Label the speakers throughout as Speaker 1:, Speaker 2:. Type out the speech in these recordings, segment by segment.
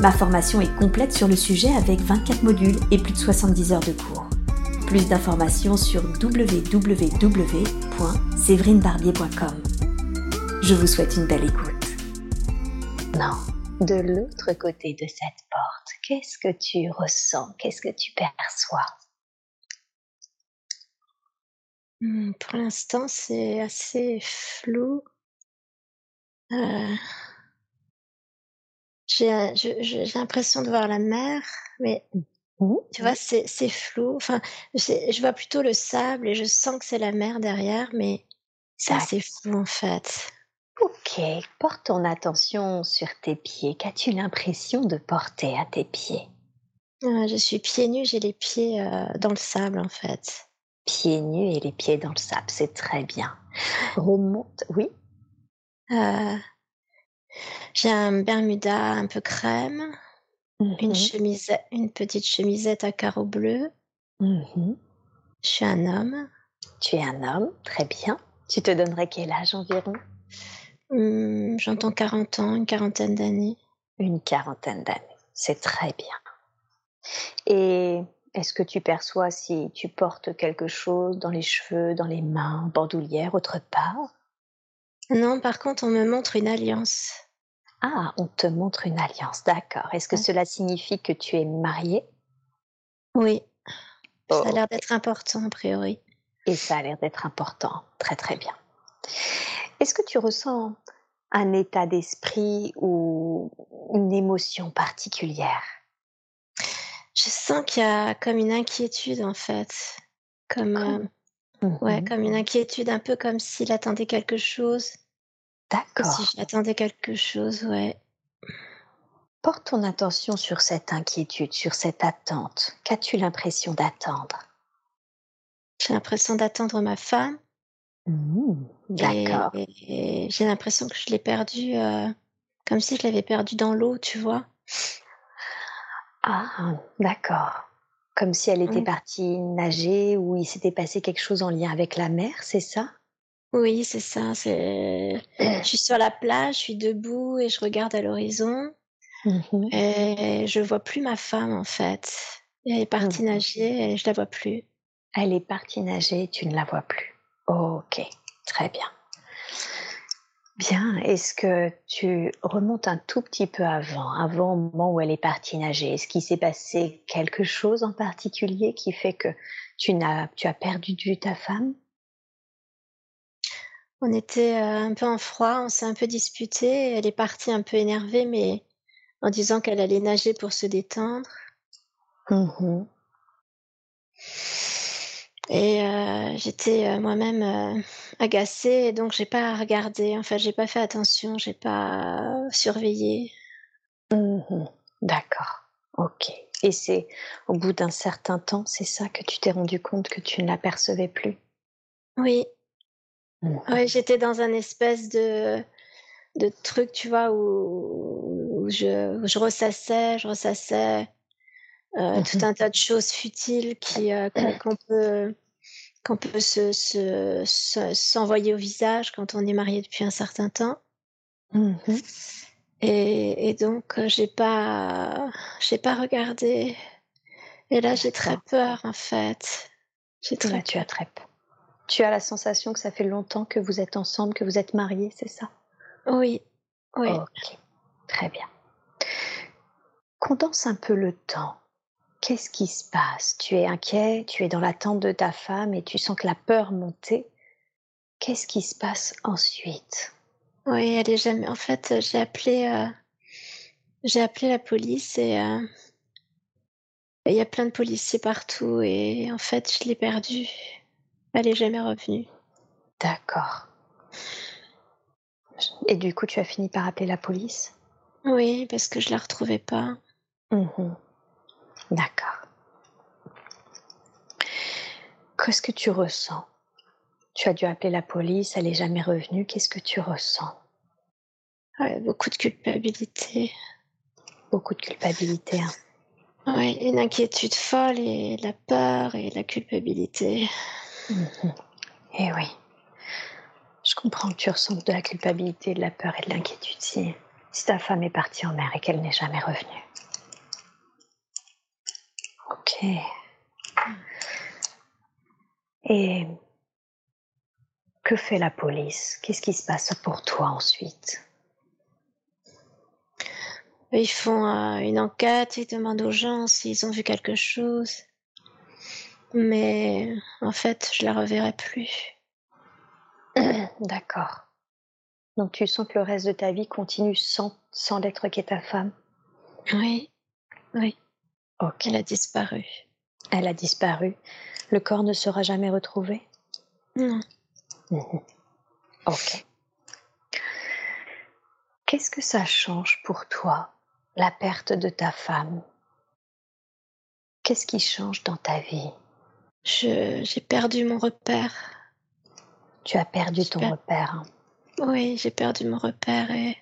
Speaker 1: Ma formation est complète sur le sujet avec 24 modules et plus de 70 heures de cours. Plus d'informations sur www.séverinebarbier.com. Je vous souhaite une belle écoute. Non, de l'autre côté de cette porte, qu'est-ce que tu ressens? Qu'est-ce que tu perçois?
Speaker 2: Hmm, Pour l'instant, c'est assez flou. Euh, j'ai l'impression de voir la mer, mais mmh. tu vois, c'est flou. Enfin, je vois plutôt le sable et je sens que c'est la mer derrière, mais c'est assez flou en fait.
Speaker 1: Ok, porte ton attention sur tes pieds. Qu'as-tu l'impression de porter à tes pieds?
Speaker 2: Ah, Je suis pieds nus, j'ai les pieds euh, dans le sable en fait.
Speaker 1: Pieds nus et les pieds dans le sable, c'est très bien. Remonte, oui?
Speaker 2: Euh, j'ai un Bermuda un peu crème, une, mmh une petite chemisette à carreaux bleus. Mmh Je suis un homme.
Speaker 1: Tu es un homme, très bien. Tu te donnerais quel âge environ?
Speaker 2: Mmh, J'entends 40 ans, une quarantaine d'années.
Speaker 1: Une quarantaine d'années, c'est très bien. Et est-ce que tu perçois si tu portes quelque chose dans les cheveux, dans les mains, bandoulière, autre part?
Speaker 2: Non, par contre, on me montre une alliance.
Speaker 1: Ah, on te montre une alliance, d'accord. Est-ce que cela signifie que tu es mariée
Speaker 2: Oui. Ça a l'air d'être important, a priori.
Speaker 1: Et ça a l'air d'être important. Très, très bien. Est-ce que tu ressens un état d'esprit ou une émotion particulière?
Speaker 2: Je sens qu'il y a comme une inquiétude, en fait. Comme, euh, ouais, mmh comme une inquiétude, un peu comme s'il attendait quelque chose.
Speaker 1: D'accord.
Speaker 2: Si j'attendais quelque chose, ouais.
Speaker 1: Porte ton attention sur cette inquiétude, sur cette attente. Qu'as-tu l'impression d'attendre?
Speaker 2: J'ai l'impression d'attendre ma femme.
Speaker 1: Mmh, d'accord.
Speaker 2: Et, j'ai l'impression que je l'ai perdue, euh, comme si je l'avais perdue dans l'eau, tu vois.
Speaker 1: Ah, d'accord. Comme si elle était partie nager ou il s'était passé quelque chose en lien avec la mer, c'est ça?
Speaker 2: Oui, c'est ça, c'est je suis sur la plage, je suis debout et je regarde à l'horizon mmh et je vois plus ma femme, en fait. Elle est partie mmh nager et je la vois plus.
Speaker 1: Elle est partie nager, tu ne la vois plus. OK, très bien. Bien, est-ce que tu remontes un tout petit peu avant, avant au moment où elle est partie nager? Est-ce qu'il s'est passé quelque chose en particulier qui fait que tu n'as tu as perdu de vue ta femme?
Speaker 2: On était, euh, un peu en froid, on s'est un peu disputé. Elle est partie un peu énervée, mais en disant qu'elle allait nager pour se détendre. Mmh et euh, j'étais, euh, moi-même, agacée et donc j'ai pas regardé, enfin j'ai pas fait attention, j'ai pas surveillé.
Speaker 1: Mmh D'accord, OK et c'est au bout d'un certain temps, c'est ça que tu t'es rendu compte que tu ne l'apercevais plus?
Speaker 2: Oui. Ouais, j'étais dans un espèce de de truc, tu vois, où je je ressassais, je ressassais, euh, tout mmh un tas de choses futiles qui, euh, qu'on peut qu'on peut se se s'envoyer au visage quand on est marié depuis un certain temps. Mmh et et donc euh, j'ai pas j'ai pas regardé et là j'ai très peur, en fait.
Speaker 1: J'ai très tu as très peur. Tu as la sensation que ça fait longtemps que vous êtes ensemble, que vous êtes mariés, c'est ça?
Speaker 2: Oui, oui.
Speaker 1: Ok, très bien. Condense un peu le temps. Qu'est-ce qui se passe? Tu es inquiet, tu es dans l'attente de ta femme et tu sens que la peur monter. Qu'est-ce qui se passe ensuite?
Speaker 2: Oui, elle est jamais. En fait, j'ai appelé, euh, j'ai appelé la police et euh, il y a plein de policiers partout et en fait, je l'ai perdue. Elle est jamais revenue.
Speaker 1: D'accord. Et du coup, tu as fini par appeler la police?
Speaker 2: Oui, parce que je la retrouvais pas.
Speaker 1: Mmh D'accord. Qu'est-ce que tu ressens? Tu as dû appeler la police, elle n'est jamais revenue. Qu'est-ce que tu ressens?
Speaker 2: Beaucoup de culpabilité.
Speaker 1: Beaucoup de culpabilité. Hein.
Speaker 2: Oui, une inquiétude folle et la peur et la culpabilité.
Speaker 1: Eh oui. Je comprends que tu ressens de la culpabilité, de la peur et de l'inquiétude si, si ta femme est partie en mer et qu'elle n'est jamais revenue. Ok. Et que fait la police? Qu'est-ce qui se passe pour toi ensuite?
Speaker 2: Ils font euh, une enquête, ils demandent aux gens s'ils ont vu quelque chose. Mais en fait, je la reverrai plus.
Speaker 1: D'accord. Donc tu sens que le reste de ta vie continue sans, sans l'être qui est ta femme?
Speaker 2: Oui, oui. Ok. Elle a disparu.
Speaker 1: Elle a disparu. Le corps ne sera jamais retrouvé?
Speaker 2: Non.
Speaker 1: Mhm. Ok. Qu'est-ce que ça change pour toi, la perte de ta femme? Qu'est-ce qui change dans ta vie?
Speaker 2: J'ai perdu mon repère.
Speaker 1: Tu as perdu ton repère. Hein.
Speaker 2: Oui, j'ai perdu mon repère et,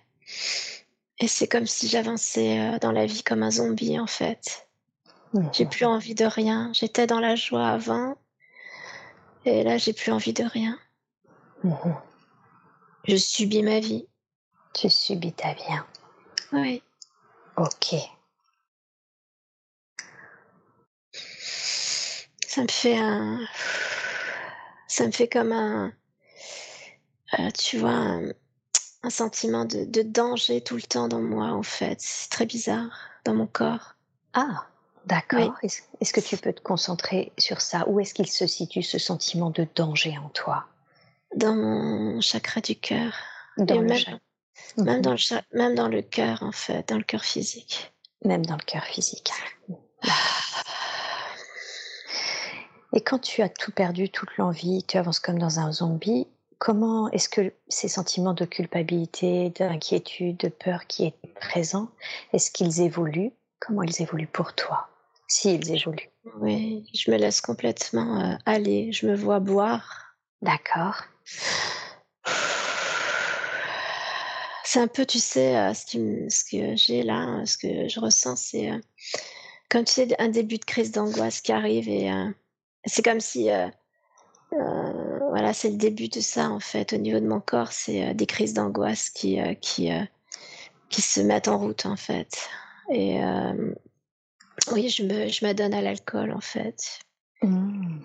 Speaker 2: et c'est comme si j'avançais euh, dans la vie comme un zombie en fait. J'ai plus envie de rien. J'étais dans la joie avant et là j'ai plus envie de rien. Mhm. Je subis ma vie.
Speaker 1: Tu subis ta vie. Hein.
Speaker 2: Oui.
Speaker 1: Ok.
Speaker 2: Ça me fait un. Ça me fait comme un. Euh, tu vois, un, sentiment de, danger tout le temps dans moi, en fait. C'est très bizarre, dans mon corps.
Speaker 1: Ah, d'accord. Est-ce que tu peux te concentrer sur ça? Où est-ce qu'il se situe, ce sentiment de danger en toi?
Speaker 2: Dans mon chakra du cœur.
Speaker 1: Dans le
Speaker 2: même, même, dans le, même dans le cœur, en fait, dans le cœur physique.
Speaker 1: Même dans le cœur physique. Et quand tu as tout perdu, toute l'envie, tu avances comme dans un zombie, Comment est-ce que ces sentiments de culpabilité, d'inquiétude, de peur qui étaient présents, est-ce qu'ils évoluent? Comment ils évoluent pour toi? S'ils évoluent.
Speaker 2: Oui, je me laisse complètement euh, aller. Je me vois boire.
Speaker 1: D'accord.
Speaker 2: C'est un peu, tu sais, euh, ce, que j'ai là, ce que je ressens, c'est euh, comme tu sais, un début de crise d'angoisse qui arrive et c'est comme si voilà, c'est le début de ça en fait. Au niveau de mon corps, c'est euh, des crises d'angoisse qui euh, qui euh, qui se mettent en route en fait. Et oui, je me je m'adonne à l'alcool en fait.
Speaker 1: Mmh.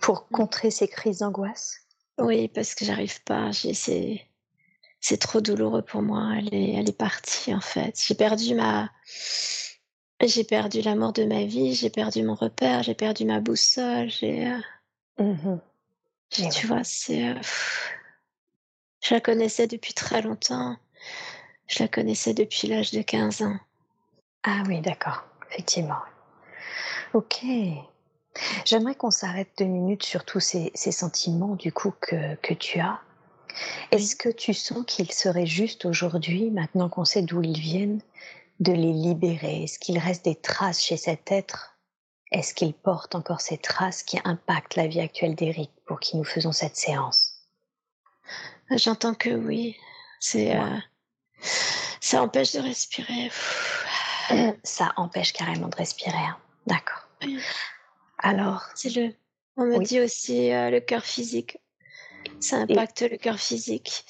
Speaker 1: Pour contrer ces crises d'angoisse?
Speaker 2: Oui, parce que j'arrive pas. C'est c'est trop douloureux pour moi. Elle est elle est partie en fait. J'ai perdu ma j'ai perdu l'amour de ma vie, j'ai perdu mon repère, j'ai perdu ma boussole, j'ai. Mmh tu vois, c'est. Euh, je la connaissais depuis très longtemps. Je la connaissais depuis l'âge de 15 ans.
Speaker 1: Ah oui, d'accord, effectivement. Ok. J'aimerais qu'on s'arrête deux minutes sur tous ces, sentiments du coup que, que tu as. Est-ce que tu sens qu'il serait juste aujourd'hui, maintenant qu'on sait d'où ils viennent, de les libérer? Est-ce qu'il reste des traces chez cet être? Est-ce qu'il porte encore ces traces qui impactent la vie actuelle d'Eric pour qui nous faisons cette séance?
Speaker 2: J'entends que oui. C'est, euh, ça empêche de respirer.
Speaker 1: Ça empêche carrément de respirer. Hein. D'accord. Alors.
Speaker 2: C'est le. On me dit aussi euh, le cœur physique. Ça impacte le cœur physique.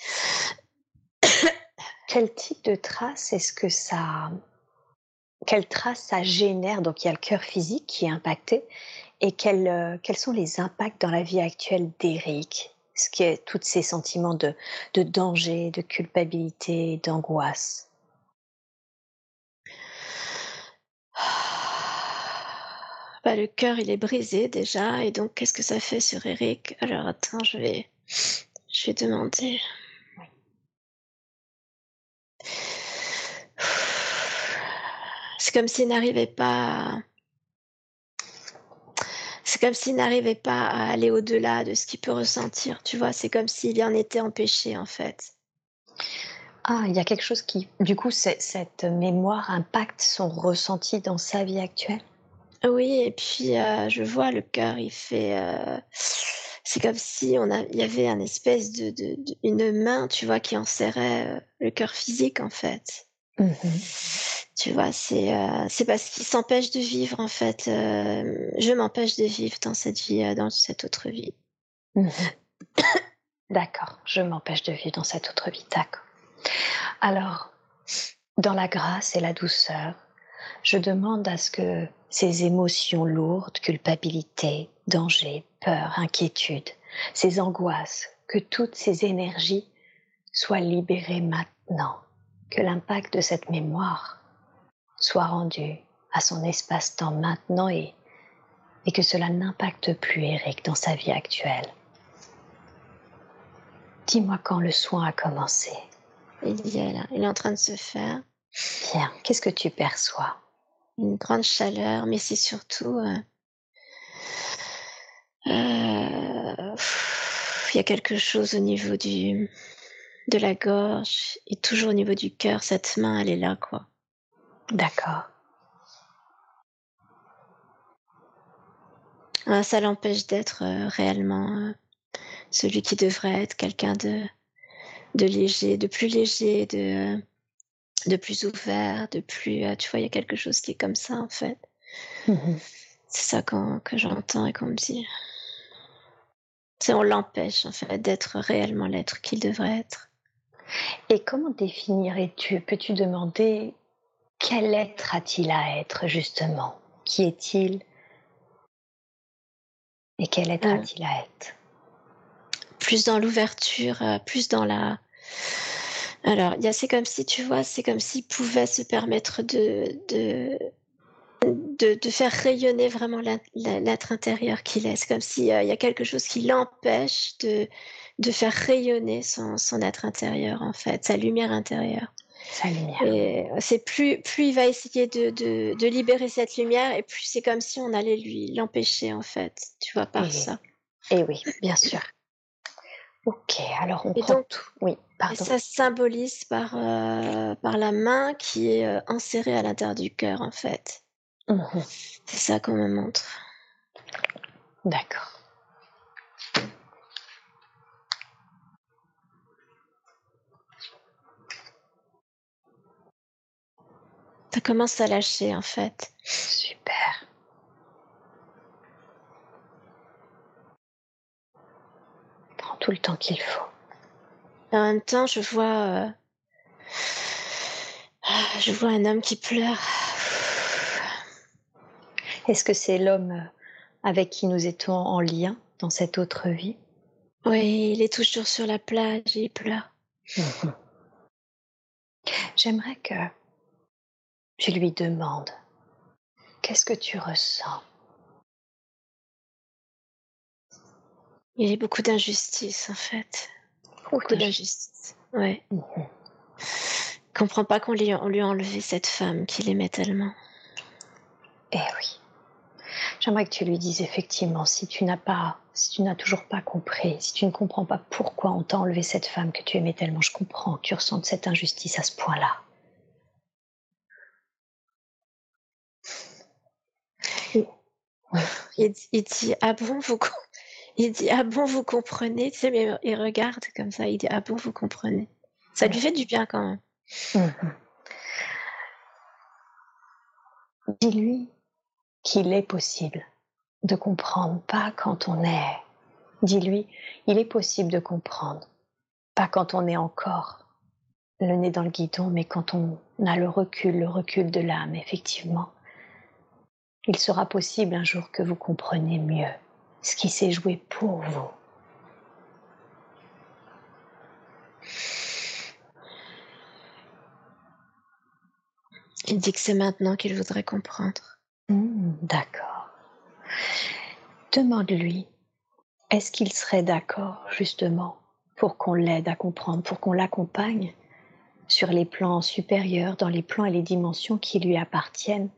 Speaker 1: Quel type de traces est-ce que ça quelles traces ça génère? Donc il y a le cœur physique qui est impacté. Et quels, euh, quels sont les impacts dans la vie actuelle d'Eric Ce qui est tous ces sentiments de, de danger, de culpabilité, d'angoisse?
Speaker 2: Bah, le cœur il est brisé déjà et donc qu'est-ce que ça fait sur Eric Alors attends, je vais, je vais demander. C'est comme s'il n'arrivait pas. C'est comme s'il n'arrivait pas à aller au-delà de ce qu'il peut ressentir, tu vois. C'est comme s'il en était empêché, en fait.
Speaker 1: Ah, il y a quelque chose qui, du coup, cette mémoire impacte son ressenti dans sa vie actuelle?
Speaker 2: Oui, et puis je vois le cœur, il fait. C'est comme si on a, il y avait un espèce de, de, une main, tu vois, qui enserrait le cœur physique en fait. Mmh tu vois, c'est c'est parce qu'il s'empêche de vivre en fait. je m'empêche de vivre dans cette vie, dans cette autre vie.
Speaker 1: Mmh D'accord, je m'empêche de vivre dans cette autre vie. D'accord. Alors, dans la grâce et la douceur, je demande à ce que ces émotions lourdes, culpabilité, danger, peur, inquiétude, ces angoisses, que toutes ces énergies soient libérées maintenant, que l'impact de cette mémoire soit rendu à son espace-temps maintenant et, et que cela n'impacte plus Eric dans sa vie actuelle. Dis-moi quand le soin a commencé.
Speaker 2: Il est là, il est en train de se faire.
Speaker 1: Bien, qu'est-ce que tu perçois?
Speaker 2: Une grande chaleur, mais c'est surtout... Euh, euh, il y a quelque chose au niveau du, de la gorge et toujours au niveau du cœur, cette main, elle est là, quoi.
Speaker 1: D'accord.
Speaker 2: Ah, ça l'empêche d'être euh, réellement celui qui devrait être quelqu'un de, de léger, de plus léger, de, de plus ouvert, de plus. Euh, tu vois, il y a quelque chose qui est comme ça, en fait. Mhm. C'est ça que j'entends et qu'on me dit. On l'empêche, en fait, d'être réellement l'être qu'il devrait être.
Speaker 1: Et comment définirais-tu Peux-tu demander quel être a-t-il à être, justement? Qui est-il? Et quel être euh. a-t-il à être?
Speaker 2: Plus dans l'ouverture, euh, plus dans la. Alors, c'est comme si, tu vois, c'est comme s'il pouvait se permettre de, de, de, faire rayonner vraiment l'être intérieur qu'il est. C'est comme s'il euh, y a quelque chose qui l'empêche de, de faire rayonner son, son être intérieur, en fait, sa lumière intérieure.
Speaker 1: Sa lumière.
Speaker 2: Et c'est plus, plus il va essayer de, de, de libérer cette lumière, et plus c'est comme si on allait lui l'empêcher, en fait, tu vois, par ça.
Speaker 1: Et oui, bien sûr. Ok, alors on prend tout. Oui,
Speaker 2: pardon. Et ça se symbolise par, euh, par la main qui est euh, insérée à l'intérieur du cœur, en fait. Mmh C'est ça qu'on me montre.
Speaker 1: D'accord.
Speaker 2: Ça commence à lâcher, en fait.
Speaker 1: Super. tout le temps qu'il faut.
Speaker 2: en même temps, je vois, euh, je vois un homme qui pleure.
Speaker 1: Est-ce que c'est l'homme avec qui nous étions en lien dans cette autre vie?
Speaker 2: Oui, il est toujours sur la plage et il pleure.
Speaker 1: J'aimerais que tu lui demandes qu'est-ce que tu ressens?
Speaker 2: Il y a beaucoup d'injustice, en fait. Beaucoup d'injustice. Ouais. ne mhm. comprend pas qu'on lui, on lui a enlevé cette femme qu'il aimait tellement.
Speaker 1: Eh oui. J'aimerais que tu lui dises effectivement, si tu n'as pas, si tu n'as toujours pas compris, si tu ne comprends pas pourquoi on t'a enlevé cette femme que tu aimais tellement, je comprends que tu ressentes cette injustice à ce point-là.
Speaker 2: Il, il dit, ah bon, vous, il dit Ah bon, vous comprenez? Tu sais, mais il regarde comme ça, il dit Ah bon, vous comprenez? Ça lui fait du bien quand même. Mhm.
Speaker 1: Dis-lui qu'il est possible de comprendre, pas quand on est. Dis-lui, il est possible de comprendre, pas quand on est encore le nez dans le guidon, mais quand on a le recul, le recul de l'âme, effectivement. Il sera possible un jour que vous compreniez mieux ce qui s'est joué pour vous.
Speaker 2: Il dit que c'est maintenant qu'il voudrait comprendre.
Speaker 1: Hmm, d'accord. Demande-lui, est-ce qu'il serait d'accord justement pour qu'on l'aide à comprendre, pour qu'on l'accompagne sur les plans supérieurs, dans les plans et les dimensions qui lui appartiennent,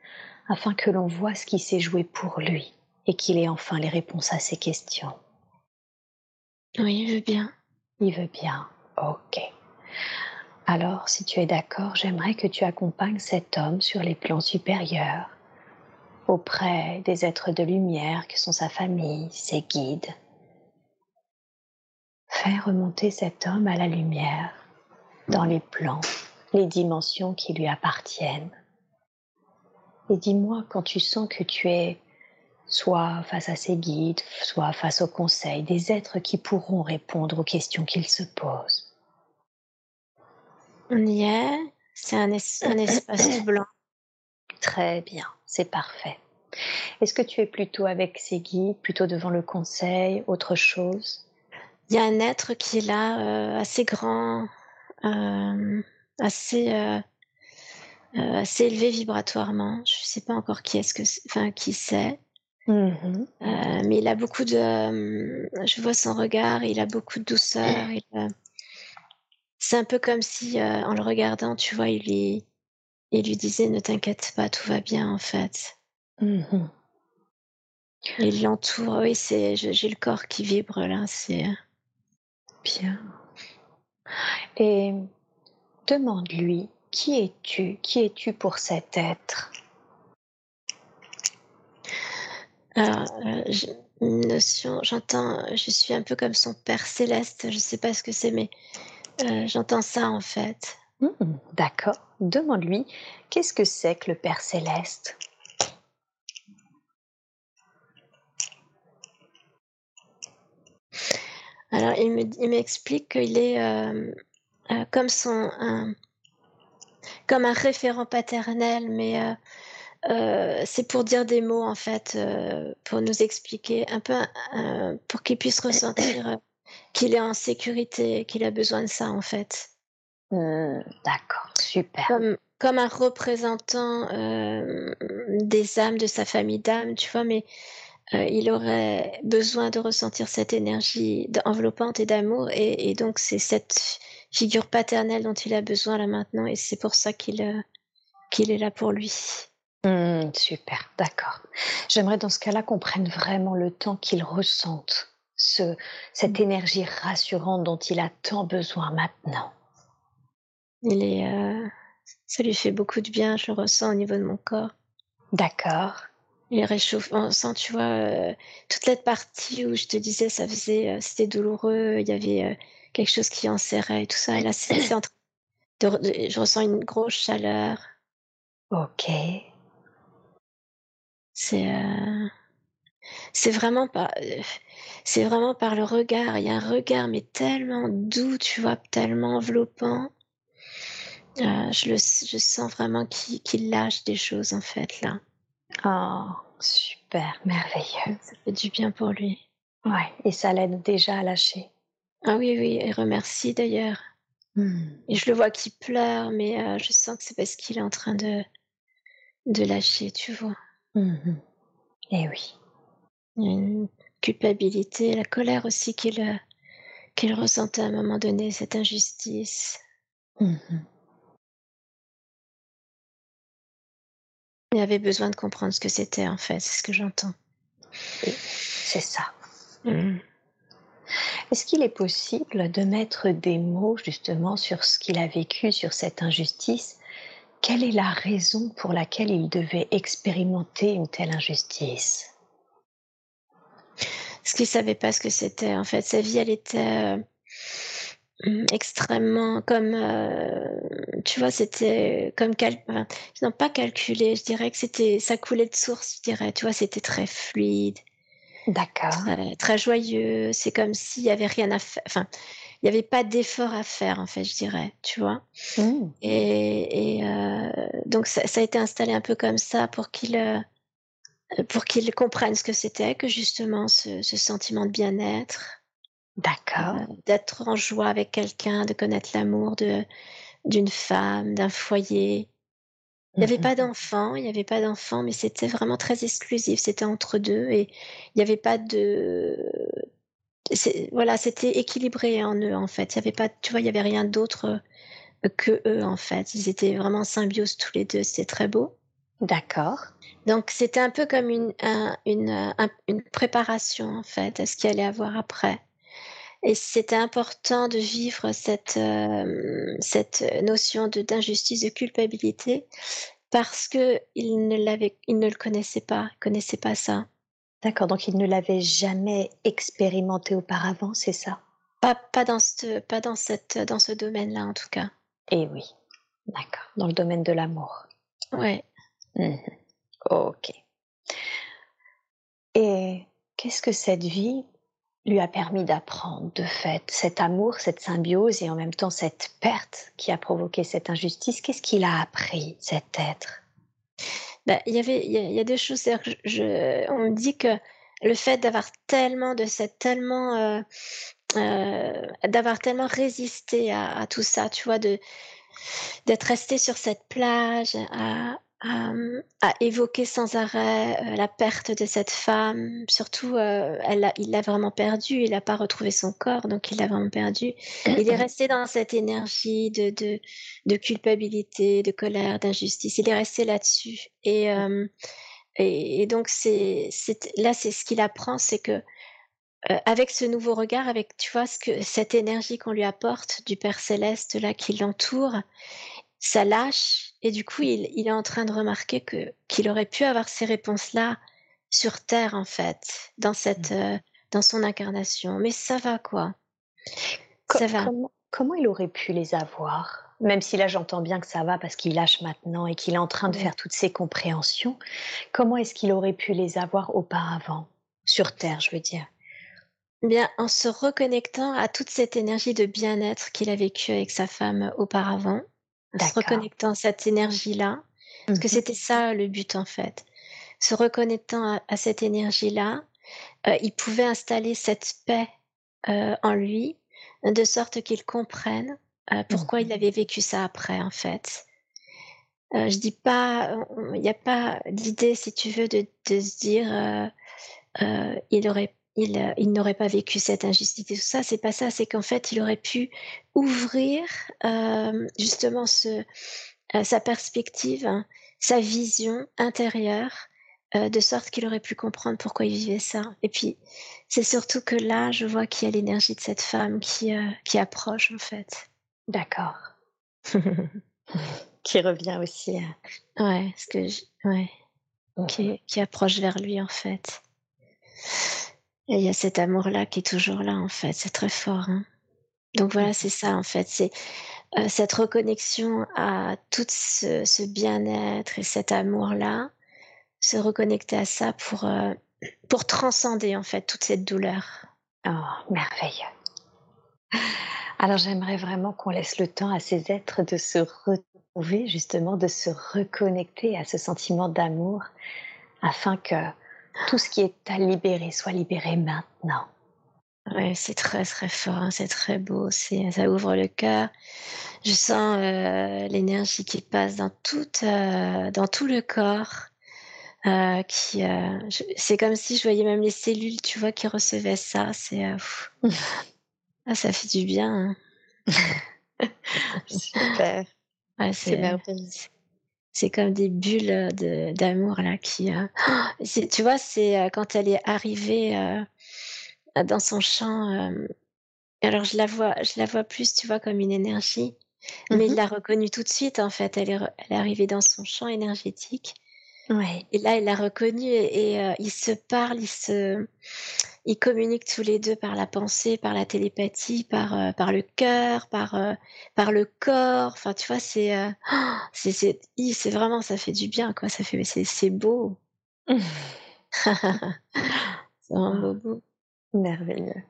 Speaker 1: afin que l'on voit ce qui s'est joué pour lui et qu'il ait enfin les réponses à ses questions?
Speaker 2: Oui, il veut bien.
Speaker 1: Il veut bien. Ok. Alors, si tu es d'accord, j'aimerais que tu accompagnes cet homme sur les plans supérieurs auprès des êtres de lumière que sont sa famille, ses guides. Fais remonter cet homme à la lumière, dans les plans, les dimensions qui lui appartiennent. Et dis-moi quand tu sens que tu es soit face à ses guides, soit face au conseil, des êtres qui pourront répondre aux questions qu'il se pose.
Speaker 2: On y est, c'est un espace blanc.
Speaker 1: Très bien, c'est parfait. Est-ce que tu es plutôt avec ses guides, plutôt devant le conseil, autre chose?
Speaker 2: Il y a un être qui est là, euh, assez grand, euh, assez, euh, assez élevé vibratoirement. Je ne sais pas encore qui est-ce que, enfin qui c'est. Mmh mais il a beaucoup de, je vois son regard, il a beaucoup de douceur. c'est un peu comme si, en le regardant, tu vois, il lui, il lui disait ne t'inquiète pas, tout va bien en fait. Mmh il l'entoure, oui, c'est, j'ai le corps qui vibre là, c'est
Speaker 1: bien. Et demande-lui, qui es-tu? Qui es-tu pour cet être?
Speaker 2: Alors, euh, notion, j'entends, je suis un peu comme son père céleste, je ne sais pas ce que c'est, mais euh, j'entends ça en fait.
Speaker 1: Mmh, d'accord. Demande-lui, qu'est-ce que c'est que le Père céleste?
Speaker 2: Alors, il m'explique qu'il est euh, euh, comme son un, référent paternel, mais euh, c'est pour dire des mots en fait, pour nous expliquer un peu, pour qu'il puisse ressentir qu'il est en sécurité, qu'il a besoin de ça en fait.
Speaker 1: Mmh, d'accord, super.
Speaker 2: Comme, comme un représentant des âmes de sa famille d'âmes, tu vois, mais euh, il aurait besoin de ressentir cette énergie enveloppante et d'amour. Et, donc, c'est cette figure paternelle dont il a besoin là maintenant. Et c'est pour ça qu'il euh, qu'il est là pour lui.
Speaker 1: Mmh, super, d'accord. J'aimerais dans ce cas-là qu'on prenne vraiment le temps qu'il ressente ce, cette mmh. énergie rassurante dont il a tant besoin maintenant.
Speaker 2: Il est, euh, ça lui fait beaucoup de bien, je le ressens au niveau de mon corps.
Speaker 1: D'accord.
Speaker 2: Il réchauffe, on sent, tu vois, euh, toute la partie où je te disais, ça faisait, euh, c'était douloureux, il y avait euh, quelque chose qui en serrait et tout ça. Et là, c'est en train de, je ressens une grosse chaleur.
Speaker 1: Ok.
Speaker 2: C'est, c'est vraiment pas, c'est vraiment par le regard. Il y a un regard, mais tellement doux, tu vois, tellement enveloppant. Je le, je sens vraiment qu'il lâche des choses en fait là.
Speaker 1: Oh, super, merveilleux.
Speaker 2: Ça fait du bien pour lui.
Speaker 1: Ouais, et ça l'aide déjà à lâcher.
Speaker 2: Ah oui, oui, et remercie d'ailleurs. Hmm. Et je le vois qui pleure, mais euh, je sens que c'est parce qu'il est en train de, de lâcher, tu vois.
Speaker 1: Mhm. Et oui.
Speaker 2: Il y a une culpabilité, la colère aussi qu'il euh, qu'il ressentait à un moment donné, cette injustice. Mhm. Il avait besoin de comprendre ce que c'était en fait, c'est ce que j'entends.
Speaker 1: C'est ça. Mmh. Est-ce qu'il est possible de mettre des mots justement sur ce qu'il a vécu, sur cette injustice? Quelle est la raison pour laquelle il devait expérimenter une telle injustice?
Speaker 2: Parce qu'il savait pas ce que c'était. En fait, sa vie, elle était euh, extrêmement comme euh, tu vois c'était comme cal non pas calculé je dirais que c'était ça coulait de source je dirais tu vois c'était très fluide
Speaker 1: d'accord.
Speaker 2: très, joyeux c'est comme s'il y avait rien à faire enfin il n'y avait pas d'effort à faire en fait je dirais tu vois. Mmh. et, et euh, donc ça, ça, a été installé un peu comme ça pour qu'il euh, pour qu'il comprenne ce que c'était que justement ce, ce sentiment de bien-être
Speaker 1: D'accord. Euh,
Speaker 2: d'être en joie avec quelqu'un, de connaître l'amour de d'une femme, d'un foyer. Il n'y avait pas d'enfants, il n'y avait pas d'enfants, mais c'était vraiment très exclusif. C'était entre deux et il n'y avait pas de. Voilà, c'était équilibré en eux en fait. Il y avait pas, tu vois, il y avait rien d'autre euh, que eux en fait. Ils étaient vraiment en symbiose tous les deux. C'était très beau.
Speaker 1: D'accord.
Speaker 2: Donc c'était un peu comme une, une, une préparation en fait à ce qu'il allait avoir après. Et c'était important de vivre cette, euh, cette notion d'injustice, de culpabilité, parce que il ne l'avait, il ne le connaissait pas, il connaissait pas ça.
Speaker 1: D'accord, donc il ne l'avait jamais expérimenté auparavant, c'est ça?
Speaker 2: Pas, pas dans ce, pas dans cette, dans ce domaine-là en tout cas.
Speaker 1: Eh oui, d'accord, dans le domaine de l'amour.
Speaker 2: Ouais.
Speaker 1: Mmh ok. Et qu'est-ce que cette vie lui a permis d'apprendre de fait Cet amour, cette symbiose et en même temps cette perte qui a provoqué cette injustice, qu'est-ce qu'il a appris, cet être?
Speaker 2: Bah, il y avait, il y, a deux choses. Que je, on me dit que le fait d'avoir tellement de cette tellement euh, euh, d'avoir tellement résisté à, à, tout ça, tu vois, de d'être resté sur cette plage, à, à, évoquer sans arrêt euh, la perte de cette femme. Surtout, euh, il l'a vraiment perdu. Il n'a pas retrouvé son corps, donc il l'a vraiment perdu. Il est resté dans cette énergie de, de, de culpabilité, de colère, d'injustice. Il est resté là-dessus. Et, euh, et, donc, c'est, là, c'est ce qu'il apprend, c'est que avec ce nouveau regard, avec tu vois ce que cette énergie qu'on lui apporte du Père céleste là qui l'entoure, ça lâche et du coup il, il, est en train de remarquer que qu'il aurait pu avoir ces réponses là sur terre en fait dans cette mmh. euh, dans son incarnation. Mais ça va quoi.
Speaker 1: Ça va. comment, comment, il aurait pu les avoir? Même si là j'entends bien que ça va parce qu'il lâche maintenant et qu'il est en train de faire toutes ces compréhensions. Comment est-ce qu'il aurait pu les avoir auparavant? Sur terre je veux dire.
Speaker 2: Bien, en se reconnectant à toute cette énergie de bien-être qu'il a vécu avec sa femme auparavant, se reconnectant à cette énergie-là, parce que mmh c'était ça le but en fait. Se reconnectant à, cette énergie-là, euh, il pouvait installer cette paix euh, en lui, de sorte qu'il comprenne euh, pourquoi il mmh avait vécu ça après en fait. je dis pas, il n'y a pas d'idée, si tu veux, de, de se dire, il aurait il, euh, il n'aurait pas vécu cette injustice et tout ça. C'est pas ça. C'est qu'en fait, il aurait pu ouvrir euh, justement ce, euh, sa perspective, hein, sa vision intérieure, euh, de sorte qu'il aurait pu comprendre pourquoi il vivait ça. Et puis, c'est surtout que là, je vois qu'il y a l'énergie de cette femme qui, qui approche en fait.
Speaker 1: D'accord. qui revient aussi.
Speaker 2: Ouais, ce que je... ouais. Qui, qui approche vers lui en fait. Et il y a cet amour-là qui est toujours là, en fait. C'est très fort. Hein. Donc voilà, c'est ça, en fait. C'est euh, cette reconnexion à tout ce, ce bien-être et cet amour-là, se reconnecter à ça pour, euh, pour transcender, en fait, toute cette douleur.
Speaker 1: Oh, merveilleux. Alors j'aimerais vraiment qu'on laisse le temps à ces êtres de se retrouver, justement, de se reconnecter à ce sentiment d'amour, afin que tout ce qui est à libérer soit libéré maintenant.
Speaker 2: Oui, c'est très très fort, hein, c'est très beau, c'est ça ouvre le cœur. Je sens euh, l'énergie qui passe dans tout euh, dans tout le corps. Euh, qui c'est comme si je voyais même les cellules, tu vois, qui recevaient ça. C'est ah, ça fait du bien.
Speaker 1: Hein. Super. c'est merveilleux
Speaker 2: c'est comme des bulles euh, d'amour là qui euh, tu vois c'est euh, quand elle est arrivée dans son champ alors je la vois je la vois plus tu vois comme une énergie mais il mmh l'a reconnue tout de suite en fait. Elle est, elle est arrivée dans son champ énergétique
Speaker 1: ouais.
Speaker 2: et là il l'a reconnue et, et ils se parlent ils se ils communiquent tous les deux par la pensée, par la télépathie, par euh, par le cœur, par euh, par le corps. Enfin, tu vois, c'est euh, c'est c'est c'est vraiment ça fait du bien quoi. Ça fait c'est c'est beau. c'est vraiment beau,
Speaker 1: Merveilleux.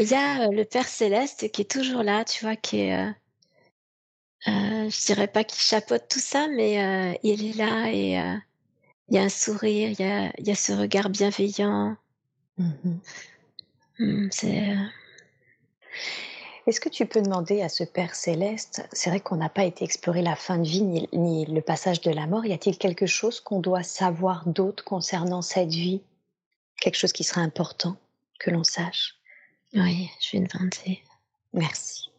Speaker 2: Il y a le Père céleste qui est toujours là, tu vois, qui est euh, je dirais pas qu'il chapeaute tout ça, mais il est là et il y a un sourire, il y a, il y a ce regard bienveillant. Mmh mmh, c'est. Euh
Speaker 1: Est-ce que tu peux demander à ce Père céleste, c'est vrai qu'on n'a pas été explorer la fin de vie ni, ni le passage de la mort, y a-t-il quelque chose qu'on doit savoir d'autre concernant cette vie? Quelque chose qui serait important que l'on sache?
Speaker 2: Oui, je vais demander.
Speaker 1: Merci.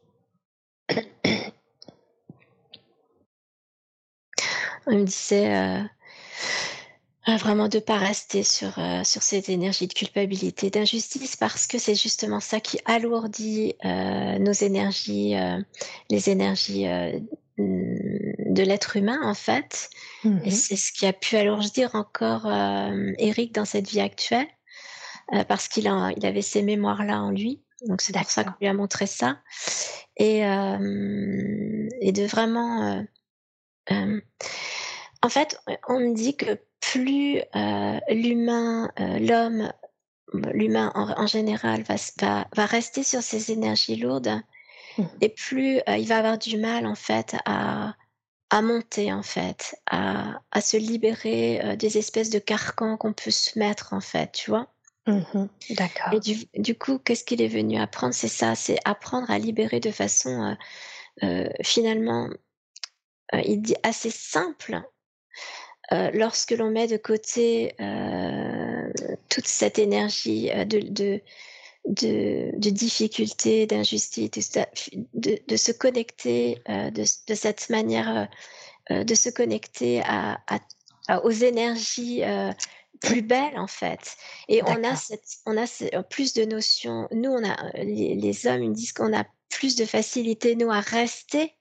Speaker 2: On me disait, euh, vraiment de pas rester sur, sur cette énergie de culpabilité, d'injustice, parce que c'est justement ça qui alourdit nos énergies, les énergies de l'être humain en fait. Et mmh c'est ce qui a pu alourdir encore Eric dans cette vie actuelle, parce qu'il il avait ces mémoires-là en lui. Donc c'est pour ça qu'on lui a montré ça. Et, et de vraiment... en fait, on me dit que plus l'humain, l'homme, l'humain en, général va, va, va, rester sur ses énergies lourdes, mmh. et plus il va avoir du mal en fait à, à monter en fait, à, à se libérer des espèces de carcans qu'on peut se mettre en fait, tu vois?
Speaker 1: Mmh D'accord.
Speaker 2: Et du, du coup, qu'est-ce qu'il est venu apprendre? C'est ça, c'est apprendre à libérer de façon euh, euh, finalement, euh, il dit assez simple. Lorsque l'on met de côté toute cette énergie de, de, de, de difficulté, d'injustice, de, de, se connecter de, de cette manière, de se connecter à, à, aux énergies plus belle en fait. Et on a, cette, on a euh, plus de notions. Nous, on a euh, les, hommes, ils disent qu'on a plus de facilité nous à rester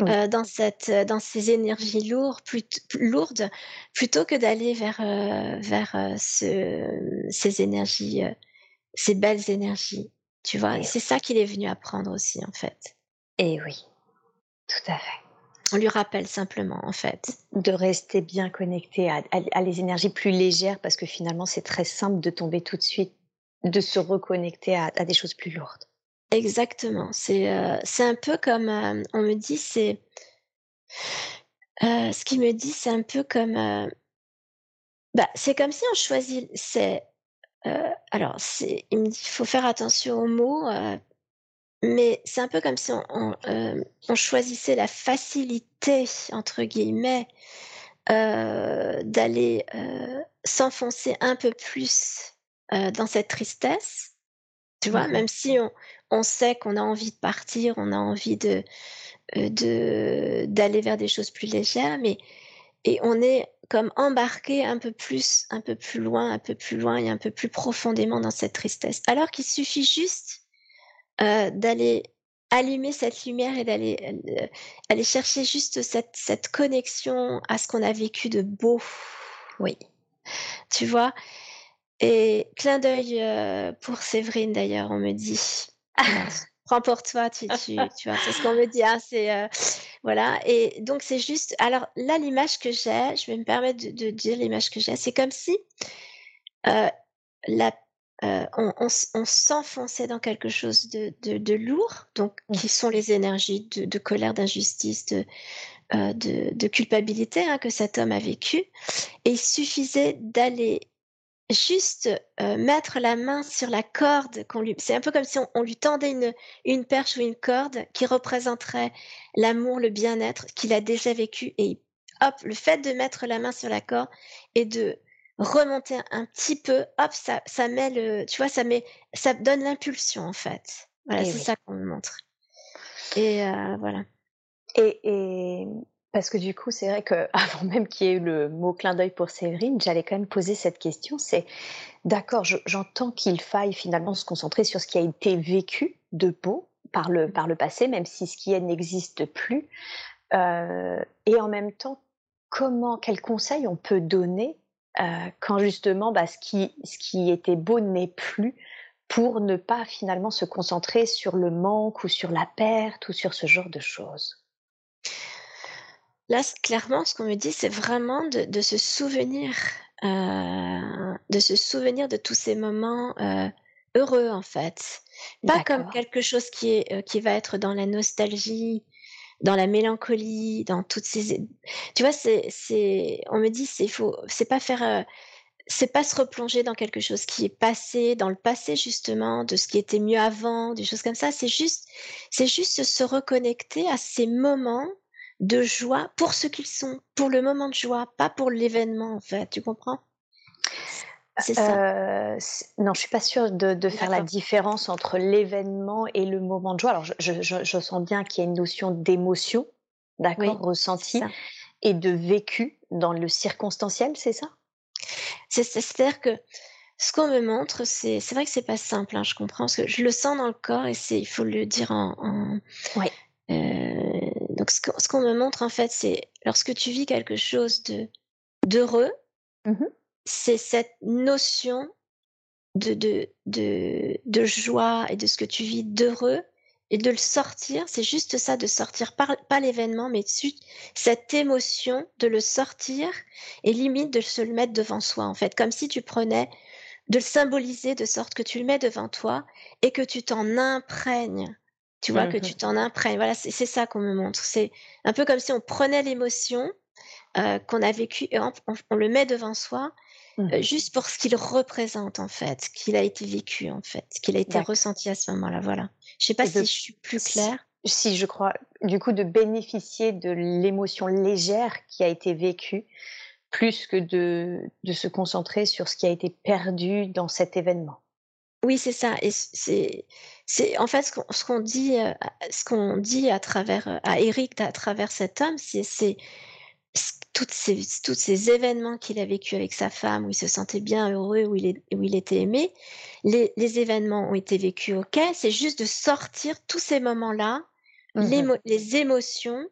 Speaker 2: euh, dans cette, dans ces énergies lourdes, plus, lourdes, plutôt que d'aller vers, vers ce, ces énergies, ces belles énergies. Tu vois, c'est ça qu'il est venu apprendre aussi en fait.
Speaker 1: Et oui, tout à fait.
Speaker 2: On lui rappelle simplement, en fait.
Speaker 1: De rester bien connecté à, les énergies plus légères, parce que finalement, c'est très simple de tomber tout de suite, de se reconnecter à, des choses plus lourdes.
Speaker 2: Exactement. C'est euh, un peu comme, euh, on me dit, c'est... Euh, ce qu'il me dit, c'est un peu comme... bah, c'est comme si on choisit... C'est, alors, il me dit, il faut faire attention aux mots mais c'est un peu comme si on, on, choisissait la facilité, entre guillemets, d'aller s'enfoncer un peu plus dans cette tristesse. Tu vois, même si on, on sait qu'on a envie de partir, on a envie de d'aller vers des choses plus légères, mais et on est comme embarqué un peu plus, un peu plus loin, un peu plus loin et un peu plus profondément dans cette tristesse. Alors qu'il suffit juste euh, d'aller allumer cette lumière et d'aller euh, aller chercher juste cette, cette connexion à ce qu'on a vécu de beau. Oui. Tu vois? Et clin d'œil euh, pour Séverine d'ailleurs, on me dit. Prends pour toi, tu, tu, tu vois, c'est ce qu'on me dit. Hein, c'est voilà. Et donc c'est juste. Alors là, l'image que j'ai, je vais me permettre de, de dire l'image que j'ai. C'est comme si la euh, on, on, s'enfonçait dans quelque chose de, de, lourd, donc mmh. qui sont les énergies de, colère, d'injustice, de, euh, de, culpabilité hein, que cet homme a vécu. Et il suffisait d'aller juste euh, mettre la main sur la corde qu'on lui. C'est un peu comme si on, lui tendait une, une perche ou une corde qui représenterait l'amour, le bien-être qu'il a déjà vécu. Et hop, le fait de mettre la main sur la corde et de remonter un petit peu, hop, ça, ça met le, tu vois, ça met, ça donne l'impulsion en fait. Voilà, c'est ça qu'on me montre. Et euh, voilà.
Speaker 1: Et, et, parce que du coup, c'est vrai que avant même qu'il y ait eu le mot clin d'œil pour Séverine, j'allais quand même poser cette question. C'est d'accord, j'entends qu'il faille finalement se concentrer sur ce qui a été vécu de beau par le, mmh. par le passé, même si ce qui est n'existe plus. Euh, et en même temps, comment, quels conseils on peut donner euh, quand justement bah, ce, qui, ce qui était beau n'est plus pour ne pas finalement se concentrer sur le manque ou sur la perte ou sur ce genre de choses?
Speaker 2: Là, clairement, ce qu'on me dit, c'est vraiment de, se souvenir, euh, de se souvenir de tous ces moments euh, heureux, en fait. Pas comme quelque chose qui, est, qui va être dans la nostalgie, dans la mélancolie, dans toutes ces. Tu vois, c'est, c'est, on me dit, c'est faut, c'est pas faire, euh, c'est pas se replonger dans quelque chose qui est passé, dans le passé justement, de ce qui était mieux avant, des choses comme ça. C'est juste, c'est juste se reconnecter à ces moments de joie pour ce qu'ils sont, pour le moment de joie, pas pour l'événement en fait. Tu comprends?
Speaker 1: C'est ça. Euh, non, je suis pas sûre de, faire la différence entre l'événement et le moment de joie. Alors, je, sens bien qu'il y a une notion d'émotion, d'accord, ressenti, et de vécu dans le circonstanciel, c'est ça?
Speaker 2: C'est-à-dire que ce qu'on me montre, c'est vrai que c'est pas simple, hein, je comprends, parce que je le sens dans le corps et c'est il faut le dire en, en euh, donc ce qu'on me montre en fait, c'est lorsque tu vis quelque chose de d'heureux, mmh c'est cette notion de, de, de, de joie et de ce que tu vis d'heureux et de le sortir, c'est juste ça, de sortir, pas, pas l'événement, mais cette émotion, de le sortir et limite de se le mettre devant soi, en fait, comme si tu prenais de le symboliser de sorte que tu le mets devant toi et que tu t'en imprègnes. Tu vois, que tu mmh t'en imprègnes. Voilà, c'est ça qu'on me montre. C'est un peu comme si on prenait l'émotion euh, qu'on a vécue et on, le met devant soi mmh euh, juste pour ce qu'il représente en fait, qu'il a été vécu en fait, qu'il a été ressenti à ce moment-là. Voilà. Je sais pas si je suis plus claire.
Speaker 1: Si, je crois. Du coup, de bénéficier de l'émotion légère qui a été vécue plus que de, de se concentrer sur ce qui a été perdu dans cet événement.
Speaker 2: Oui, c'est ça. Et c'est, c'est en fait ce qu'on, dit, euh, ce qu'on dit à travers euh, à Eric à travers cet homme, c'est, c'est toutes ces, tous ces événements qu'il a vécu avec sa femme, où il se sentait bien heureux, où il, est, où il était aimé. Les, les événements ont été vécus, ok. C'est juste de sortir tous ces moments-là, mmh les émotions,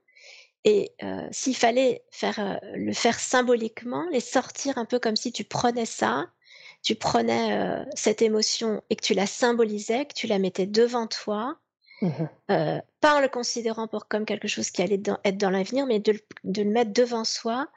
Speaker 2: et euh, s'il fallait faire, euh, le faire symboliquement, les sortir un peu comme si tu prenais ça, tu prenais euh, cette émotion et que tu la symbolisais, que tu la mettais devant toi, mmh pas en le considérant pour comme quelque chose qui allait être dans l'avenir, mais de, de, le mettre devant soi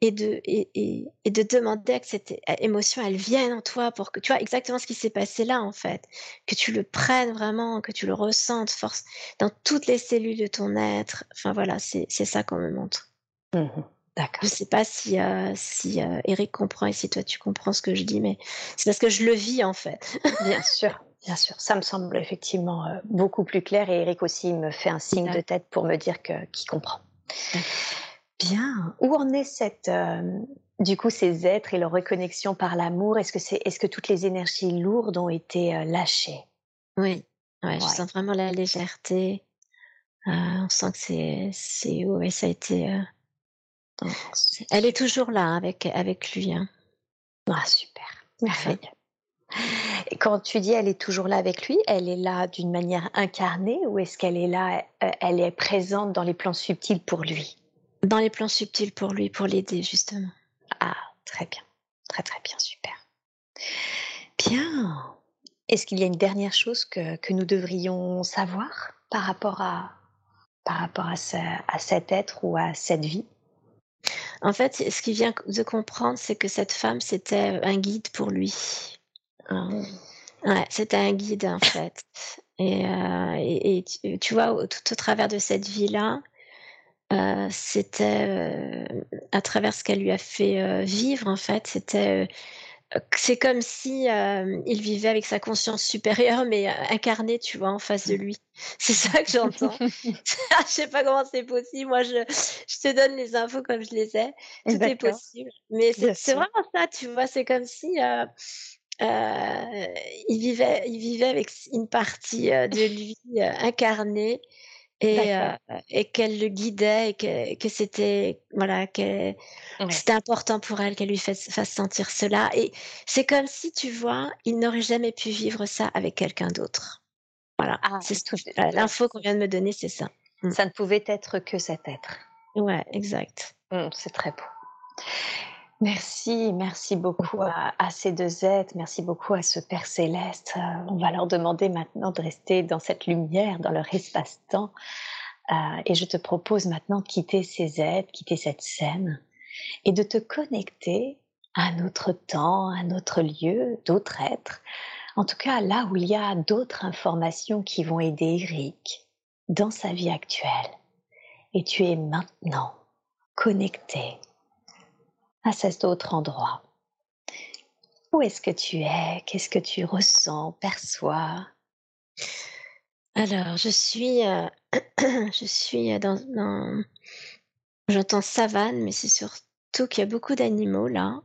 Speaker 2: et de, et, et, et, de demander que cette émotion, elle vienne en toi pour que tu vois exactement ce qui s'est passé là, en fait. Que tu le prennes vraiment, que tu le ressentes force dans toutes les cellules de ton être. Enfin voilà, c'est ça qu'on me montre. Mmh D'accord. Je sais pas si, euh, si euh, Eric comprend et si toi tu comprends ce que je dis, mais c'est parce que je le vis en fait.
Speaker 1: Bien sûr. Bien sûr, ça me semble effectivement euh, beaucoup plus clair et Eric aussi me fait un signe de tête pour me dire que qu'il comprend. Bien. Où en est cette, du coup, ces êtres et leur reconnexion par l'amour? Est-ce que c'est, est-ce que toutes les énergies lourdes ont été lâchées?
Speaker 2: Oui. Ouais, je sens vraiment la légèreté. On sent que c'est, c'est, ouais, ça a été. Elle est toujours là avec avec lui. Hein.
Speaker 1: Ah super. Merci. Et quand tu dis elle est toujours là avec lui, elle est là d'une manière incarnée ou est-ce qu'elle est là, elle est présente dans les plans subtils pour lui?
Speaker 2: Dans les plans subtils pour lui, pour l'aider justement.
Speaker 1: Ah, très bien. Très très bien, super. Bien. Est-ce qu'il y a une dernière chose que, que, nous devrions savoir par rapport à, par rapport à, à cet être ou à cette vie?
Speaker 2: En fait, ce qu'il vient de comprendre, c'est que cette femme, c'était un guide pour lui. Mmh. Ouais, c'était un guide en fait. Et, euh, et, tu, tu, vois, tout au travers de cette vie-là, euh, c'était euh, à travers ce qu'elle lui a fait vivre en fait c'était c'est comme si il vivait avec sa conscience supérieure mais incarnée tu vois en face de lui. C'est ça que j'entends. Je sais pas comment c'est possible. Moi je, je te donne les infos comme je les ai. Tout est possible. Mais c'est vraiment ça tu vois. C'est comme si il vivait il vivait avec une partie de lui incarnée et, euh, et qu'elle le guidait et que, que c'était voilà que c'était important pour elle qu'elle lui fasse, fasse, sentir cela. Et c'est comme si tu vois il n'aurait jamais pu vivre ça avec quelqu'un d'autre. Voilà ah, c'est l'info qu'on vient de me donner c'est ça.
Speaker 1: Mmh. ça ne pouvait être que cet être.
Speaker 2: Ouais exact.
Speaker 1: Mmh, c'est très beau Merci, merci beaucoup à, à, ces deux êtres, merci beaucoup à ce Père céleste. Euh, on va leur demander maintenant de rester dans cette lumière, dans leur espace-temps. Euh, et je te propose maintenant de quitter ces êtres, quitter cette scène, et de te connecter à un autre temps, à un autre lieu, d'autres êtres. En tout cas, là où il y a d'autres informations qui vont aider Eric dans sa vie actuelle. Et tu es maintenant connecté à cet autre endroit. Où est-ce que tu es? Qu'est-ce que tu ressens, perçois?
Speaker 2: Alors, je suis, euh, je suis dans, dans... j'entends savane, mais c'est surtout qu'il y a beaucoup d'animaux là.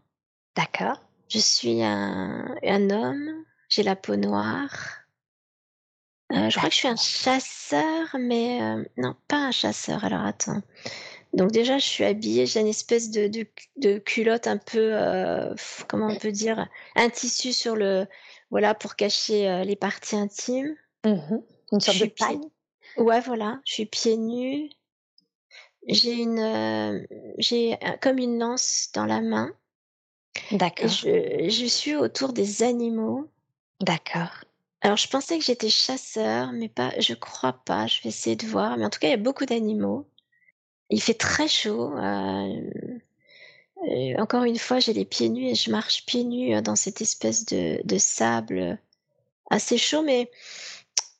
Speaker 1: D'accord.
Speaker 2: Je suis un, un homme, j'ai la peau noire. Euh, je crois que je suis un chasseur, mais euh, non, pas un chasseur. Alors attends, Donc déjà, je suis habillée, j'ai une espèce de, de, culotte un peu, euh, comment on peut dire, un tissu sur le, voilà, pour cacher euh, les parties intimes.
Speaker 1: Mmh une sorte de paille.
Speaker 2: Ouais, voilà, je suis pieds nus. J'ai une, euh, j'ai comme une lance dans la main.
Speaker 1: D'accord.
Speaker 2: Je, je suis autour des animaux.
Speaker 1: D'accord.
Speaker 2: Alors, je pensais que j'étais chasseur, mais pas, je crois pas. Je vais essayer de voir. Mais en tout cas, il y a beaucoup d'animaux. Il fait très chaud. Euh, encore une fois, j'ai les pieds nus et je marche pieds nus dans cette espèce de, de sable assez chaud, mais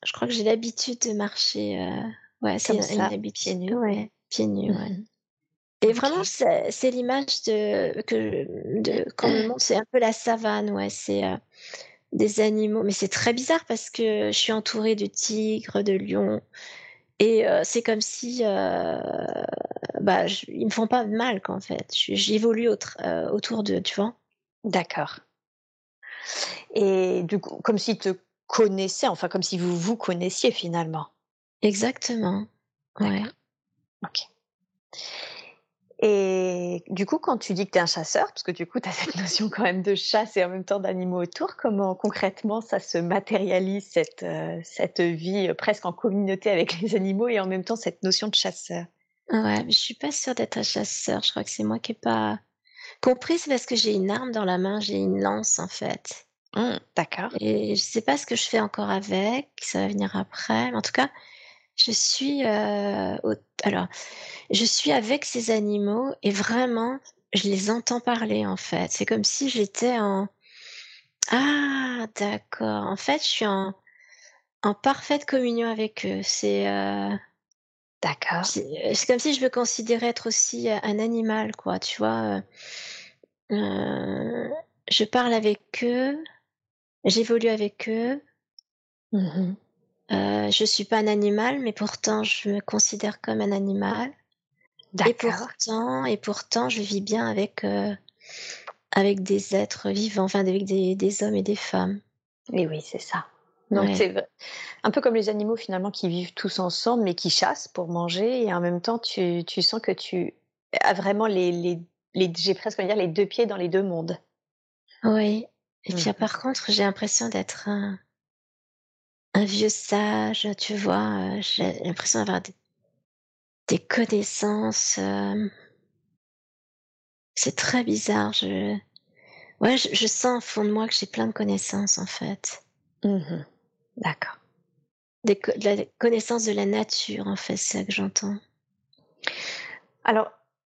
Speaker 2: je crois que j'ai l'habitude de marcher. Euh, ouais, c'est une, habitude. Pieds nus. Ouais, pieds nus. Ouais. Mmh et vraiment, c'est l'image de que de quand c'est un peu la savane, ouais. C'est euh, des animaux, mais c'est très bizarre parce que je suis entourée de tigres, de lions, et euh, c'est comme si, euh, bah, je, ils me font pas mal, qu'en fait. J'évolue euh, autour d'eux, tu vois.
Speaker 1: D'accord. Et du coup, comme s'ils te connaissaient, enfin comme si vous vous connaissiez finalement.
Speaker 2: Exactement. Ouais.
Speaker 1: Ok. Et du coup, quand tu dis que tu es un chasseur, parce que du coup, tu as cette notion quand même de chasse et en même temps d'animaux autour, comment concrètement ça se matérialise, cette, euh, cette vie presque en communauté avec les animaux et en même temps cette notion de chasseur?
Speaker 2: Ouais, je suis pas sûre d'être un chasseur. Je crois que c'est moi qui n'ai pas compris. C'est parce que j'ai une arme dans la main, j'ai une lance en fait.
Speaker 1: Mmh, d'accord.
Speaker 2: Et je sais pas ce que je fais encore avec, ça va venir après. Mais en tout cas, je suis, euh, alors, je suis avec ces animaux et vraiment, je les entends parler en fait. C'est comme si j'étais en ah d'accord. En fait, je suis en en parfaite communion avec eux. C'est euh,
Speaker 1: d'accord.
Speaker 2: C'est comme si je me considérais être aussi euh, un animal, quoi. Tu vois. je parle avec eux, j'évolue avec eux.
Speaker 1: Mmh
Speaker 2: euh, je suis pas un animal, mais pourtant je me considère comme un animal. Et pourtant, et pourtant, je vis bien avec euh, avec des êtres vivants, enfin avec des, des hommes et des femmes.
Speaker 1: Et oui, c'est ça. Donc c'est un peu comme les animaux finalement qui vivent tous ensemble, mais qui chassent pour manger, et en même temps tu, tu sens que tu as vraiment les, les, les j'ai presque dire les deux pieds dans les deux mondes.
Speaker 2: Oui. Et puis mmh. par contre, j'ai l'impression d'être un, un vieux sage, tu vois. Euh, j'ai l'impression d'avoir des, connaissances. Euh, c'est très bizarre. Je, ouais, je, sens au fond de moi que j'ai plein de connaissances en fait.
Speaker 1: Mmh D'accord.
Speaker 2: Des, de la connaissance de la nature, en fait, c'est ça que j'entends.
Speaker 1: Alors,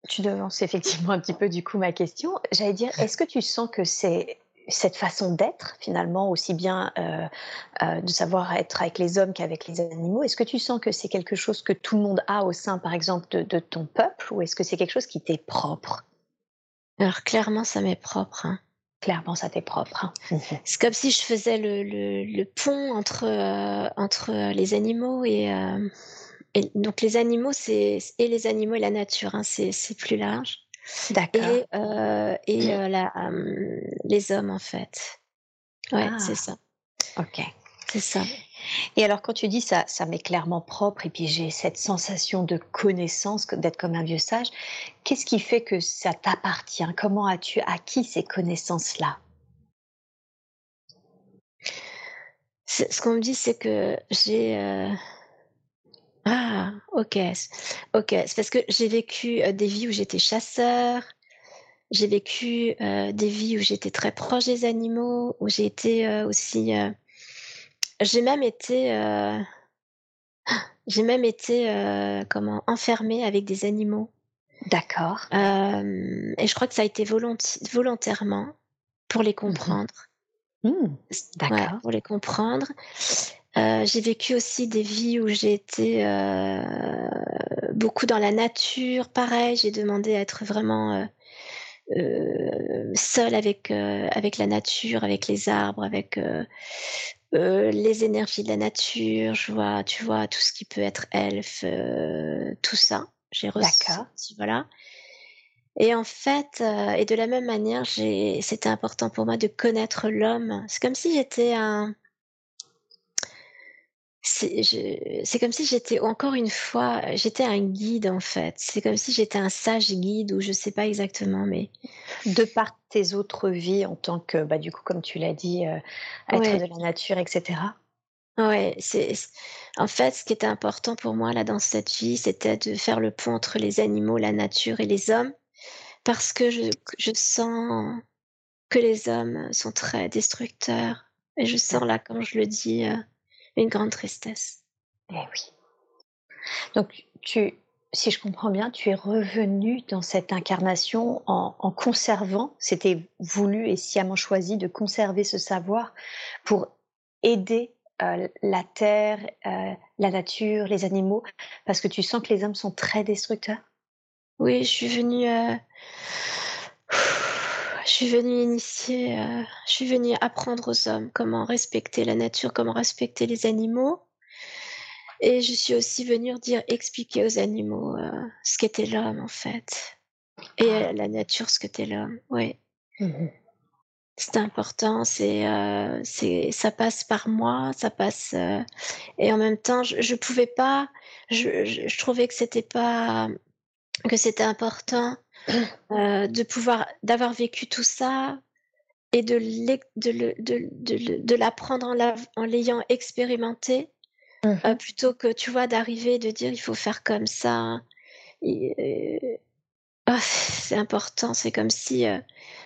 Speaker 1: tu devances effectivement un petit peu du coup ma question. J'allais dire, est-ce que tu sens que c'est cette façon d'être finalement aussi bien euh, euh, de savoir être avec les hommes qu'avec les animaux Est-ce que tu sens que c'est quelque chose que tout le monde a au sein, par exemple, de, ton peuple, ou est-ce que c'est quelque chose qui t'est propre?
Speaker 2: Alors clairement, ça m'est propre. Hein.
Speaker 1: Clairement, ça t'est propre. Hein.
Speaker 2: C'est comme si je faisais le, le, pont entre, euh, entre les animaux et, donc les animaux, c'est et les animaux et la nature, hein, c'est plus large.
Speaker 1: D'accord.
Speaker 2: Et, euh, et euh, la, les hommes, en fait. Ouais, c'est ah. ça.
Speaker 1: Ok.
Speaker 2: C'est ça.
Speaker 1: Et alors, quand tu dis ça, ça m'est clairement propre, et puis j'ai cette sensation de connaissance, d'être comme un vieux sage, qu'est-ce qui fait que ça t'appartient? Comment as-tu acquis ces connaissances-là?
Speaker 2: Ce qu'on me dit, c'est que j'ai. Euh, ah, ok. Ok, c'est parce que j'ai vécu des vies où j'étais chasseur, j'ai vécu des vies où j'étais très proche des animaux, où j'ai été aussi. j'ai même été. j'ai même été comment enfermée avec des animaux.
Speaker 1: D'accord.
Speaker 2: et je crois que ça a été volontairement pour les mmh comprendre.
Speaker 1: Mmh, d'accord.
Speaker 2: pour les comprendre. Euh, j'ai vécu aussi des vies où j'ai été euh, beaucoup dans la nature. Pareil, j'ai demandé à être vraiment euh, seule avec avec la nature, avec les arbres, avec les énergies de la nature. Je vois, tu vois, tout ce qui peut être elfe, tout ça. J'ai reçu.
Speaker 1: D'accord.
Speaker 2: Voilà. Et en fait, et de la même manière, c'était important pour moi de connaître l'homme. C'est comme si j'étais un c'est comme si j'étais encore une fois, j'étais un guide en fait. C'est comme si j'étais un sage guide ou je sais pas exactement, mais
Speaker 1: de par tes autres vies en tant que, bah, du coup, comme tu l'as dit, euh, être de la nature, etc.
Speaker 2: Ouais, c'est en fait ce qui était important pour moi là dans cette vie, c'était de faire le pont entre les animaux, la nature et les hommes, parce que je, je sens que les hommes sont très destructeurs et je sens là quand je le dis euh, une grande tristesse.
Speaker 1: Eh oui. Donc tu, si je comprends bien, tu es revenu dans cette incarnation en, conservant, c'était voulu et sciemment choisi de conserver ce savoir pour aider euh, la terre, euh, la nature, les animaux, parce que tu sens que les hommes sont très destructeurs?
Speaker 2: Oui, je suis venue. Euh, je suis venue initier, je suis venue apprendre aux hommes comment respecter la nature, comment respecter les animaux. Et je suis aussi venue dire, expliquer aux animaux euh, ce qu'était l'homme en fait. Et à la nature ce qu'était l'homme, oui. Mmh c'est important, c'est, euh, c'est, ça passe par moi, ça passe. Euh, et en même temps, je, je pouvais pas, je, je, trouvais que c'était pas, que c'était important de pouvoir, d'avoir vécu tout ça et de, de, de, de, de l'apprendre en, l'ayant expérimenté Mmh plutôt que, tu vois, d'arriver de dire il faut faire comme ça. Ah, c'est important, c'est comme si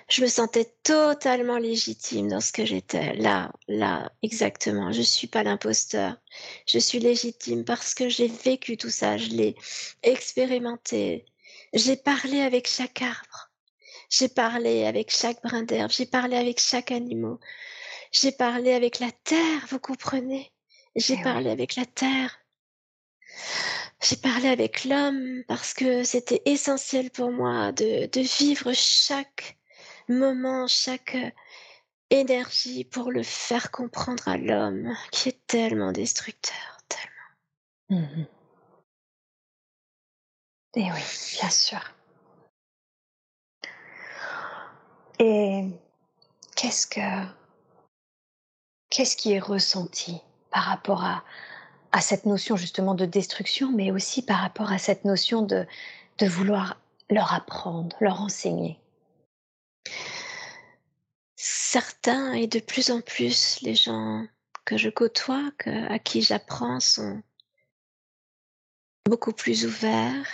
Speaker 2: je me sentais totalement légitime dans ce que j'étais. Là, là, exactement. Je suis pas l'imposteur. Je suis légitime parce que j'ai vécu tout ça, je l'ai expérimenté. J'ai parlé avec chaque arbre. J'ai parlé avec chaque brin d'herbe. J'ai parlé avec chaque animal. J'ai parlé avec la terre, vous comprenez? J'ai eh parlé avec la terre. J'ai parlé avec l'homme parce que c'était essentiel pour moi de, de, vivre chaque moment, chaque énergie pour le faire comprendre à l'homme qui est tellement destructeur, tellement.
Speaker 1: Mmh Et oui, bien sûr. Et qu'est-ce que qu'est-ce qui est ressenti par rapport à, à cette notion justement de destruction, mais aussi par rapport à cette notion de, de vouloir leur apprendre, leur enseigner?
Speaker 2: Certains et de plus en plus les gens que je côtoie, à qui j'apprends, sont beaucoup plus ouverts,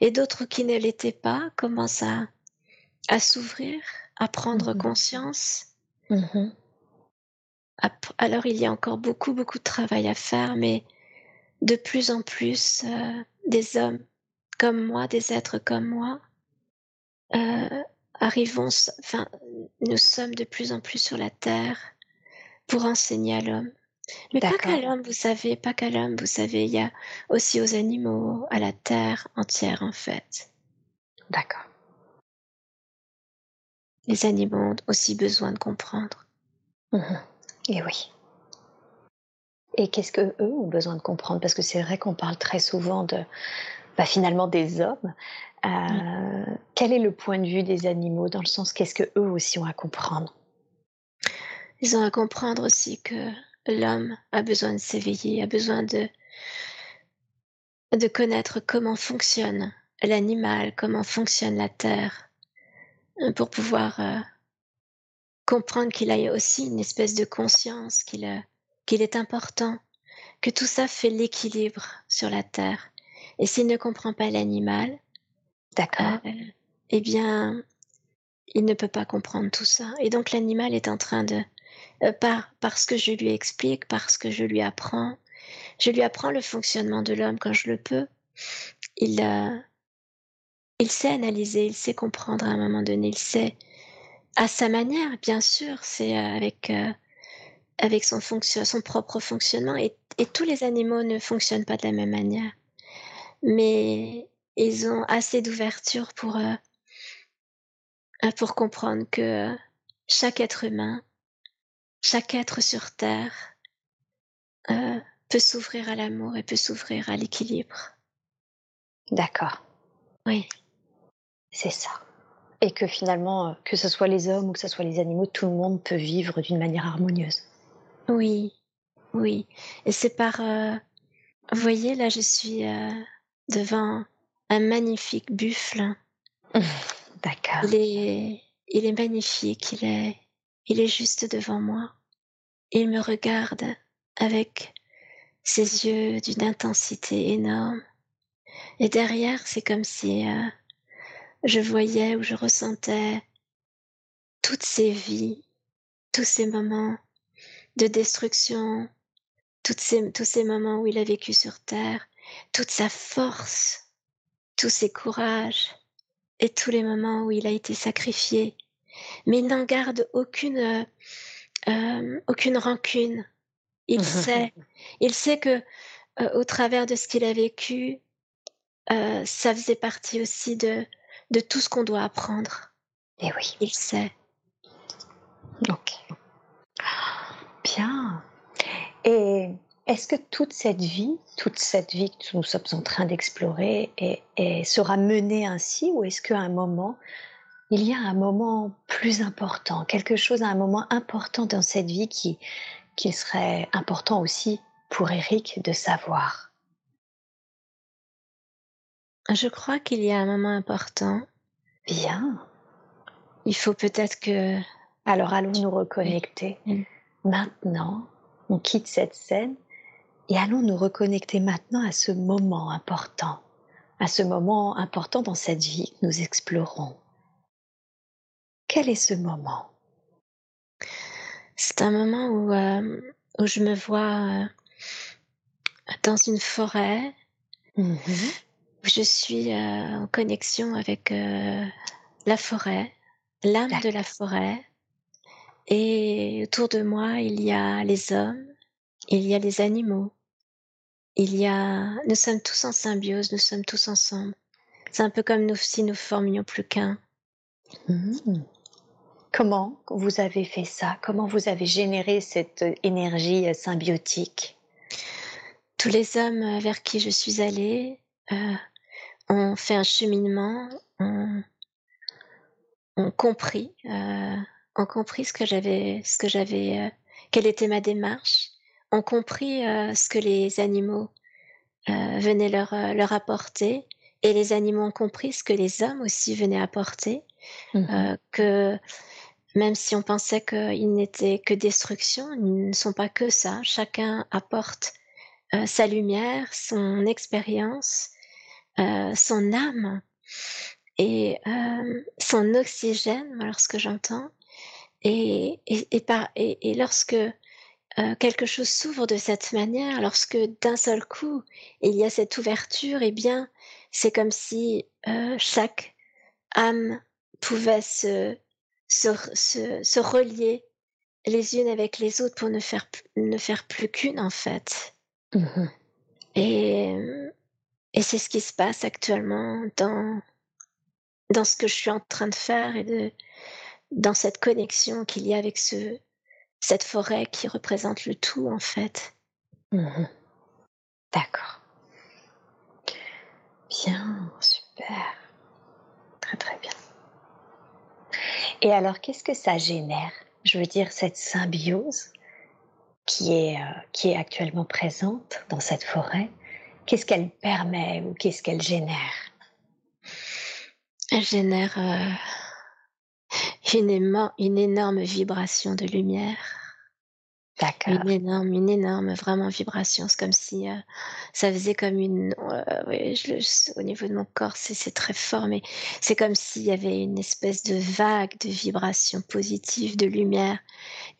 Speaker 2: et d'autres qui ne l'étaient pas commencent à, à s'ouvrir, à prendre mmh conscience. Mmh alors il y a encore beaucoup, beaucoup de travail à faire, mais de plus en plus euh, des hommes comme moi, des êtres comme moi, euh, arrivons, enfin, nous sommes de plus en plus sur la terre pour enseigner à l'homme. Mais pas qu'à l'homme, vous savez, pas qu'à l'homme, vous savez, il y a aussi aux animaux, à la terre entière en fait.
Speaker 1: D'accord.
Speaker 2: Les animaux ont aussi besoin de comprendre.
Speaker 1: Mmh et oui. Et qu'est-ce que eux ont besoin de comprendre? Parce que c'est vrai qu'on parle très souvent de, bah, finalement, des hommes. Euh, quel est le point de vue des animaux dans le sens qu'est-ce que eux aussi ont à comprendre?
Speaker 2: Ils ont à comprendre aussi que l'homme a besoin de s'éveiller, a besoin de de connaître comment fonctionne l'animal, comment fonctionne la terre, pour pouvoir euh, comprendre qu'il a aussi une espèce de conscience, qu'il qu'il est important, que tout ça fait l'équilibre sur la terre. Et s'il ne comprend pas l'animal,
Speaker 1: d'accord, euh,
Speaker 2: eh bien, il ne peut pas comprendre tout ça. Et donc l'animal est en train de, euh, par, parce que je lui explique, parce que je lui apprends, je lui apprends le fonctionnement de l'homme quand je le peux. Il, euh, il sait analyser, il sait comprendre à un moment donné, il sait à sa manière, bien sûr, c'est euh, avec, euh, avec son, fonction, son propre fonctionnement. Et, et, tous les animaux ne fonctionnent pas de la même manière. Mais ils ont assez d'ouverture pour, euh, pour comprendre que chaque être humain, chaque être sur Terre peut s'ouvrir à l'amour et peut s'ouvrir à l'équilibre.
Speaker 1: D'accord.
Speaker 2: Oui.
Speaker 1: C'est ça et que finalement, euh, que ce soit les hommes ou que ce soit les animaux, tout le monde peut vivre d'une manière harmonieuse.
Speaker 2: Oui, Oui, et c'est par. Euh, vous voyez, là, je suis euh, devant un magnifique buffle.
Speaker 1: D'accord.
Speaker 2: Il est, il est magnifique, il est, il est juste devant moi. Il me regarde avec ses yeux d'une intensité énorme. Et derrière, c'est comme si euh, je voyais ou je ressentais toutes ces vies, tous ces moments de destruction, tous ces moments où il a vécu sur Terre, toute sa force, tous ses courages et tous les moments où il a été sacrifié. Mais il n'en garde aucune, euh, aucune rancune. Il sait, il sait que euh, au travers de ce qu'il a vécu, euh, ça faisait partie aussi de, de tout ce qu'on doit apprendre.
Speaker 1: Et eh oui.
Speaker 2: Il sait.
Speaker 1: Ok. Bien. Et est-ce que toute cette vie, toute cette vie que nous sommes en train d'explorer et, sera menée ainsi ou est-ce qu'à un moment, il y a un moment plus important, quelque chose à un moment important dans cette vie qui, qui serait important aussi pour Eric de savoir
Speaker 2: Je crois qu'il y a un moment important.
Speaker 1: Bien.
Speaker 2: Il faut peut-être que...
Speaker 1: Alors allons nous reconnecter. Maintenant, on quitte cette scène et allons nous reconnecter maintenant à ce moment important, à ce moment important dans cette vie que nous explorons. Quel est ce moment?
Speaker 2: C'est un moment où, euh, où je me vois euh, dans une forêt. Mmh je suis euh, en connexion avec euh, la forêt, l'âme de la forêt. Et autour de moi, il y a les hommes, il y a les animaux, il y a. Nous sommes tous en symbiose, nous sommes tous ensemble. C'est un peu comme nous, si nous formions plus qu'un.
Speaker 1: Mmh. Comment vous avez fait ça? Comment vous avez généré cette énergie euh, symbiotique?
Speaker 2: Tous les hommes vers qui je suis allée ont fait un cheminement, ont, compris, euh, ont compris ce que j'avais, ce que j'avais, euh, quelle était ma démarche, ont compris euh, ce que les animaux euh, venaient leur, leur apporter, et les animaux ont compris ce que les hommes aussi venaient apporter, mmh que même si on pensait qu'ils n'étaient que destruction, ils ne sont pas que ça. Chacun apporte sa lumière, son expérience, euh, son âme et euh, son oxygène, lorsque j'entends. Et, et, et, par, et, lorsque euh, quelque chose s'ouvre de cette manière, lorsque d'un seul coup il y a cette ouverture, et eh bien, c'est comme si chaque âme pouvait se, se, se, se, relier les unes avec les autres pour ne faire, ne faire plus qu'une en fait. Mmh et, et c'est ce qui se passe actuellement dans, dans ce que je suis en train de faire et de, dans cette connexion qu'il y a avec ce, cette forêt qui représente le tout en fait.
Speaker 1: Mmh D'accord. Bien, super. Très très bien. Et alors, qu'est-ce que ça génère? Je veux dire, cette symbiose qui est, euh, qui est actuellement présente dans cette forêt, Qu'est-ce qu'elle permet ou qu'est-ce qu'elle génère?
Speaker 2: Elle génère euh, une, une énorme vibration de lumière.
Speaker 1: D'accord.
Speaker 2: Une énorme, une énorme, vraiment vibration. C'est comme si euh, ça faisait comme une. Euh, oui, je, au niveau de mon corps, c'est très fort, mais c'est comme s'il y avait une espèce de vague de vibration positive, de lumière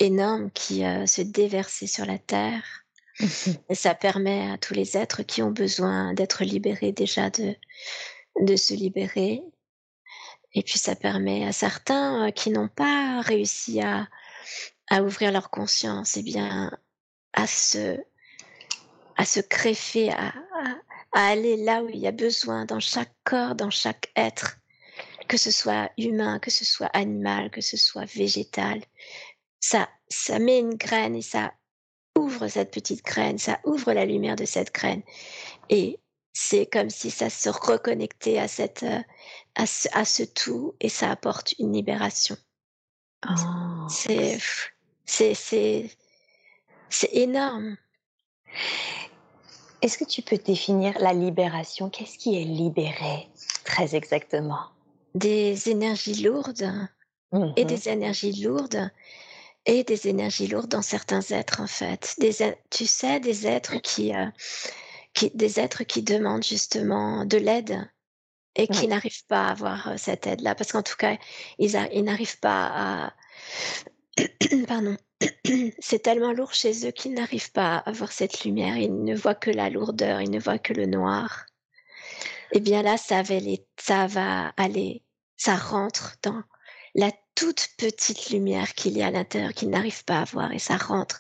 Speaker 2: énorme qui se déversait sur la terre. Et ça permet à tous les êtres qui ont besoin d'être libérés déjà de, de se libérer. Et puis ça permet à certains euh, qui n'ont pas réussi à, à ouvrir leur conscience, et eh bien, à se, à se à, à, à, aller là où il y a besoin, dans chaque corps, dans chaque être, que ce soit humain, que ce soit animal, que ce soit végétal. Ça, ça met une graine et ça ouvre cette petite graine, ça ouvre la lumière de cette graine. Et c'est comme si ça se reconnectait à, cette, euh, à, ce, tout et ça apporte une libération.
Speaker 1: Oh.
Speaker 2: C'est, c'est, c'est, c'est énorme.
Speaker 1: Est-ce que tu peux définir la libération? Qu'est-ce qui est libéré très exactement?
Speaker 2: Des énergies lourdes et mmh des énergies lourdes et des énergies lourdes dans certains êtres en fait. Des, tu sais, des êtres qui, euh, qui, des êtres qui demandent justement de l'aide et qui n'arrivent pas à avoir euh, cette aide-là parce qu'en tout cas ils, ils n'arrivent pas à pardon c'est tellement lourd chez eux qu'ils n'arrivent pas à avoir cette lumière. Ils ne voient que la lourdeur, ils ne voient que le noir. Et eh bien là, ça va, ça va aller, ça rentre dans la toute petite lumière qu'il y a à l'intérieur qu'ils n'arrivent pas à voir et ça rentre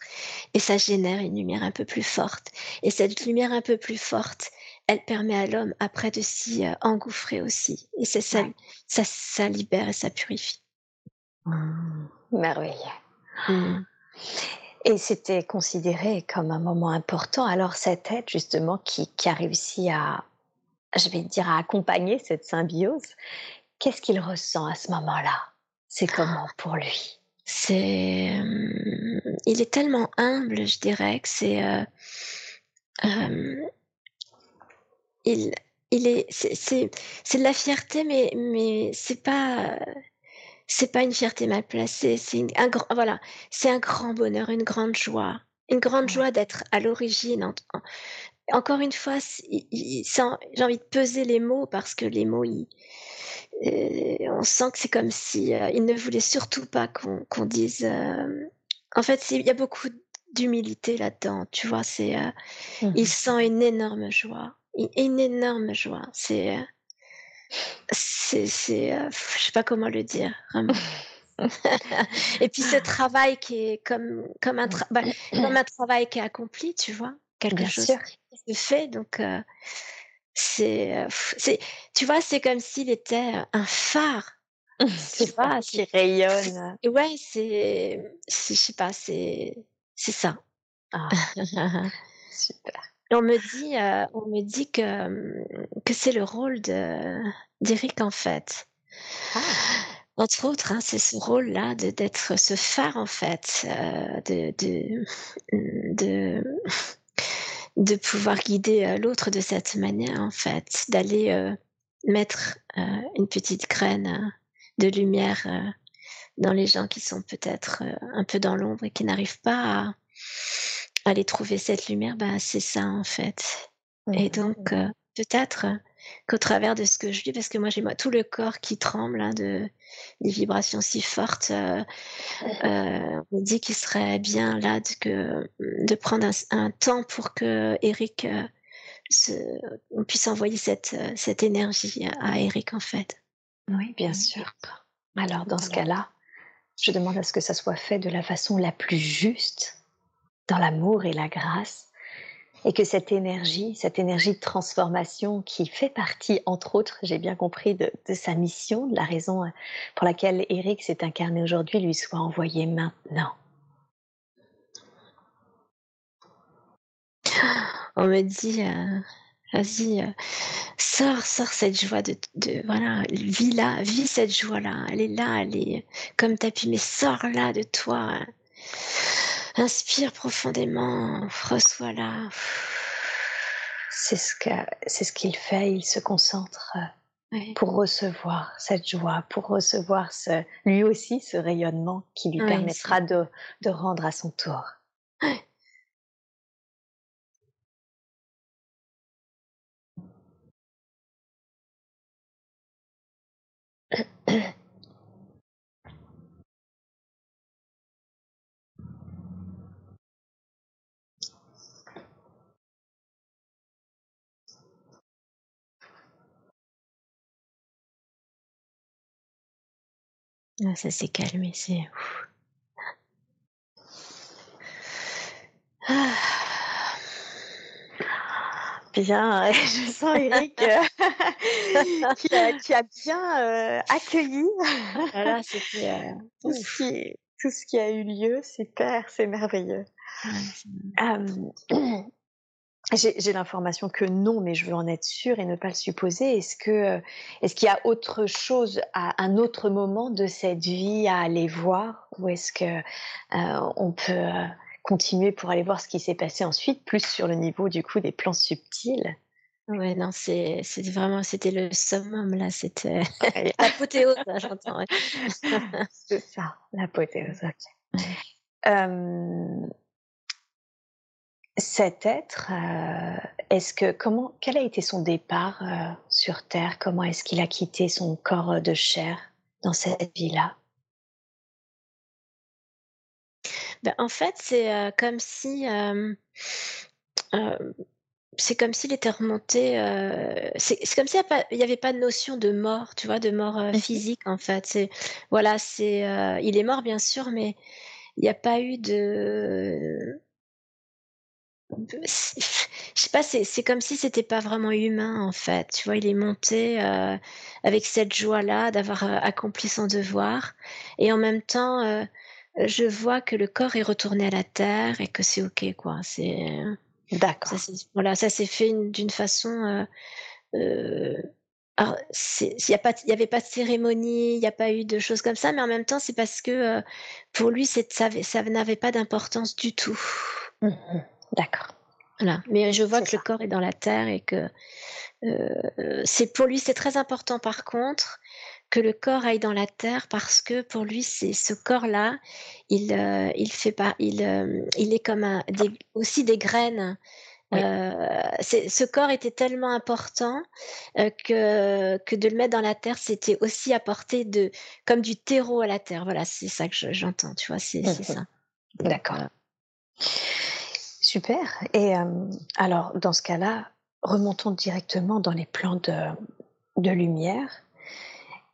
Speaker 2: et ça génère une lumière un peu plus forte. Et cette lumière un peu plus forte, elle permet à l'homme après de s'y euh, engouffrer aussi. Et c'est ça, ça, ça libère et ça purifie.
Speaker 1: Mmh. merveilleux. Mmh. Et c'était considéré comme un moment important. Alors cette aide justement qui, qui a réussi à, je vais dire, à accompagner cette symbiose, qu'est-ce qu'il ressent à ce moment-là? C'est comment pour lui?
Speaker 2: C'est, euh, il est tellement humble, je dirais que c'est, euh, euh, il, il est, c'est, c'est, de la fierté, mais mais c'est pas c'est pas une fierté mal placée, c'est un grand, voilà, c'est un grand bonheur, une grande joie, une grande joie d'être à l'origine. encore une fois, j'ai envie de peser les mots parce que les mots, euh, on sent que c'est comme si euh, il ne voulait surtout pas qu'on dise. Euh, en fait, il y a beaucoup d'humilité là-dedans, tu vois. C'est, mmh il sent une énorme joie, une, énorme joie. C'est c'est, c'est euh, je sais pas comment le dire, vraiment. et puis ce travail qui est comme, comme, un, bah, comme un travail qui est accompli, tu vois, quelque chose qui se fait. Donc, euh, c'est, euh, c'est, tu vois, c'est comme s'il était un phare.
Speaker 1: tu vois, qui rayonne.
Speaker 2: Ouais, c'est, je sais pas, c'est, c'est ça. Ah.
Speaker 1: Super
Speaker 2: on me dit, euh, on me dit que, hum, que c'est le rôle de, d'Eric en fait. Ah. Entre autres, hein, c'est ce rôle-là de, d'être ce phare en fait, euh, de, de, de, de, pouvoir guider euh, l'autre de cette manière en fait, d'aller mettre une petite graine de lumière dans les gens qui sont peut-être un peu dans l'ombre et qui n'arrivent pas à aller trouver cette lumière, bah, c'est ça en fait. Et donc, euh, peut-être qu'au travers de ce que je dis, parce que moi j'ai tout le corps qui tremble hein, de des vibrations si fortes, euh, euh, on dit qu'il serait bien là de, que, de prendre un, temps pour que Eric, se, on puisse envoyer cette, cette énergie à, Eric en fait.
Speaker 1: Oui, bien sûr. Alors dans ce cas-là, je demande à ce que ça soit fait de la façon la plus juste dans l'amour et la grâce, et que cette énergie, cette énergie de transformation qui fait partie, entre autres, j'ai bien compris, de, sa mission, de la raison euh, pour laquelle Eric s'est incarné aujourd'hui, lui soit envoyée maintenant.
Speaker 2: On me dit, euh, vas-y, euh, sors, sors cette joie de, voilà, vis là, vis cette joie là, elle est là, elle est comme tapis, mais sors là de toi. Inspire profondément, reçois-la.
Speaker 1: C'est ce c'est ce qu'il fait. Il se concentre euh, pour recevoir cette joie, pour recevoir ce, lui aussi ce rayonnement qui lui permettra de, de, rendre à son tour.
Speaker 2: Ah, ça s'est calmé, c'est.
Speaker 1: Ah. Bien, je sens Eric euh, qui, a, qui, a, bien euh, accueilli
Speaker 2: voilà, c'était, euh,
Speaker 1: tout, ce qui, tout, ce qui, a eu lieu. Super, c'est merveilleux. J'ai l'information que non, mais je veux en être sûre et ne pas le supposer. Est-ce que est-ce qu'il y a autre chose à un autre moment de cette vie à aller voir ou est-ce que euh, on peut continuer pour aller voir ce qui s'est passé ensuite, plus sur le niveau du coup des plans subtils?
Speaker 2: Ouais, non, c'est vraiment, c'était le summum là, c'était l'apothéose, j'entends.
Speaker 1: c'est ça, l'apothéose. Cet être, euh, est-ce que comment, quel a été son départ euh, sur Terre? Comment est-ce qu'il a quitté son corps de chair dans cette vie-là?
Speaker 2: Ben, en fait, c'est euh, comme si c'est comme s'il était remonté. Euh, c'est comme s'il n'y avait pas de notion de mort, tu vois, de mort euh, mmh physique en fait. C'est voilà, c'est euh, il est mort bien sûr, mais il n'y a pas eu de. Je sais pas, c'est comme si c'était pas vraiment humain en fait. Tu vois, il est monté avec cette joie-là d'avoir accompli son devoir, et en même temps, je vois que le corps est retourné à la terre et que c'est ok quoi. C'est
Speaker 1: D'accord.
Speaker 2: Voilà, ça s'est fait d'une façon. Euh, euh, alors, il n'y avait pas de cérémonie, il n'y a pas eu de choses comme ça, mais en même temps, c'est parce que euh, pour lui, ça, ça n'avait pas d'importance du tout.
Speaker 1: Mmh, mmh. D'accord.
Speaker 2: Voilà. Mais je vois que le corps est dans la terre et que c'est pour lui, c'est très important. Par contre, que le corps aille dans la terre parce que pour lui, c'est ce corps-là, il, euh, il fait pas, il, euh, il est comme un, aussi des graines. Euh, ce corps était tellement important que, que de le mettre dans la terre, c'était aussi apporter de, comme du terreau à la terre. Voilà, c'est ça que j'entends, tu vois, c'est mmh ça.
Speaker 1: D'accord. Super. Et alors, dans ce cas-là, remontons directement dans les plans de, de lumière.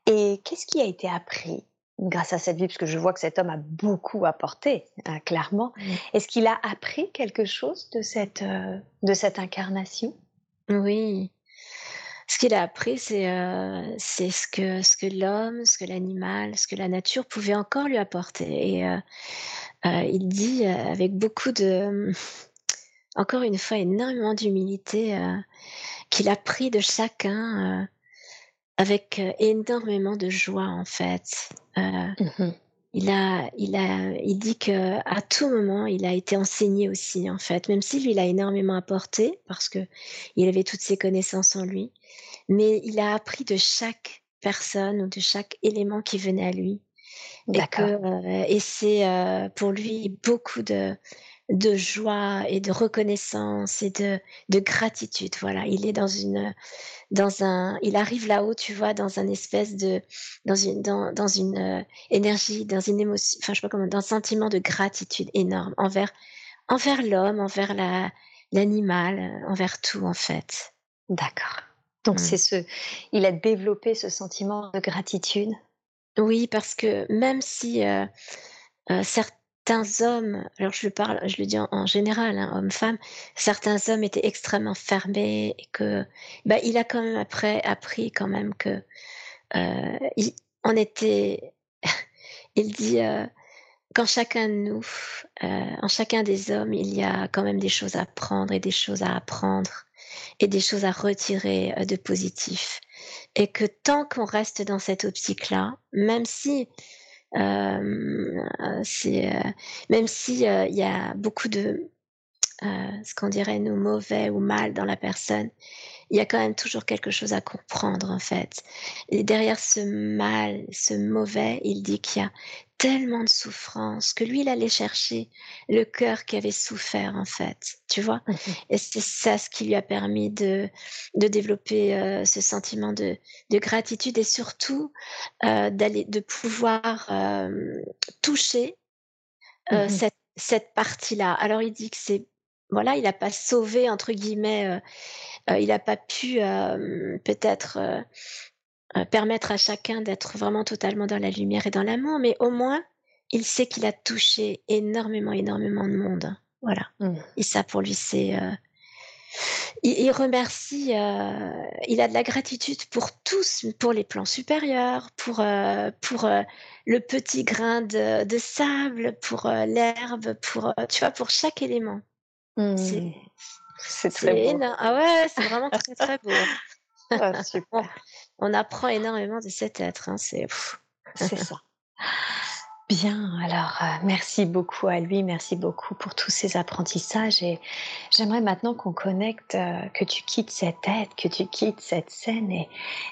Speaker 1: Et qu'est-ce qui a été appris grâce à cette vie? Parce que je vois que cet homme a beaucoup apporté, hein, clairement. Est-ce qu'il a appris quelque chose de cette, euh, de cette incarnation?
Speaker 2: Oui. Ce qu'il a appris, c'est euh, ce que, ce que l'homme, ce que l'animal, ce que la nature pouvait encore lui apporter. Et euh, il dit avec beaucoup de, encore une fois, énormément d'humilité, qu'il a pris de chacun avec énormément de joie en fait. Mmh il a, il a, il dit que à tout moment, il a été enseigné aussi en fait, même si lui il a énormément apporté parce que il avait toutes ses connaissances en lui, mais il a appris de chaque personne ou de chaque élément qui venait à lui. Et, que, et c'est pour lui beaucoup de, de joie et de reconnaissance et de, de gratitude. Voilà, il est dans une, dans un, il arrive là-haut, tu vois, dans un espèce de, dans une, dans, dans une euh, énergie, dans une émotion, enfin je sais pas comment, dans un sentiment de gratitude énorme envers, envers l'homme, envers la, l'animal, envers tout en fait.
Speaker 1: D'accord. Donc mmh. c'est ce, il a développé ce sentiment de gratitude?
Speaker 2: Oui, parce que même si euh, euh certains certains hommes, alors je le parle, je le dis en, général, hein, homme-femme, certains hommes étaient extrêmement fermés et que, bah, il a quand même après appris quand même que euh, on était, il dit, euh, qu'en chacun de nous, euh, en chacun des hommes, il y a quand même des choses à prendre et des choses à apprendre et des choses à retirer de positif. Et que tant qu'on reste dans cette optique-là, même si c'est euh, même si euh, il y a beaucoup de ce qu'on dirait nous mauvais ou mal dans la personne, il y a quand même toujours quelque chose à comprendre en fait. Et derrière ce mal, ce mauvais, il dit qu'il y a tellement de souffrance que lui, il allait chercher le cœur qui avait souffert en fait, tu vois? Mmh Et c'est ça ce qui lui a permis de, de développer euh, ce sentiment de, de, gratitude et surtout euh, d'aller, de pouvoir euh, toucher mmh cette, cette partie-là. Alors il dit que c'est voilà, il n'a pas sauvé entre guillemets il n'a pas pu peut-être euh, permettre à chacun d'être vraiment totalement dans la lumière et dans l'amour, mais au moins, il sait qu'il a touché énormément, énormément de monde. Voilà. Mmh. Et ça, pour lui, c'est. Il, remercie, il a de la gratitude pour tous, pour les plans supérieurs, pour, pour le petit grain de, de sable, pour l'herbe, pour, tu vois, pour chaque élément.
Speaker 1: Mmh. C'est très beau.
Speaker 2: Ah ouais, c'est vraiment très très beau. Ah, super. On, apprend énormément de cet être. Hein. C'est
Speaker 1: c'est ça. Bien, alors euh, merci beaucoup à lui, merci beaucoup pour tous ces apprentissages et j'aimerais maintenant qu'on connecte, euh, que tu quittes cette tête, que tu quittes cette scène et,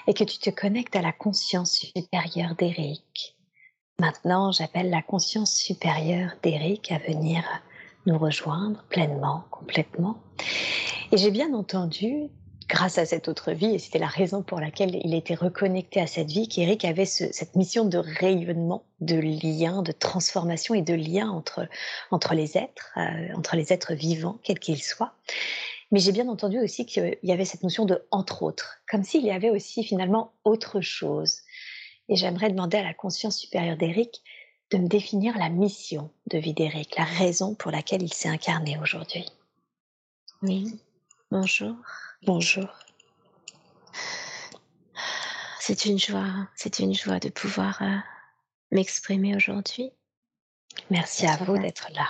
Speaker 1: et que tu te connectes à la conscience supérieure d'Eric. Maintenant, j'appelle la conscience supérieure d'Eric à venir nous rejoindre pleinement, complètement. Et j'ai bien entendu grâce à cette autre vie, et c'était la raison pour laquelle il était reconnecté à cette vie, qu'Eric avait cette mission de rayonnement, de lien, de transformation et de lien entre, entre les êtres, euh, entre les êtres vivants, quels qu'ils soient. Mais j'ai bien entendu aussi qu'il y avait cette notion de entre autres, comme s'il y avait aussi finalement autre chose. Et j'aimerais demander à la conscience supérieure d'Eric de me définir la mission de vie d'Eric, la raison pour laquelle il s'est incarné aujourd'hui.
Speaker 2: Oui, bonjour.
Speaker 1: Bonjour.
Speaker 2: C'est une joie, c'est une joie de pouvoir euh, m'exprimer aujourd'hui.
Speaker 1: Merci à vous d'être là.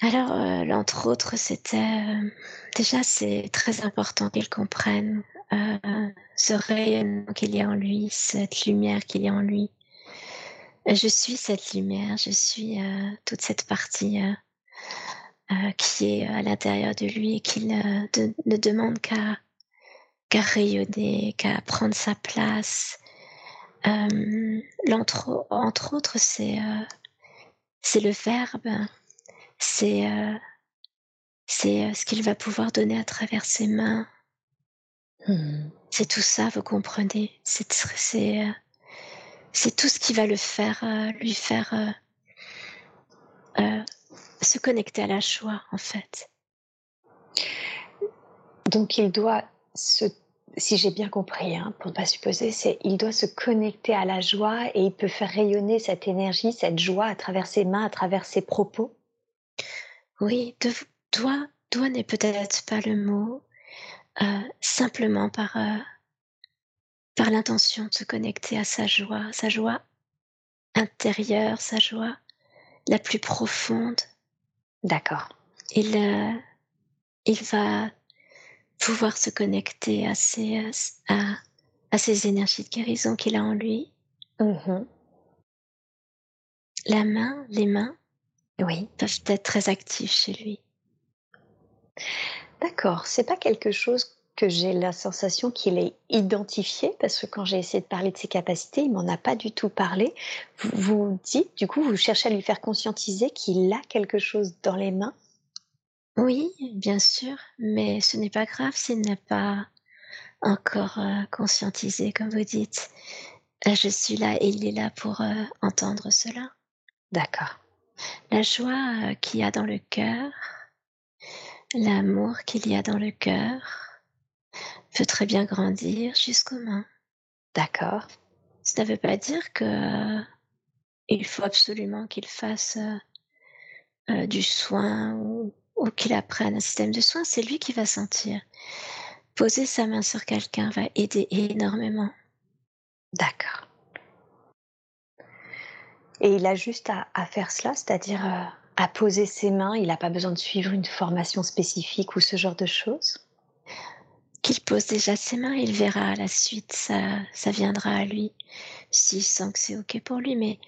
Speaker 2: Alors, euh, entre autres, c'était euh, déjà c'est très important qu'il comprenne ce rayonnement qu'il y a en lui, cette lumière qu'il y a en lui. Je suis cette lumière, je suis toute cette partie euh, qui est à l'intérieur de lui et qu'il ne demande qu'à rayonner, qu'à prendre sa place. Euh, entre, entre, autres, c'est euh, c'est le verbe, c'est c'est ce qu'il va pouvoir donner à travers ses mains. Hmm. C'est tout ça, vous comprenez. C'est c'est tout ce qui va le faire, lui faire se connecter à la joie, en fait.
Speaker 1: Donc il doit se, si j'ai bien compris, hein, pour ne pas supposer, c'est il doit se connecter à la joie et il peut faire rayonner cette énergie, cette joie à travers ses mains, à travers ses propos.
Speaker 2: Oui, de, doit, doit n'est peut-être pas le mot, euh, simplement par, euh, par l'intention de se connecter à sa joie, sa joie intérieure, sa joie la plus profonde,
Speaker 1: D'accord.
Speaker 2: Il, euh, il va pouvoir se connecter à ces, à, à ces énergies de guérison qu'il a en lui.
Speaker 1: Mmh
Speaker 2: La main, les mains,
Speaker 1: oui,
Speaker 2: peuvent être très actives chez lui.
Speaker 1: D'accord, c'est pas quelque chose que j'ai la sensation qu'il est identifié, parce que quand j'ai essayé de parler de ses capacités, il m'en a pas du tout parlé. Vous, vous dites, du coup, vous cherchez à lui faire conscientiser qu'il a quelque chose dans les mains?
Speaker 2: Oui, bien sûr, mais ce n'est pas grave s'il n'a pas encore euh, conscientisé, comme vous dites. Je suis là et il est là pour euh, entendre cela.
Speaker 1: D'accord.
Speaker 2: La joie euh, qu'il y a dans le cœur, l'amour qu'il y a dans le cœur, peut très bien grandir jusqu'aux mains.
Speaker 1: D'accord.
Speaker 2: Ça ne veut pas dire que il faut absolument qu'il fasse euh, euh, du soin ou, qu'il apprenne un système de soins. C'est lui qui va sentir. Poser sa main sur quelqu'un va aider énormément.
Speaker 1: D'accord. Et il a juste à, faire cela, c'est-à-dire euh, à poser ses mains. Il n'a pas besoin de suivre une formation spécifique ou ce genre de choses?
Speaker 2: Qu'il pose déjà ses mains, il verra à la suite, ça, ça viendra à lui, s'il sent que c'est OK pour lui, mais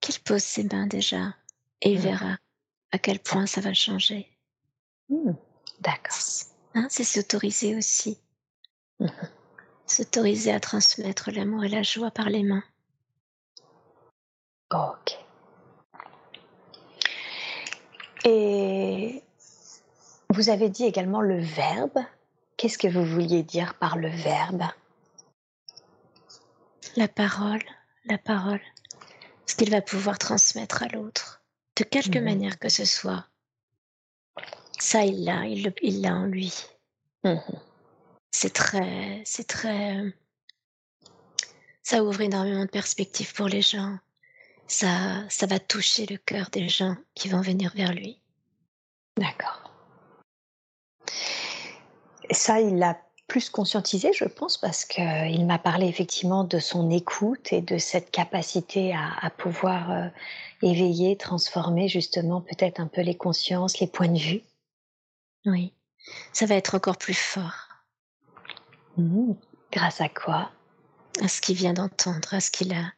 Speaker 2: qu'il pose ses mains déjà, et il mmh. verra à quel point ça va changer.
Speaker 1: Mmh. D'accord.
Speaker 2: Hein, c'est s'autoriser aussi. Mmh. S'autoriser à transmettre l'amour et la joie par les mains.
Speaker 1: Ok. Et vous avez dit également le verbe Qu'est-ce que vous vouliez dire par le verbe?
Speaker 2: La parole, la parole. Ce qu'il va pouvoir transmettre à l'autre, de quelque mmh manière que ce soit. Ça, il l'a, il l'a en lui. Mmh c'est très, c'est très. Ça ouvre énormément de perspectives pour les gens. Ça, ça va toucher le cœur des gens qui vont venir vers lui.
Speaker 1: D'accord ça, il l'a plus conscientisé, je pense, parce qu'il m'a parlé effectivement de son écoute et de cette capacité à, pouvoir euh, éveiller, transformer justement peut-être un peu les consciences, les points de vue.
Speaker 2: Oui, ça va être encore plus fort.
Speaker 1: Mmh. Grâce à quoi?
Speaker 2: À ce qu'il vient d'entendre, à ce qu'il a,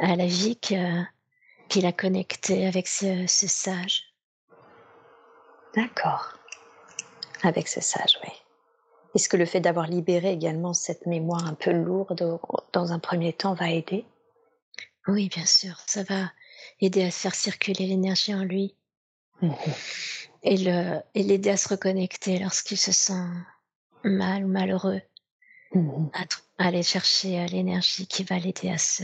Speaker 2: à la vie qu'il a connecté avec ce, sage.
Speaker 1: D'accord. Avec ce sage, oui. Est-ce que le fait d'avoir libéré également cette mémoire un peu lourde dans un premier temps va aider?
Speaker 2: Oui, bien sûr. Ça va aider à faire circuler l'énergie en lui. Mmh et l'aider à se reconnecter lorsqu'il se sent mal ou malheureux. Mmh aller chercher euh, l'énergie qui va l'aider à se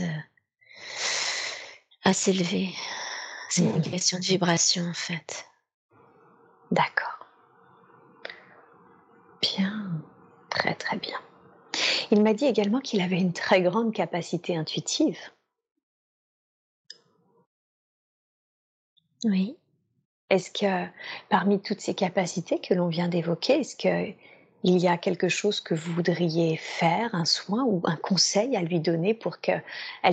Speaker 2: à s'élever. C'est une mmh. question de vibration en fait.
Speaker 1: D'accord. Bien, très très bien. Il m'a dit également qu'il avait une très grande capacité intuitive.
Speaker 2: Oui.
Speaker 1: Est-ce que parmi toutes ces capacités que l'on vient d'évoquer, est-ce qu'il y a quelque chose que vous voudriez faire, un soin ou un conseil à lui donner pour qu'elle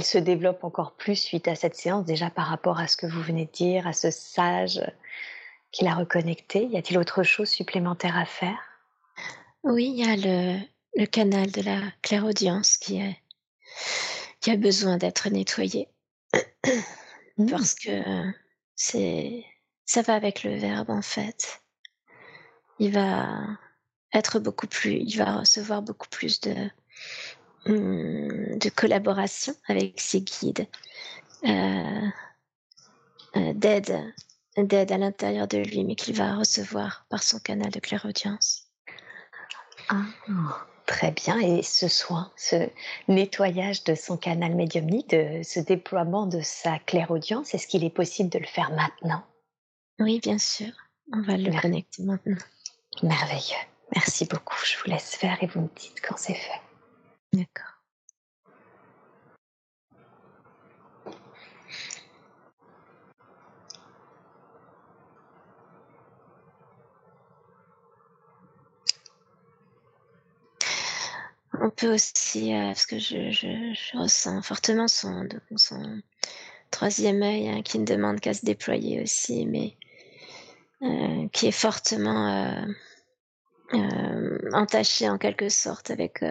Speaker 1: se développe encore plus suite à cette séance, déjà par rapport à ce que vous venez de dire, à ce sage qui l'a reconnecté Y a-t-il autre chose supplémentaire à faire?
Speaker 2: Oui, il y a le, canal de la clairaudience qui, qui a besoin d'être nettoyé. Mmh. Parce que c'est ça va avec le verbe en fait. Il va être beaucoup plus, il va recevoir beaucoup plus de, de collaboration avec ses guides, euh, euh, d'aide, d'aide à l'intérieur de lui, mais qu'il va recevoir par son canal de clairaudience.
Speaker 1: Ah, très bien. Et ce soin, ce nettoyage de son canal médiumnique, de ce déploiement de sa clairaudience, est-ce qu'il est possible de le faire maintenant?
Speaker 2: Oui, bien sûr. On va le connecter maintenant.
Speaker 1: Merveilleux. Merci beaucoup. Je vous laisse faire et vous me dites quand c'est fait.
Speaker 2: D'accord. On peut aussi, euh, parce que je, ressens fortement son, troisième œil hein, qui ne demande qu'à se déployer aussi, mais euh, qui est fortement euh, entaché en quelque sorte avec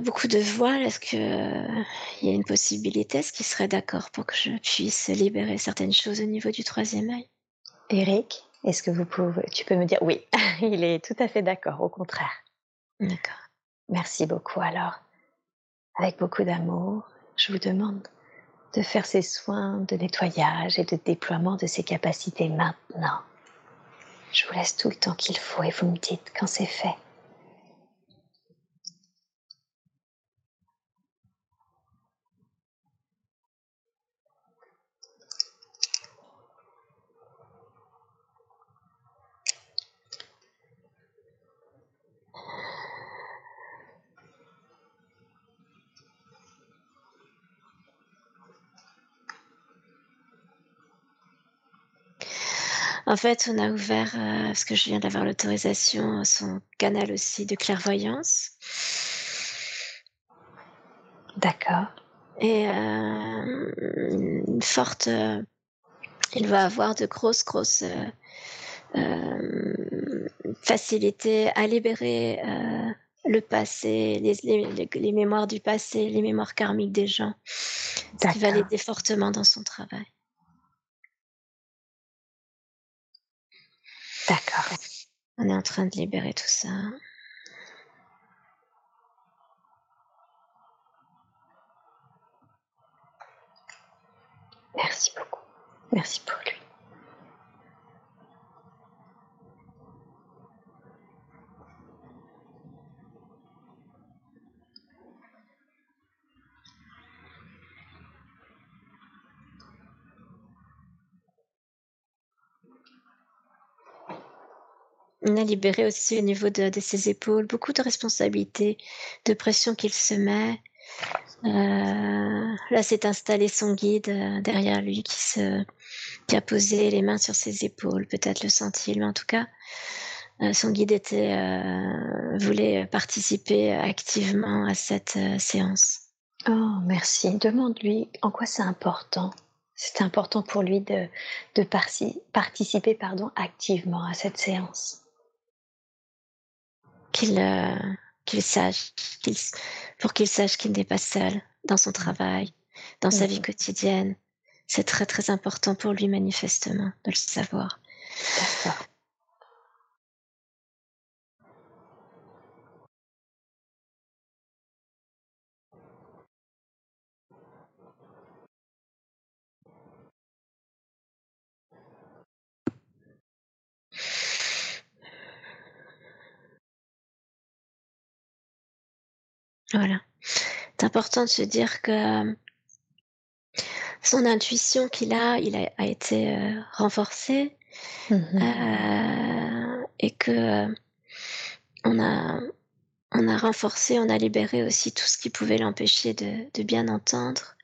Speaker 2: beaucoup de voiles. Est-ce qu'il y a une possibilité? Est-ce qu'il serait d'accord pour que je puisse libérer certaines choses au niveau du troisième œil?
Speaker 1: Eric, est-ce que vous pouvez, tu peux me dire? Oui, il est tout à fait d'accord, au contraire.
Speaker 2: D'accord.
Speaker 1: Merci beaucoup alors. Avec beaucoup d'amour, je vous demande de faire ces soins de nettoyage et de déploiement de ses capacités maintenant. Je vous laisse tout le temps qu'il faut et vous me dites quand c'est fait.
Speaker 2: En fait, on a ouvert, euh, parce que je viens d'avoir l'autorisation, son canal aussi de clairvoyance.
Speaker 1: D'accord.
Speaker 2: Et euh, une forte. Euh, il va avoir de grosses, grosses facilités à libérer le passé, les, les, mémoires du passé, les mémoires karmiques des gens. Ce qui va l'aider fortement dans son travail.
Speaker 1: D'accord.
Speaker 2: On est en train de libérer tout ça.
Speaker 1: Merci beaucoup. Merci pour lui.
Speaker 2: On a libéré aussi au niveau de, ses épaules beaucoup de responsabilités, de pression qu'il se met. Euh, là, s'est installé son guide euh, derrière lui qui, a posé les mains sur ses épaules. Peut-être le sent-il, mais en tout cas, euh, son guide voulait participer activement à cette séance.
Speaker 1: Oh, merci. Demande-lui en quoi c'est important? C'est important pour lui de, participer activement à cette séance
Speaker 2: qu'il euh, qu'il sache, pour qu'il sache qu'il n'est pas seul dans son travail, dans sa vie quotidienne. C'est très très important pour lui manifestement de le savoir. Voilà. C'est important de se dire que son intuition qu'il a, il a, été euh, renforcée mmh euh, et que on a on a renforcé, on a libéré aussi tout ce qui pouvait l'empêcher de, bien entendre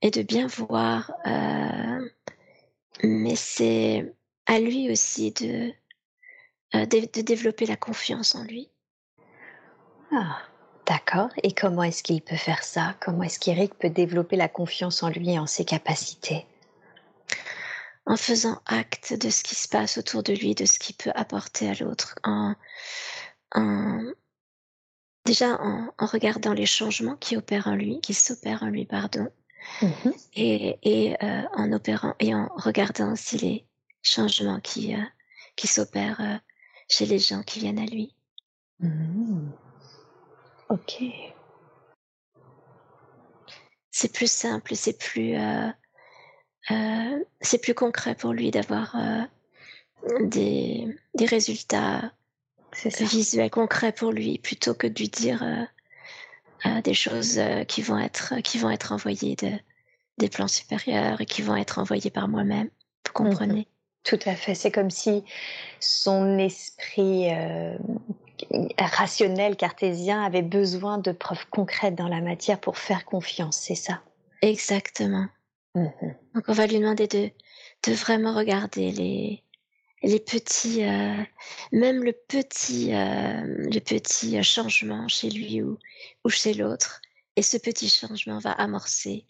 Speaker 2: et de bien voir. Euh, mais c'est à lui aussi de, de développer la confiance en lui.
Speaker 1: Ah. D'accord. Et comment est-ce qu'il peut faire ça? Comment est-ce qu'Eric peut développer la confiance en lui et en ses capacités?
Speaker 2: En faisant acte de ce qui se passe autour de lui, de ce qu'il peut apporter à l'autre, en, déjà en, regardant les changements qui opèrent en lui, qui s'opèrent en lui, pardon, mmh et, euh, en opérant et en regardant aussi les changements qui, euh, qui s'opèrent euh, chez les gens qui viennent à lui.
Speaker 1: Mmh. Ok.
Speaker 2: C'est plus simple, c'est plus, euh, euh, c'est plus concret pour lui d'avoir euh, des, des résultats visuels concrets pour lui plutôt que de lui dire des choses qui vont être qui vont être envoyées de, des plans supérieurs et qui vont être envoyées par moi-même. Vous mmh comprenez?
Speaker 1: Tout à fait. C'est comme si son esprit rationnel cartésien avait besoin de preuves concrètes dans la matière pour faire confiance, c'est ça?
Speaker 2: Exactement. Mmh Donc on va lui demander de, de vraiment regarder les, les petits, euh, même le petit, euh, le petit changement chez lui ou, ou chez l'autre. Et ce petit changement va amorcer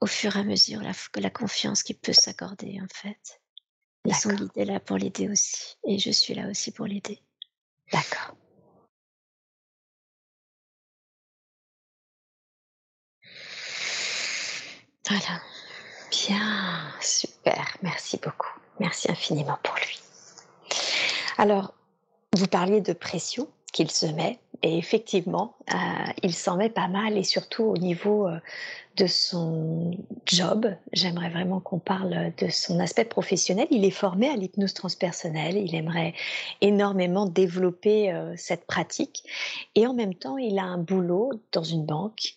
Speaker 2: au fur et à mesure la, la confiance qu'il peut s'accorder en fait. Et son guide est là pour l'aider aussi. Et je suis là aussi pour l'aider.
Speaker 1: D'accord.
Speaker 2: Voilà.
Speaker 1: Bien, super. Merci beaucoup. Merci infiniment pour lui. Alors, vous parliez de pression qu'il se met, et effectivement, euh, il s'en met pas mal, et surtout au niveau euh, de son job. J'aimerais vraiment qu'on parle de son aspect professionnel. Il est formé à l'hypnose transpersonnelle. Il aimerait énormément développer euh, cette pratique. Et en même temps, il a un boulot dans une banque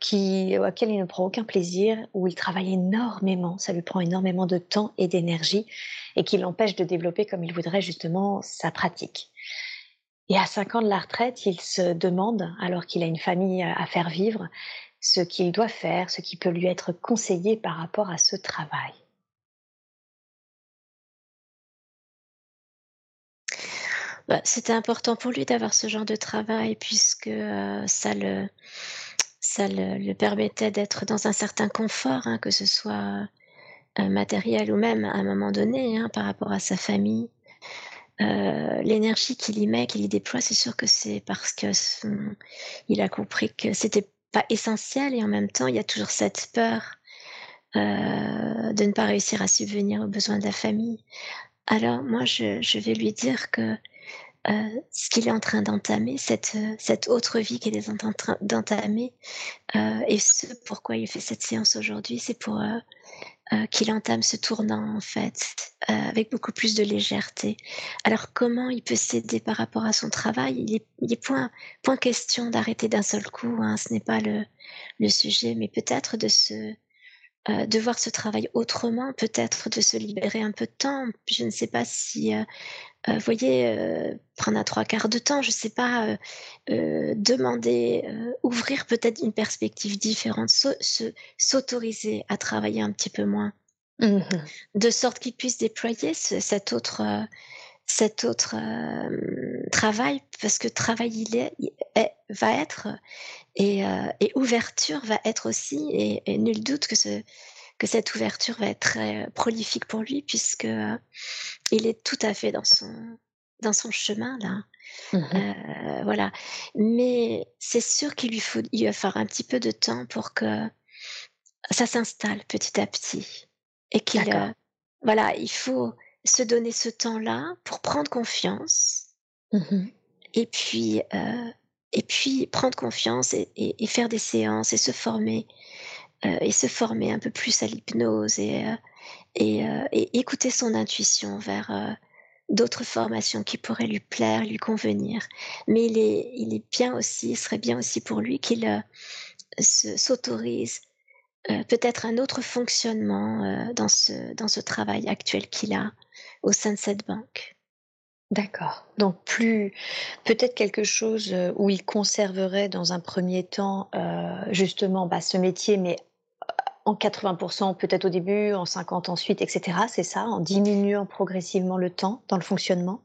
Speaker 1: qui, auquel il ne prend aucun plaisir, où il travaille énormément. Ça lui prend énormément de temps et d'énergie et qui l'empêche de développer comme il voudrait justement sa pratique. Et à 5 ans de la retraite, il se demande, alors qu'il a une famille à faire vivre, ce qu'il doit faire, ce qui peut lui être conseillé par rapport à ce travail.
Speaker 2: Bah, c'était important pour lui d'avoir ce genre de travail puisque euh, ça, le, ça le, permettait d'être dans un certain confort, hein, que ce soit euh, matériel ou même à un moment donné hein, par rapport à sa famille. Euh, l'énergie qu'il y met, qu'il y déploie, c'est sûr que c'est parce que il a compris que c'était pas essentiel et en même temps, il y a toujours cette peur euh, de ne pas réussir à subvenir aux besoins de la famille. Alors moi, je, vais lui dire que euh, ce qu'il est en train d'entamer, cette, cette autre vie qu'il est en train d'entamer, et ce pourquoi il fait cette séance aujourd'hui, c'est pour euh, qu'il entame ce tournant en fait euh, avec beaucoup plus de légèreté. Alors comment il peut s'aider par rapport à son travail? Il est, il est point, point question d'arrêter d'un seul coup, hein, ce n'est pas le, le sujet, mais peut-être de se euh, de voir ce travail autrement, peut-être de se libérer un peu de temps. Je ne sais pas si euh, euh, voyez, euh, prendre un trois quarts de temps, je ne sais pas, euh, demander, ouvrir peut-être une perspective différente, s'autoriser à travailler un petit peu moins, mmh de sorte qu'il puisse déployer ce, cet autre, cet autre travail, parce que travail il est, est va être et, et, ouverture va être aussi, et, et nul doute que ce que cette ouverture va être très prolifique pour lui puisque il est tout à fait dans son dans son chemin là. Mmh voilà. Mais c'est sûr qu'il lui faut, il va falloir un petit peu de temps pour que ça s'installe petit à petit et qu'il, voilà, il faut se donner ce temps-là pour prendre confiance. Mmh et puis, et puis prendre confiance et, faire des séances et se former et se former un peu plus à l'hypnose et, et, écouter son intuition vers d'autres formations qui pourraient lui plaire, lui convenir. Mais il est, il est bien aussi, il serait bien aussi pour lui qu'il s'autorise peut-être un autre fonctionnement dans, ce, dans ce travail actuel qu'il a au sein de cette banque.
Speaker 1: D'accord. Donc plus peut-être quelque chose où il conserverait dans un premier temps justement bah, ce métier, mais en 80% peut-être au début, en 50 ensuite, etc. C'est ça, en diminuant progressivement le temps dans le fonctionnement.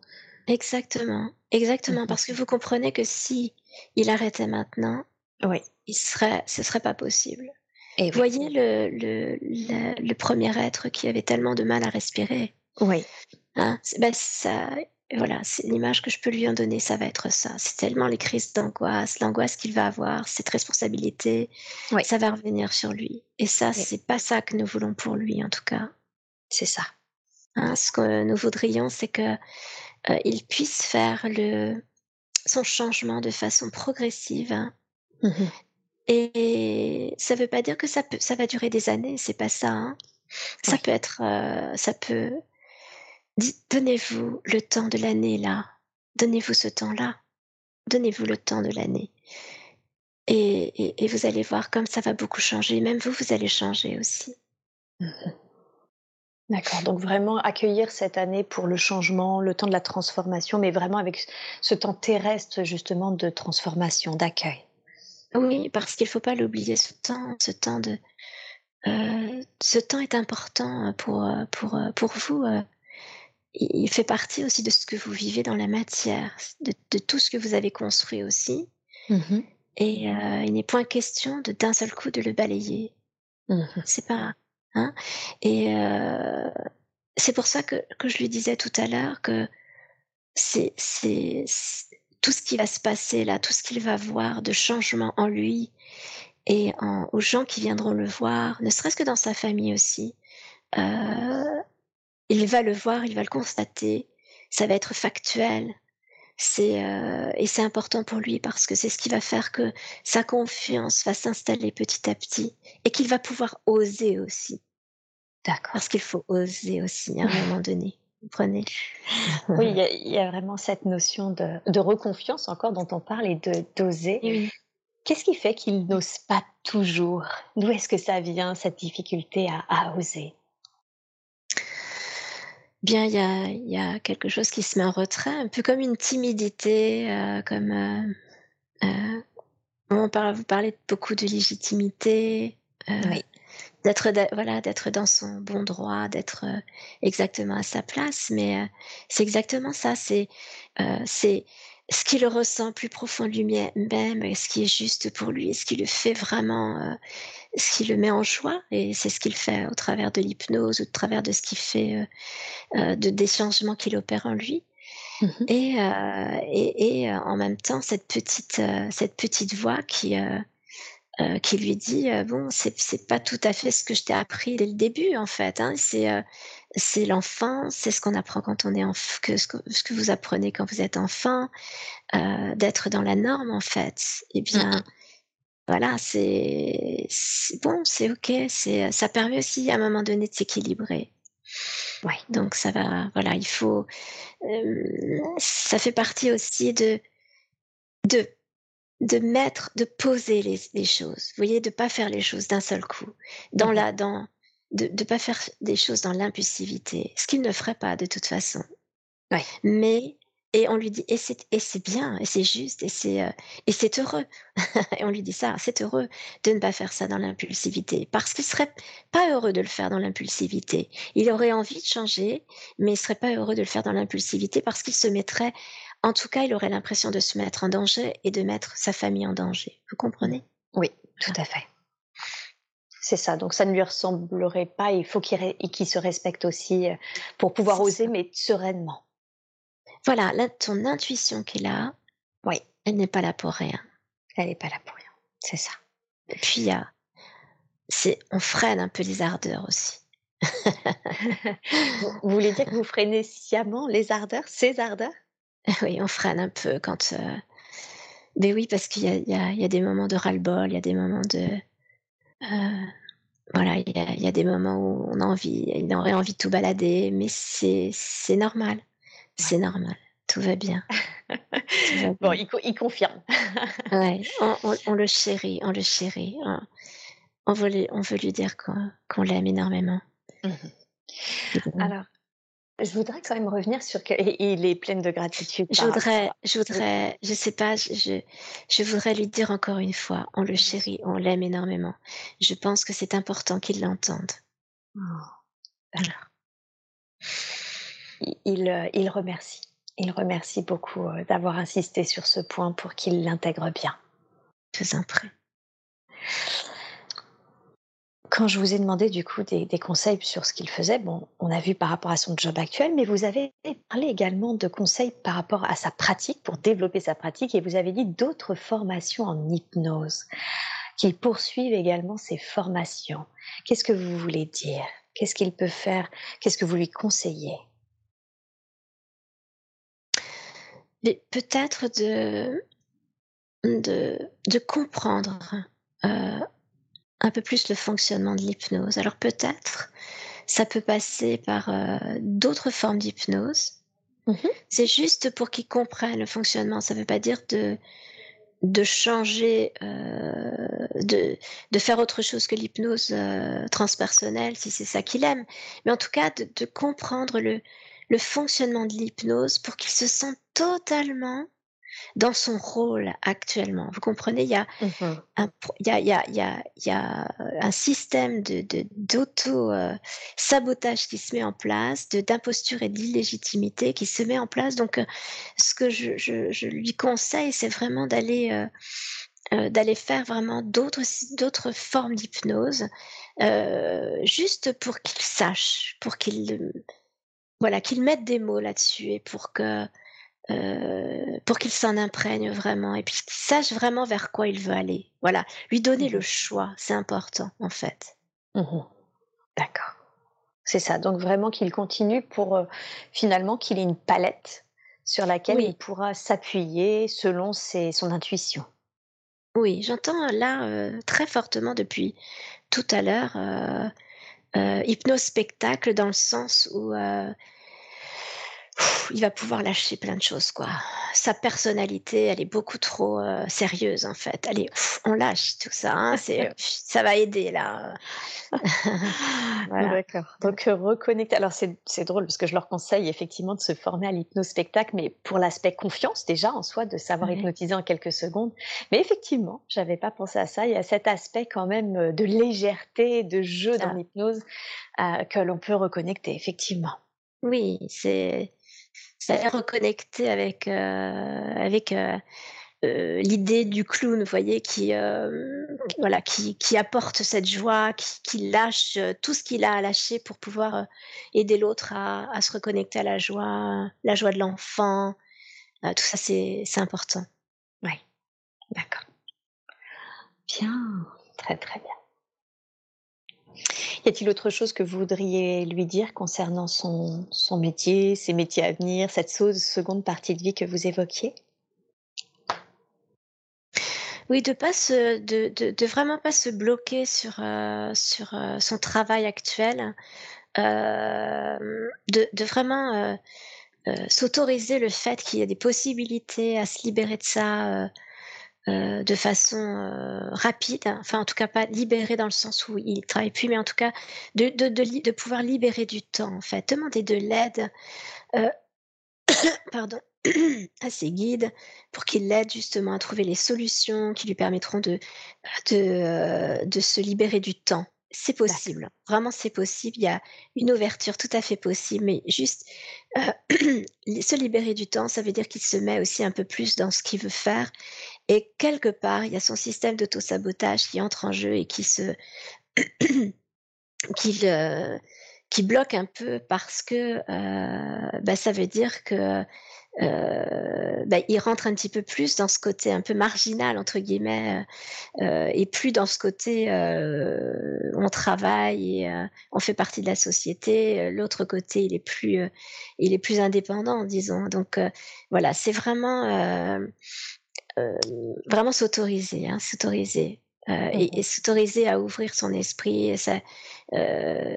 Speaker 2: Exactement, exactement, mmh parce que vous comprenez que si il arrêtait maintenant, oui, il serait, ce serait pas possible. Et voyez le, le, le, premier être qui avait tellement de mal à respirer?
Speaker 1: Oui.
Speaker 2: Hein, ben ça, voilà, c'est l'image que je peux lui en donner, ça va être ça. C'est tellement les crises d'angoisse, l'angoisse qu'il va avoir, cette responsabilité, ça va revenir sur lui. Et ça, c'est pas ça que nous voulons pour lui, en tout cas.
Speaker 1: C'est ça.
Speaker 2: Hein, ce que nous voudrions, c'est que euh, il puisse faire le son changement de façon progressive. Hein. Mmh Et ça veut pas dire que ça peut, ça va durer des années. C'est pas ça. Hein. Ça peut être, euh, ça peut Donnez-vous le temps de l'année là. Donnez-vous ce temps-là. Donnez-vous le temps de l'année. Et, et, vous allez voir comme ça va beaucoup changer. Même vous, vous allez changer aussi. Mmh
Speaker 1: D'accord, donc vraiment accueillir cette année pour le changement, le temps de la transformation, mais vraiment avec ce temps terrestre justement de transformation, d'accueil.
Speaker 2: Oui, parce qu'il ne faut pas l'oublier, ce temps, ce temps de... Euh, ce temps est important pour, pour, pour vous il fait partie aussi de ce que vous vivez dans la matière, de, tout ce que vous avez construit aussi. Mmh Et euh, il n'est point question de d'un seul coup de le balayer. Mmh c'est pas. Hein Et euh, c'est pour ça que, que, je lui disais tout à l'heure que c'est tout ce qui va se passer là, tout ce qu'il va voir de changement en lui et en, aux gens qui viendront le voir, ne serait-ce que dans sa famille aussi. Euh, il va le voir, il va le constater, ça va être factuel. C'est euh, et c'est important pour lui parce que c'est ce qui va faire que sa confiance va s'installer petit à petit et qu'il va pouvoir oser aussi.
Speaker 1: D'accord.
Speaker 2: Parce qu'il faut oser aussi à un moment donné. Vous prenez
Speaker 1: Oui, il y, a vraiment cette notion de, de reconfiance encore dont on parle et de d'oser. Qu'est-ce qui fait qu'il n'ose pas toujours? D'où est-ce que ça vient cette difficulté à, à oser?
Speaker 2: Bien, il y a, y a quelque chose qui se met en retrait, un peu comme une timidité, euh, comme euh, euh, on parle, vous parlez beaucoup de légitimité, oui. d'être voilà, d'être dans son bon droit, d'être exactement à sa place, mais c'est exactement ça. C'est c'est ce qu'il ressent plus profond de lui-même, ce qui est juste pour lui, ce qui le fait vraiment ce qui le met en joie, et c'est ce qu'il fait au travers de l'hypnose, au travers de ce qu'il fait, euh, euh, de, des changements qu'il opère en lui. Mmh et, euh, et, et, en même temps, cette petite, cette petite voix qui, qui lui dit Bon, c'est pas tout à fait ce que je t'ai appris dès le début, en fait. Hein, c'est c'est l'enfant, c'est ce qu'on apprend quand on est enfant, que ce, que ce que vous apprenez quand vous êtes enfant, d'être dans la norme, en fait. Eh bien, mmh voilà, c'est bon, c'est ok, c'est ça permet aussi à un moment donné de s'équilibrer. Ouais. Donc ça va, voilà, il faut, euh, ça fait partie aussi de de de mettre, de poser les, les choses. Vous voyez, de pas faire les choses d'un seul coup, dans mmh la, dans de ne pas faire des choses dans l'impulsivité, ce qu'il ne ferait pas de toute façon. Ouais. Mais et on lui dit et c'est et c'est bien et c'est juste et c'est euh, et c'est heureux. Et on lui dit ça c'est heureux de ne pas faire ça dans l'impulsivité parce qu'il serait pas heureux de le faire dans l'impulsivité. Il aurait envie de changer mais il serait pas heureux de le faire dans l'impulsivité parce qu'il se mettrait en tout cas il aurait l'impression de se mettre en danger et de mettre sa famille en danger. Vous comprenez?
Speaker 1: Oui tout à fait. C'est ça, donc ça ne lui ressemblerait pas. Il faut qu'il se respecte aussi euh, pour pouvoir oser, mais sereinement.
Speaker 2: Voilà, là, ton intuition qui est là,
Speaker 1: oui,
Speaker 2: elle n'est pas là pour rien.
Speaker 1: Elle n'est pas là pour rien, c'est ça.
Speaker 2: Et puis, il y a, c'est, on freine un peu les ardeurs aussi.
Speaker 1: vous, voulez dire que vous freinez sciemment les ardeurs, ces ardeurs?
Speaker 2: Oui, on freine un peu quand. Euh, mais oui, parce qu'il y a, y a, des moments de ras-le-bol, il y a des moments de. Euh, voilà, il y, a, y a, des moments où on a envie, il aurait envie de tout balader, mais c'est, c'est normal. C'est normal. Tout va bien.
Speaker 1: bon, il, confirme.
Speaker 2: ouais, on, le chérit, on le chérit. On, veut, lui, on veut lui dire qu'on, l'aime énormément.
Speaker 1: Mmh Alors, je voudrais quand même revenir sur que il est plein de gratitude.
Speaker 2: Je voudrais, je voudrais, je sais pas, je, je voudrais lui dire encore une fois, on le chérit, on l'aime énormément. Je pense que c'est important qu'il l'entende. Oh.
Speaker 1: Alors, il, euh, il remercie. Il remercie beaucoup euh, d'avoir insisté sur ce point pour qu'il l'intègre bien.
Speaker 2: Je vous en prie.
Speaker 1: Quand je vous ai demandé du coup des, conseils sur ce qu'il faisait, bon, on a vu par rapport à son job actuel, mais vous avez parlé également de conseils par rapport à sa pratique, pour développer sa pratique, et vous avez dit d'autres formations en hypnose, qu'il poursuive également ses formations. Qu'est-ce que vous voulez dire? Qu'est-ce qu'il peut faire? Qu'est-ce que vous lui conseillez?
Speaker 2: Peut-être de, de, de comprendre euh, un peu plus le fonctionnement de l'hypnose. Alors peut-être ça peut passer par euh, d'autres formes d'hypnose. Mmh C'est juste pour qu'ils comprennent le fonctionnement. Ça ne veut pas dire de, de changer, euh, de, de faire autre chose que l'hypnose transpersonnelle, si c'est ça qu'il aime. Mais en tout cas, de, de comprendre le, le fonctionnement de l'hypnose pour qu'il se sente totalement dans son rôle actuellement. Vous comprenez, il y a, un, il y a, il y a, il y a, il y a un système de, d'auto-sabotage euh, qui se met en place, d'imposture et d'illégitimité qui se met en place. Donc, euh, ce que je, je, je lui conseille, c'est vraiment d'aller... Euh, euh, d'aller faire vraiment d'autres d'autres formes d'hypnose euh, juste pour qu'il sache pour qu'il voilà qu'il mette des mots là-dessus et pour que euh, pour qu'il s'en imprègne vraiment et puis qu'il sache vraiment vers quoi il veut aller. Voilà, lui donner le mmh choix, c'est important en fait.
Speaker 1: Mmh D'accord. C'est ça, donc vraiment qu'il continue pour euh, finalement qu'il ait une palette sur laquelle il pourra s'appuyer selon ses, son intuition.
Speaker 2: Oui, j'entends là euh, très fortement depuis tout à l'heure hypnose spectacle dans le sens où il va pouvoir lâcher plein de choses, quoi. Sa personnalité, elle est beaucoup trop euh, sérieuse, en fait. Allez, on lâche tout ça. Hein, c'est, ça va aider, là.
Speaker 1: D'accord. Donc, euh, reconnecter. Alors, c'est, c'est drôle parce que je leur conseille effectivement de se former à l'hypnospectacle, mais pour l'aspect confiance, déjà, en soi, de savoir hypnotiser en quelques secondes. Mais effectivement, j'avais pas pensé à ça. Il y a cet aspect quand même euh, de légèreté, de jeu dans l'hypnose que l'on peut reconnecter, effectivement.
Speaker 2: Oui, c'est ça reconnecter avec, euh, avec euh, euh, l'idée du clown, vous voyez, qui, voilà, qui, qui, apporte cette joie, qui, qui lâche tout ce qu'il a à lâcher pour pouvoir aider l'autre à, à, se reconnecter à la joie, la joie de l'enfant. tout ça, c'est important.
Speaker 1: Oui, d'accord. Bien, très très bien. Y a-t-il autre chose que vous voudriez lui dire concernant son, son métier, ses métiers à venir, cette seconde partie de vie que vous évoquiez?
Speaker 2: Oui, de pas se, de, de, vraiment pas se bloquer sur euh, sur euh, son travail actuel, euh, de, de vraiment s'autoriser le fait qu'il y a des possibilités à se libérer de ça euh, de façon euh, rapide, enfin en tout cas pas libéré dans le sens où il travaille plus, mais en tout cas de, de, de, de pouvoir libérer du temps en fait, demander de l'aide, euh, pardon, à ses guides pour qu'ils l'aident justement à trouver les solutions qui lui permettront de, de, de se libérer du temps. C'est possible, vraiment c'est possible, il y a une ouverture tout à fait possible, mais juste se libérer du temps, ça veut dire qu'il se met aussi un peu plus dans ce qu'il veut faire et quelque part, il y a son système d'auto-sabotage qui entre en jeu et qui se. qui, qui bloque un peu parce que euh, bah, ça veut dire que euh, bah, il rentre un petit peu plus dans ce côté un peu marginal entre guillemets euh, et plus dans ce côté on travaille et on fait partie de la société. L'autre côté, il est plus, il est plus indépendant, disons. Donc voilà, c'est vraiment vraiment s'autoriser, hein, s'autoriser. et, mmh s'autoriser à ouvrir son esprit, sa,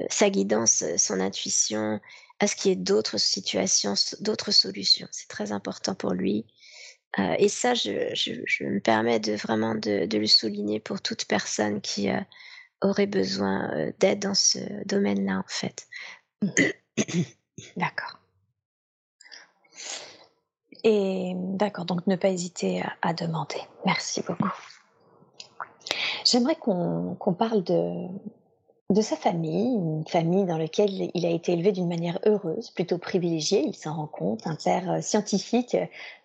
Speaker 2: sa guidance, son intuition, à ce qu'il y ait d'autres situations, d'autres solutions. C'est très important pour lui. Euh, et ça, je, je, me permets de vraiment de, de, le souligner pour toute personne qui euh, aurait besoin euh, d'aide dans ce domaine-là, en fait.
Speaker 1: D'accord. Et d'accord, donc ne pas hésiter à, demander. Merci beaucoup. J'aimerais qu'on parle de, de sa famille, une famille dans laquelle il a été élevé d'une manière heureuse, plutôt privilégiée, il s'en rend compte, un père euh, scientifique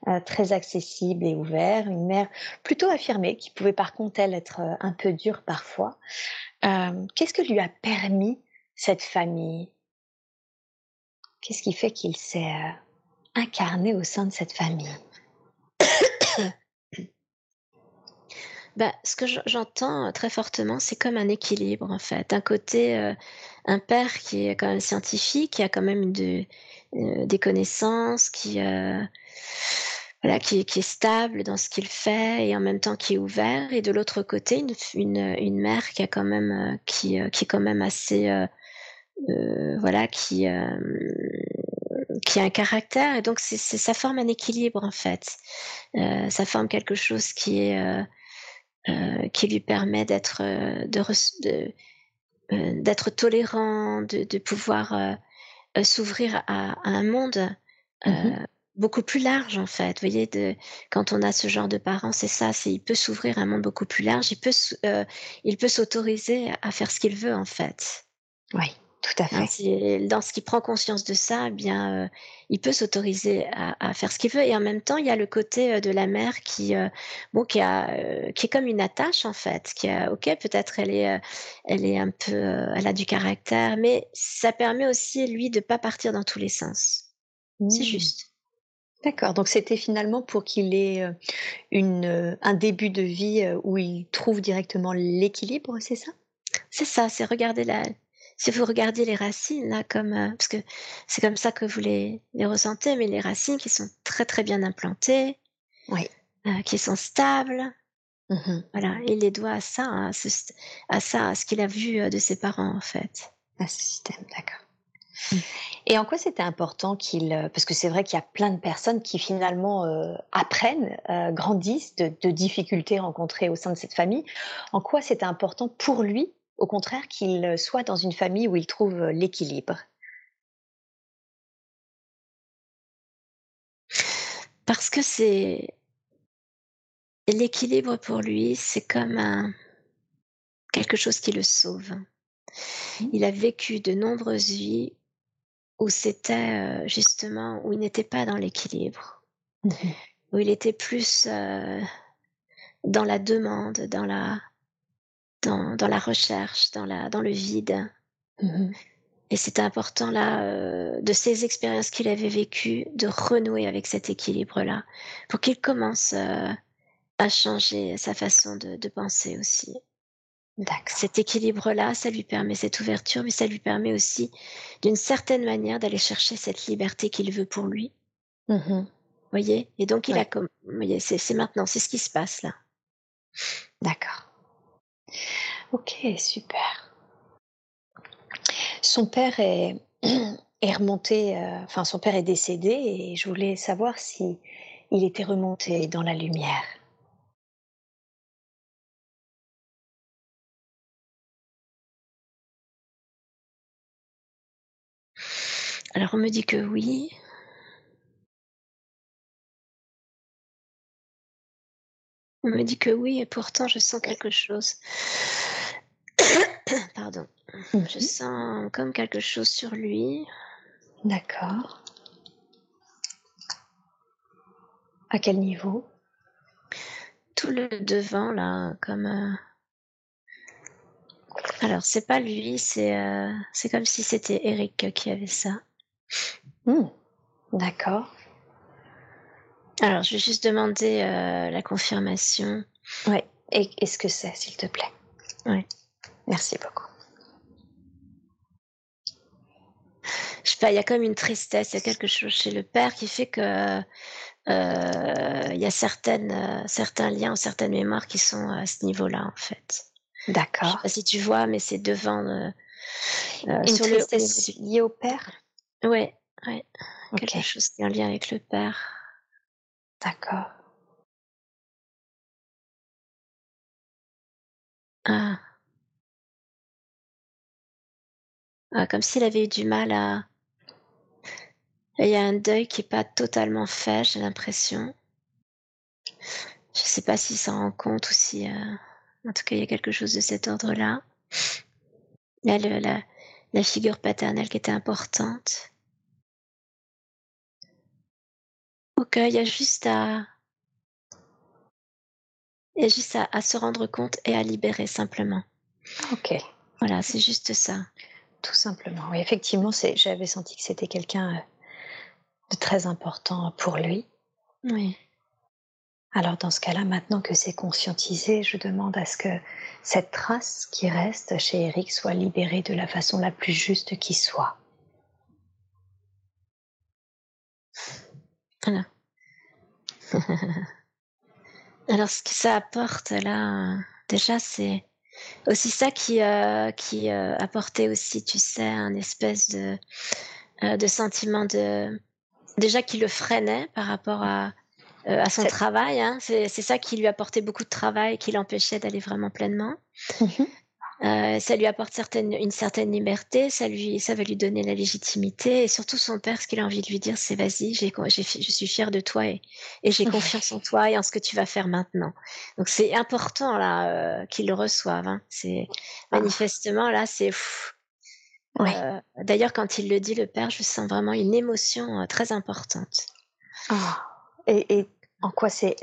Speaker 1: euh, très accessible et ouvert, une mère plutôt affirmée, qui pouvait par contre, elle, être euh, un peu dure parfois. Qu'est-ce que lui a permis cette famille? Qu'est-ce qui fait qu'il s'est incarné au sein de cette famille
Speaker 2: bah, ce que j'entends très fortement, c'est comme un équilibre en fait. D'un côté, euh, un père qui est quand même scientifique, qui a quand même euh, des connaissances, qui, euh, voilà, qui, est stable dans ce qu'il fait et en même temps qui est ouvert. Et de l'autre côté, une, mère qui a quand même, qui, qui est quand même assez, voilà, qui qui a un caractère et donc c'est ça forme un équilibre en fait. ça forme quelque chose qui est euh, qui lui permet d'être euh, de, euh, d'être tolérant, de, de pouvoir s'ouvrir à, à, un monde mmh beaucoup plus large en fait. Vous voyez, de, quand on a ce genre de parents, c'est ça, c'est il peut s'ouvrir à un monde beaucoup plus large. Il peut, il peut s'autoriser à faire ce qu'il veut en fait.
Speaker 1: Oui. Tout à hein,
Speaker 2: fait. dans ce qui prend conscience de ça, eh bien, euh, il peut s'autoriser à, faire ce qu'il veut. Et en même temps, il y a le côté euh, de la mère qui, euh, bon, qui a, qui est comme une attache en fait. Qui a, ok, peut-être elle est, elle est un peu, elle a du caractère, mais ça permet aussi lui de pas partir dans tous les sens. C'est mmh. juste.
Speaker 1: D'accord. Donc c'était finalement pour qu'il ait une, un début de vie où il trouve directement l'équilibre, c'est ça?
Speaker 2: C'est ça. C'est regarder la si vous regardiez les racines, là, comme, euh, parce que c'est comme ça que vous les, les, ressentez, mais les racines qui sont très très bien implantées,
Speaker 1: oui.
Speaker 2: Euh, qui sont stables, mmh voilà, il les doit à ça, à, ce, à ça, à ce qu'il a vu euh, de ses parents, en fait.
Speaker 1: À ce système, d'accord. Mmh. Et en quoi c'était important qu'il, parce que c'est vrai qu'il y a plein de personnes qui finalement apprennent, grandissent de, de, difficultés rencontrées au sein de cette famille. En quoi c'était important pour lui au contraire qu'il soit dans une famille où il trouve l'équilibre
Speaker 2: Parce que c'est l'équilibre pour lui, c'est comme un... quelque chose qui le sauve. Mmh. Il a vécu de nombreuses vies où c'était justement où il n'était pas dans l'équilibre, mmh où il était plus dans la demande, dans la dans, la recherche, dans, la, dans le vide. Mmh Et c'était important là, euh, de ces expériences qu'il avait vécues, de renouer avec cet équilibre-là, pour qu'il commence euh, à changer sa façon de, de penser aussi. Cet équilibre-là, ça lui permet cette ouverture, mais ça lui permet aussi, d'une certaine manière, d'aller chercher cette liberté qu'il veut pour lui. Mmh voyez? Et donc, il a comme, voyez, c'est maintenant, c'est ce qui se passe là.
Speaker 1: D'accord. Ok, super. Son père est, remonté, euh, enfin son père est décédé et je voulais savoir si il était remonté dans la lumière.
Speaker 2: Alors on me dit que oui, On me dit que oui, et pourtant je sens quelque chose. Pardon. Je sens comme quelque chose sur lui.
Speaker 1: D'accord. À quel niveau?
Speaker 2: Tout le devant, là, comme. Euh, alors, c'est pas lui, c'est euh, c'est comme si c'était Eric qui avait ça.
Speaker 1: Hmm. D'accord.
Speaker 2: Alors, je vais juste demander la confirmation.
Speaker 1: Oui. Et, ce que c'est, s'il te plaît?
Speaker 2: Oui.
Speaker 1: Merci beaucoup.
Speaker 2: Je sais pas, il y a comme une tristesse, il y a quelque chose chez le père qui fait que euh, il y a certaines, euh, certains liens certaines mémoires qui sont à ce niveau-là, en fait.
Speaker 1: D'accord. Je sais
Speaker 2: pas si tu vois, mais c'est devant. Euh,
Speaker 1: Une sur tristesse le... liée au père?
Speaker 2: Oui, ouais. quelque chose qui est en lien avec le père.
Speaker 1: D'accord.
Speaker 2: Ah. ah. Comme s'il avait eu du mal à, il y a un deuil qui n'est pas totalement fait, j'ai l'impression. Je ne sais pas s'il s'en rend compte ou si, euh, en tout cas, il y a quelque chose de cet ordre-là. Il la figure paternelle qui était importante. Ok, il y a juste à, il y a juste à, se rendre compte et à libérer simplement.
Speaker 1: Ok.
Speaker 2: Voilà, c'est juste ça.
Speaker 1: Tout simplement. Oui, effectivement, j'avais senti que c'était quelqu'un euh, de très important pour lui.
Speaker 2: Oui.
Speaker 1: Alors dans ce cas-là, maintenant que c'est conscientisé, je demande à ce que cette trace qui reste chez Eric soit libérée de la façon la plus juste qui soit.
Speaker 2: Voilà. Alors ce que ça apporte là, déjà c'est aussi ça qui, euh, qui euh, apportait aussi, tu sais, un espèce de, euh, de sentiment de déjà qui le freinait par rapport à, à son travail. Hein. C'est ça qui lui apportait beaucoup de travail, qui l'empêchait d'aller vraiment pleinement. Mhm. Euh, ça lui apporte certaine, une certaine liberté, ça, lui, ça va lui donner la légitimité. Et surtout, son père, ce qu'il a envie de lui dire, c'est vas-y, j'ai, je suis fière de toi et, et j'ai confiance en toi et en ce que tu vas faire maintenant. Donc, c'est important là euh, qu'il le reçoive. Hein. C'est ah. manifestement là, c'est euh, d'ailleurs, quand il le dit, le père, je sens vraiment une émotion très importante.
Speaker 1: Ah. Et, en quoi c'est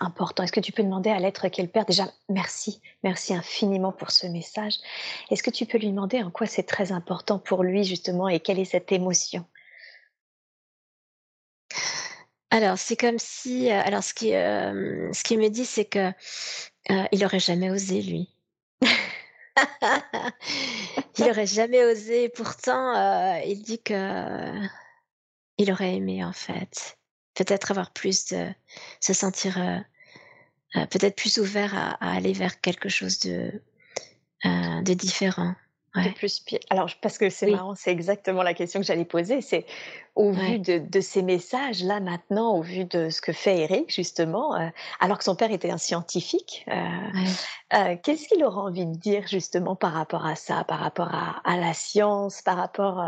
Speaker 1: important? Est-ce que tu peux demander à l'être qu'est le père déjà merci, merci infiniment pour ce message. Est-ce que tu peux lui demander en quoi c'est très important pour lui justement et quelle est cette émotion?
Speaker 2: Alors, c'est comme si. Euh, alors, ce qui, ce qui me dit, c'est que il aurait jamais osé, lui. il aurait jamais osé. Pourtant, euh, il dit que il aurait aimé en fait. Peut-être avoir plus de se sentir euh, euh, peut-être plus ouvert à, aller vers quelque chose de de différent.
Speaker 1: Plus Alors, parce que c'est marrant, c'est exactement la question que j'allais poser. C'est au vu de, ces messages-là maintenant, au vu de ce que fait Eric, justement, euh, alors que son père était un scientifique, euh, euh, qu'est-ce qu'il aura envie de dire, justement, par rapport à ça, par rapport à, la science, par rapport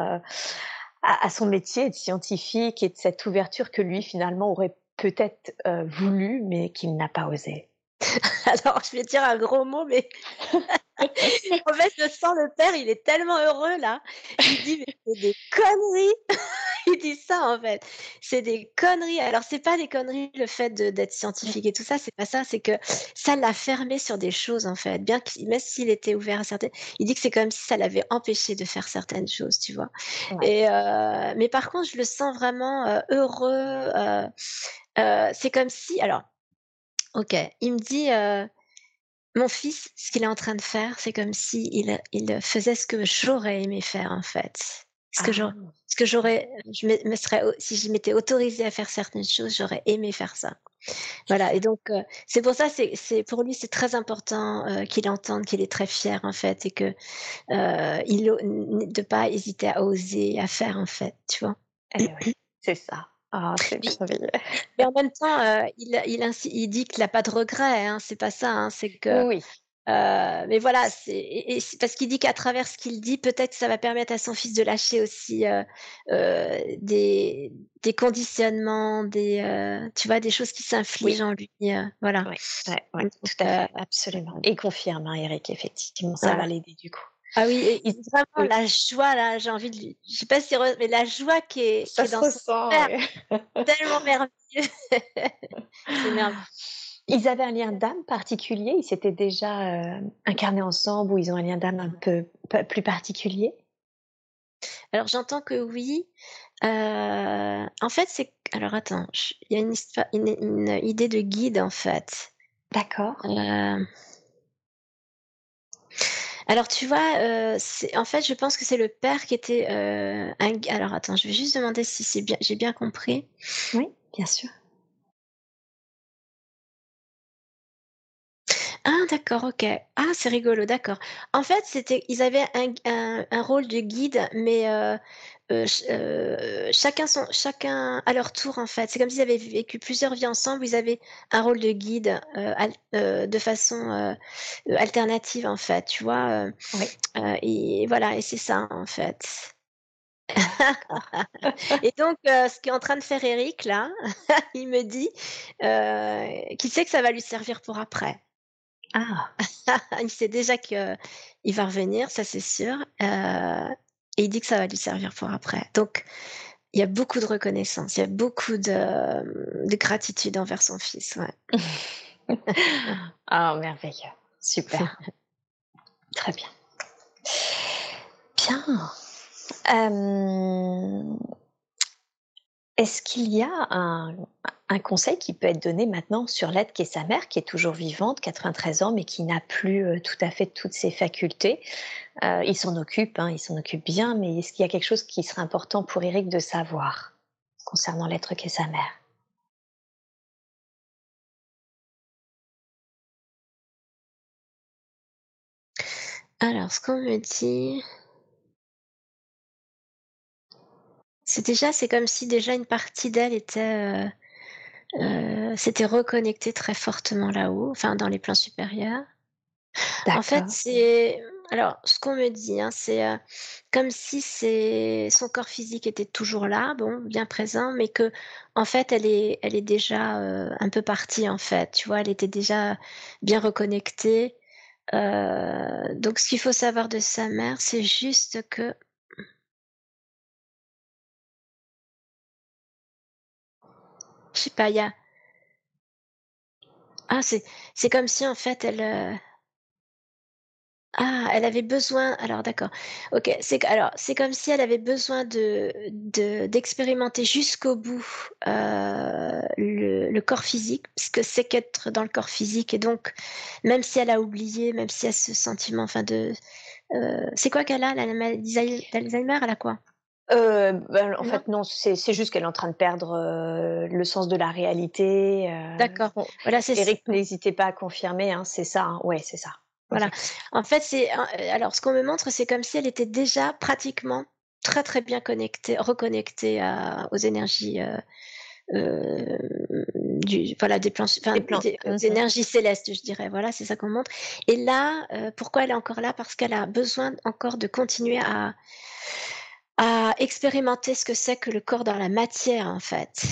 Speaker 1: à, à, son métier de scientifique et de cette ouverture que lui, finalement, aurait peut-être voulu, mais qu'il n'a pas osé
Speaker 2: Alors, je vais dire un gros mot, mais en fait, je sens le père, il est tellement heureux là. Il dit, mais c'est des conneries. il dit ça en fait. C'est des conneries. Alors, c'est pas des conneries le fait d'être scientifique et tout ça, c'est pas ça. C'est que ça l'a fermé sur des choses en fait. Bien qu'il, même s'il était ouvert à certaines, il dit que c'est comme si ça l'avait empêché de faire certaines choses, tu vois. Et euh, mais par contre, je le sens vraiment euh, heureux. Euh, c'est comme si, alors Ok, il me dit, mon fils, ce qu'il est en train de faire, c'est comme si il, il faisait ce que j'aurais aimé faire en fait. Ce que j'aurais, ah. ce que j'aurais, je me, serais, si je m'étais autorisée à faire certaines choses, j'aurais aimé faire ça. Voilà. Et donc, euh, c'est pour ça, c'est, c'est pour lui, c'est très important euh, qu'il entende qu'il est très fier en fait et que euh, il de pas hésiter à oser, à faire en fait, tu vois.
Speaker 1: Eh oui, c'est ça. Ah, c'est
Speaker 2: Mais en même temps, euh, il, il, il, dit qu'il n'a pas de regrets, hein, c'est pas ça, hein, c'est que.
Speaker 1: Oui.
Speaker 2: Euh, mais voilà, c'est parce qu'il dit qu'à travers ce qu'il dit, peut-être ça va permettre à son fils de lâcher aussi euh, euh des, des conditionnements, des tu vois, des choses qui s'infligent en lui. Voilà.
Speaker 1: Oui, ouais, tout à fait, absolument. Et confirme, hein, Eric, effectivement, ça va l'aider du coup.
Speaker 2: Ah oui, et vraiment la joie là, j'ai envie de lui... Je sais pas si mais la joie qui est, qui est dans son père, tellement merveilleux. c'est merveilleux.
Speaker 1: Ils avaient un lien d'âme particulier, ils s'étaient déjà euh, incarnés ensemble ou ils ont un lien d'âme un peu plus particulier?
Speaker 2: Alors j'entends que oui. Euh, en fait, c'est Alors attends, il y a une, une, idée de guide en fait.
Speaker 1: D'accord.
Speaker 2: Euh, alors tu vois, euh, en fait, je pense que c'est le père qui était euh, un. Alors attends, je vais juste demander si c'est bien, j'ai bien compris.
Speaker 1: Oui, bien sûr.
Speaker 2: Ah d'accord, OK. Ah c'est rigolo, d'accord. En fait, c'était ils avaient un un rôle de guide, mais heu heu, chacun son chacun à leur tour, en fait. C'est comme s'ils avaient vécu plusieurs vies ensemble, ils avaient un rôle de guide, de façon, alternative, en fait, tu vois?
Speaker 1: Oui.
Speaker 2: et voilà et c'est ça, en fait. Et donc ce qu'est en train de faire Eric là, il me dit, qu'il sait que ça va lui servir pour après.
Speaker 1: Ah!
Speaker 2: Il sait déjà qu'il va revenir, ça c'est sûr, euh, et il dit que ça va lui servir pour après. Donc il y a beaucoup de reconnaissance, il y a beaucoup de de gratitude envers son fils, ouais.
Speaker 1: Ah merveilleux, super. Très bien. Bien. est-ce qu'il y a un un conseil qui peut être donné maintenant sur l'aide qui est sa mère, qui est toujours vivante, 93 ans, mais qui n'a plus euh, tout à fait toutes ses facultés. Euh, il s'en occupe, hein, il s'en occupe bien, mais est-ce qu'il y a quelque chose qui serait important pour Eric de savoir concernant l'être qu'est sa mère?
Speaker 2: Alors, ce qu'on me dit, c'est déjà, c'est comme si déjà une partie d'elle était euh, euh, s'était reconnecté très fortement là-haut, enfin dans les plans supérieurs. En fait, c'est alors ce qu'on me dit, hein, c'est euh, comme si son corps physique était toujours là, bon, bien présent, mais que en fait, elle est, elle est déjà euh, un peu partie en fait. Tu vois, elle était déjà bien reconnectée. donc, ce qu'il faut savoir de sa mère, c'est juste que je sais pas, il y a ah, c'est comme si en fait elle, euh ah, elle avait besoin alors d'accord. OK, c'est alors, c'est comme si elle avait besoin de de d'expérimenter jusqu'au bout, heu, le le corps physique, ce que c'est qu'être dans le corps physique et donc même si elle a oublié, même si elle a ce sentiment enfin de, heu c'est quoi qu'elle a, la maladie d'Alzheimer? Elle a quoi?
Speaker 1: Euh, ben, en fait, non, c'est juste qu'elle est en train de perdre euh, le sens de la réalité.
Speaker 2: Euh, D'accord. Voilà, c'est
Speaker 1: Eric, n'hésitez pas à confirmer, hein, c'est ça. Hein. Ouais, c'est ça.
Speaker 2: Voilà. En fait, c'est alors ce qu'on me montre, c'est comme si elle était déjà pratiquement très très bien connectée, reconnectée à, aux énergies. du, voilà des plans, des, mmh énergies célestes je dirais voilà c'est ça qu'on montre et là pourquoi elle est encore là? Parce qu'elle a besoin encore de continuer à à expérimenter ce que c'est que le corps dans la matière, en fait.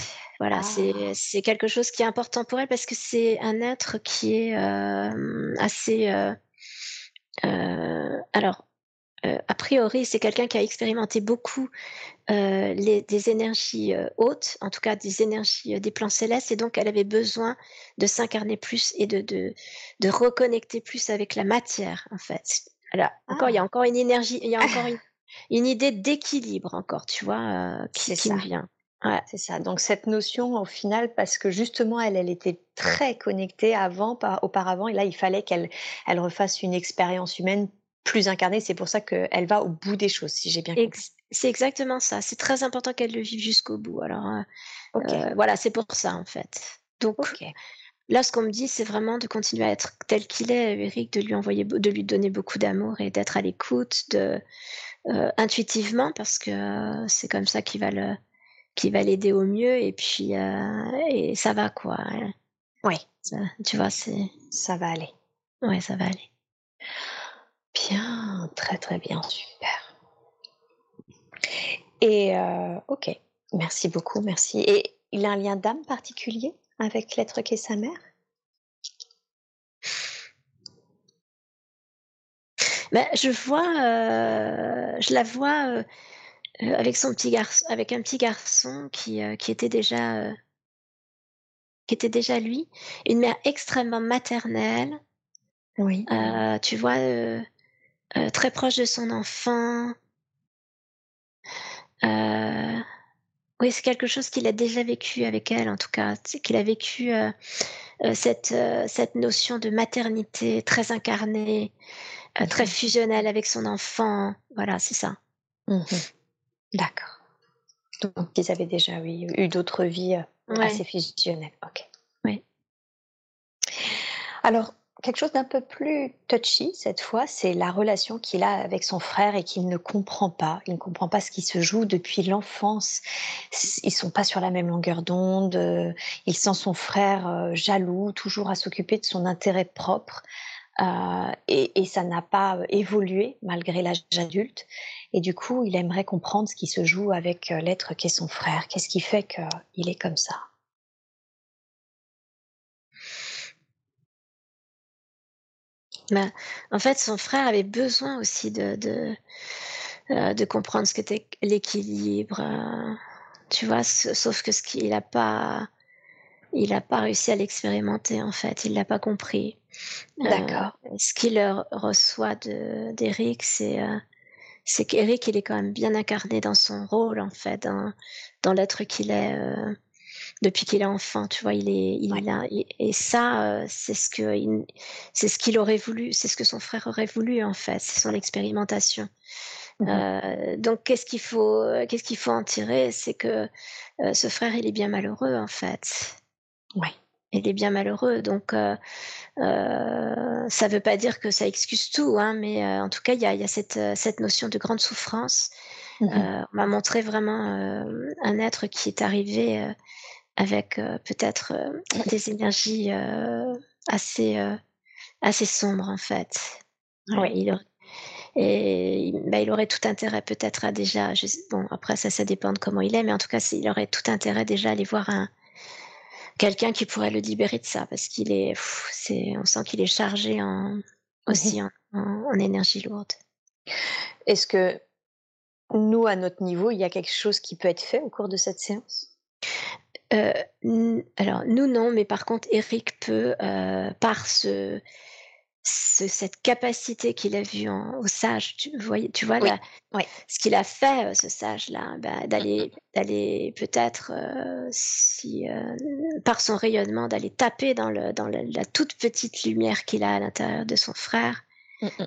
Speaker 2: Voilà, ah. c'est quelque chose qui est important pour elle parce que c'est un être qui est euh, assez. Euh, euh, alors, a priori, c'est quelqu'un qui a expérimenté beaucoup les, des énergies hautes, en tout cas des énergies des plans célestes, et donc elle avait besoin de s'incarner plus et de, de, de reconnecter plus avec la matière, en fait. Alors, encore, il y a ah. encore une énergie, il y a encore une une idée d'équilibre encore, tu vois, euh, qui, qui me vient.
Speaker 1: Ouais. C'est ça. Donc cette notion, au final, parce que justement, elle, elle était très connectée avant, par, auparavant, et là, il fallait qu'elle, elle refasse une expérience humaine plus incarnée. C'est pour ça qu'elle va au bout des choses, si j'ai bien compris.
Speaker 2: c'est exactement ça. C'est très important qu'elle le vive jusqu'au bout. Alors, euh, euh, voilà, c'est pour ça en fait. Donc, là, ce qu'on me dit, c'est vraiment de continuer à être tel qu'il est, Eric, de lui envoyer, de lui donner beaucoup d'amour et d'être à l'écoute, de euh, intuitivement parce que c'est comme ça qu'il va le qui va l'aider au mieux et puis euh, et ça va quoi. Hein.
Speaker 1: Oui,
Speaker 2: tu vois, c'est
Speaker 1: ça va aller.
Speaker 2: Ouais, ça va aller.
Speaker 1: Bien, très très bien, super. Et euh, ok, merci beaucoup, merci. Et il a un lien d'âme particulier avec l'être qui est sa mère?
Speaker 2: Bah, je vois, euh, je la vois euh, euh, avec son petit garçon, avec un petit garçon qui, qui était déjà, qui était déjà lui, une mère extrêmement maternelle.
Speaker 1: Oui.
Speaker 2: tu vois, très proche de son enfant. Oui, c'est quelque chose qu'il a déjà vécu avec elle, en tout cas, qu'il a vécu euh, euh, cette, euh, cette notion de maternité très incarnée, très fusionnelle avec son enfant. Voilà, c'est ça.
Speaker 1: Mmh D'accord. Donc, ils avaient déjà oui, eu d'autres vies assez fusionnelles. Ok.
Speaker 2: Oui.
Speaker 1: Alors, quelque chose d'un peu plus touchy cette fois, c'est la relation qu'il a avec son frère et qu'il ne comprend pas. Il ne comprend pas ce qui se joue depuis l'enfance. Ils sont pas sur la même longueur d'onde. Euh, il sent son frère euh, jaloux, toujours à s'occuper de son intérêt propre. Euh, et, ça n'a pas évolué malgré l'âge adulte. Et du coup, il aimerait comprendre ce qui se joue avec l'être qu'est son frère. Qu'est-ce qui fait qu'il est comme ça?
Speaker 2: Bah, en fait, son frère avait besoin aussi de, de, euh, comprendre ce qu'était l'équilibre. Euh, tu vois, sauf que ce qu'il n'a pas, il n'a pas réussi à l'expérimenter en fait. Il l'a pas compris.
Speaker 1: Euh, D'accord.
Speaker 2: ce qu'il reçoit d'Eric, c'est c'est qu'Eric, il est quand même bien incarné dans son rôle en fait, dans, dans l'être qu'il est depuis qu'il est enfant, tu vois, il est, il a, et ça, euh, c'est ce que, c'est ce qu'il aurait voulu, c'est ce que son frère aurait voulu en fait, c'est son expérimentation. Mmh euh, donc, qu'est-ce qu'il faut, qu'est-ce qu'il faut en tirer, c'est que euh, ce frère, il est bien malheureux en fait.
Speaker 1: Oui.
Speaker 2: Il est bien malheureux, donc euh, ça veut pas dire que ça excuse tout, hein, mais en tout cas, il y a, y a cette, cette notion de grande souffrance. Mmh on m'a montré vraiment un être qui est arrivé avec euh, peut-être euh, des énergies euh, assez, assez sombres en fait.
Speaker 1: Oui.
Speaker 2: Il et bah, il aurait tout intérêt peut-être à déjà, bon après ça, ça dépend de comment il est, mais en tout cas, il aurait tout intérêt déjà à aller voir un, quelqu'un qui pourrait le libérer de ça, parce qu'il est, c'est, on sent qu'il est chargé en, aussi en, en, énergie lourde.
Speaker 1: Est-ce que nous, à notre niveau, il y a quelque chose qui peut être fait au cours de cette séance?
Speaker 2: Euh, alors nous non, mais par contre Eric peut, euh, par ce, cette capacité qu'il a vue au sage, tu, tu vois là, ce qu'il a fait, euh, ce sage-là, bah, d'aller, d'aller peut-être, si, par son rayonnement, d'aller taper dans, le, dans la toute petite lumière qu'il a à l'intérieur de son frère,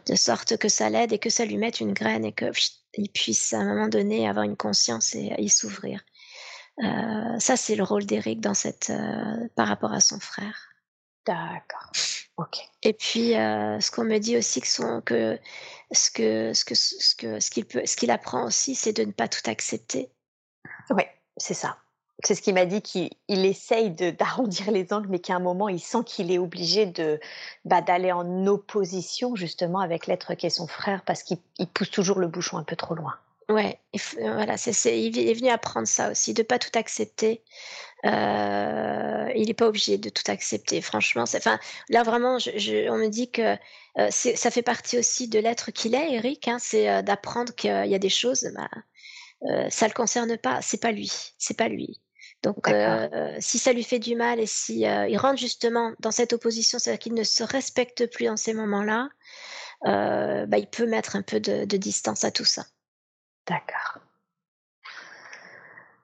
Speaker 2: de sorte que ça l'aide et que ça lui mette une graine et qu'il puisse à un moment donné avoir une conscience et y s'ouvrir. Euh, ça, c'est le rôle d'Eric dans cette, euh, par rapport à son frère.
Speaker 1: D'accord. Ok.
Speaker 2: Et puis, euh, ce qu'on me dit aussi que, son, que ce que ce que ce que ce qu'il peut, ce qu'il apprend aussi, c'est de ne pas tout accepter.
Speaker 1: Oui, c'est ça. C'est ce qu'il m'a dit qu'il essaye d'arrondir les angles, mais qu'à un moment, il sent qu'il est obligé de bah, d'aller en opposition justement avec l'être qui est son frère, parce qu'il pousse toujours le bouchon un peu trop loin.
Speaker 2: Ouais, voilà, c'est il est venu apprendre ça aussi, de pas tout accepter. Euh, il n'est pas obligé de tout accepter, franchement. enfin, là vraiment, je on me dit que, euh, ça fait partie aussi de l'être qu'il est, Eric, hein, c'est, euh, d'apprendre qu'il y a des choses, bah, euh, ça le concerne pas, c'est pas lui, c'est pas lui. Donc si ça lui fait du mal et si, il rentre justement dans cette opposition, c'est-à-dire qu'il ne se respecte plus dans ces moments-là, bah, il peut mettre un peu de de distance à tout ça.
Speaker 1: D'accord.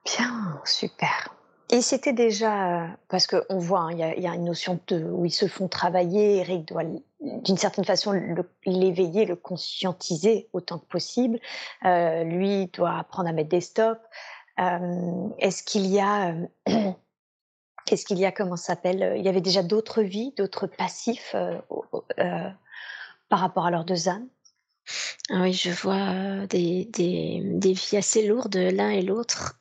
Speaker 1: Bien, super. Et c'était déjà, parce qu'on voit, hein, il y, a une notion de, où ils se font travailler, Eric doit d'une certaine façon l'éveiller, le, conscientiser autant que possible. Euh, lui doit apprendre à mettre des stops. Euh, est-ce qu'il y a, euh, est-ce qu'il y a, comment s'appelle, il y avait déjà d'autres vies, d'autres passifs par rapport à leurs deux âmes?
Speaker 2: Ah oui, je vois, des des des vies assez lourdes l'un et l'autre,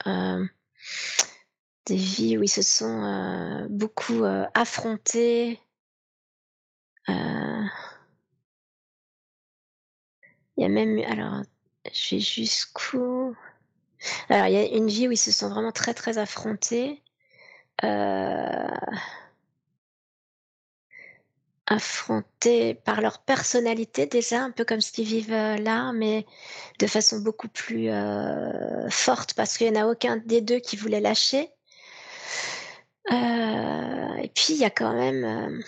Speaker 2: des vies où ils se sont, beaucoup, affrontés. il y a même alors, je vais jusqu'où? Alors il y a une vie où ils se sont vraiment très, très affrontés, affrontés par leur personnalité déjà, un peu comme ce qu'ils vivent euh, là, mais de façon beaucoup plus euh, forte parce qu'il n'y en a aucun des deux qui voulait lâcher. Euh, et puis il y a quand même,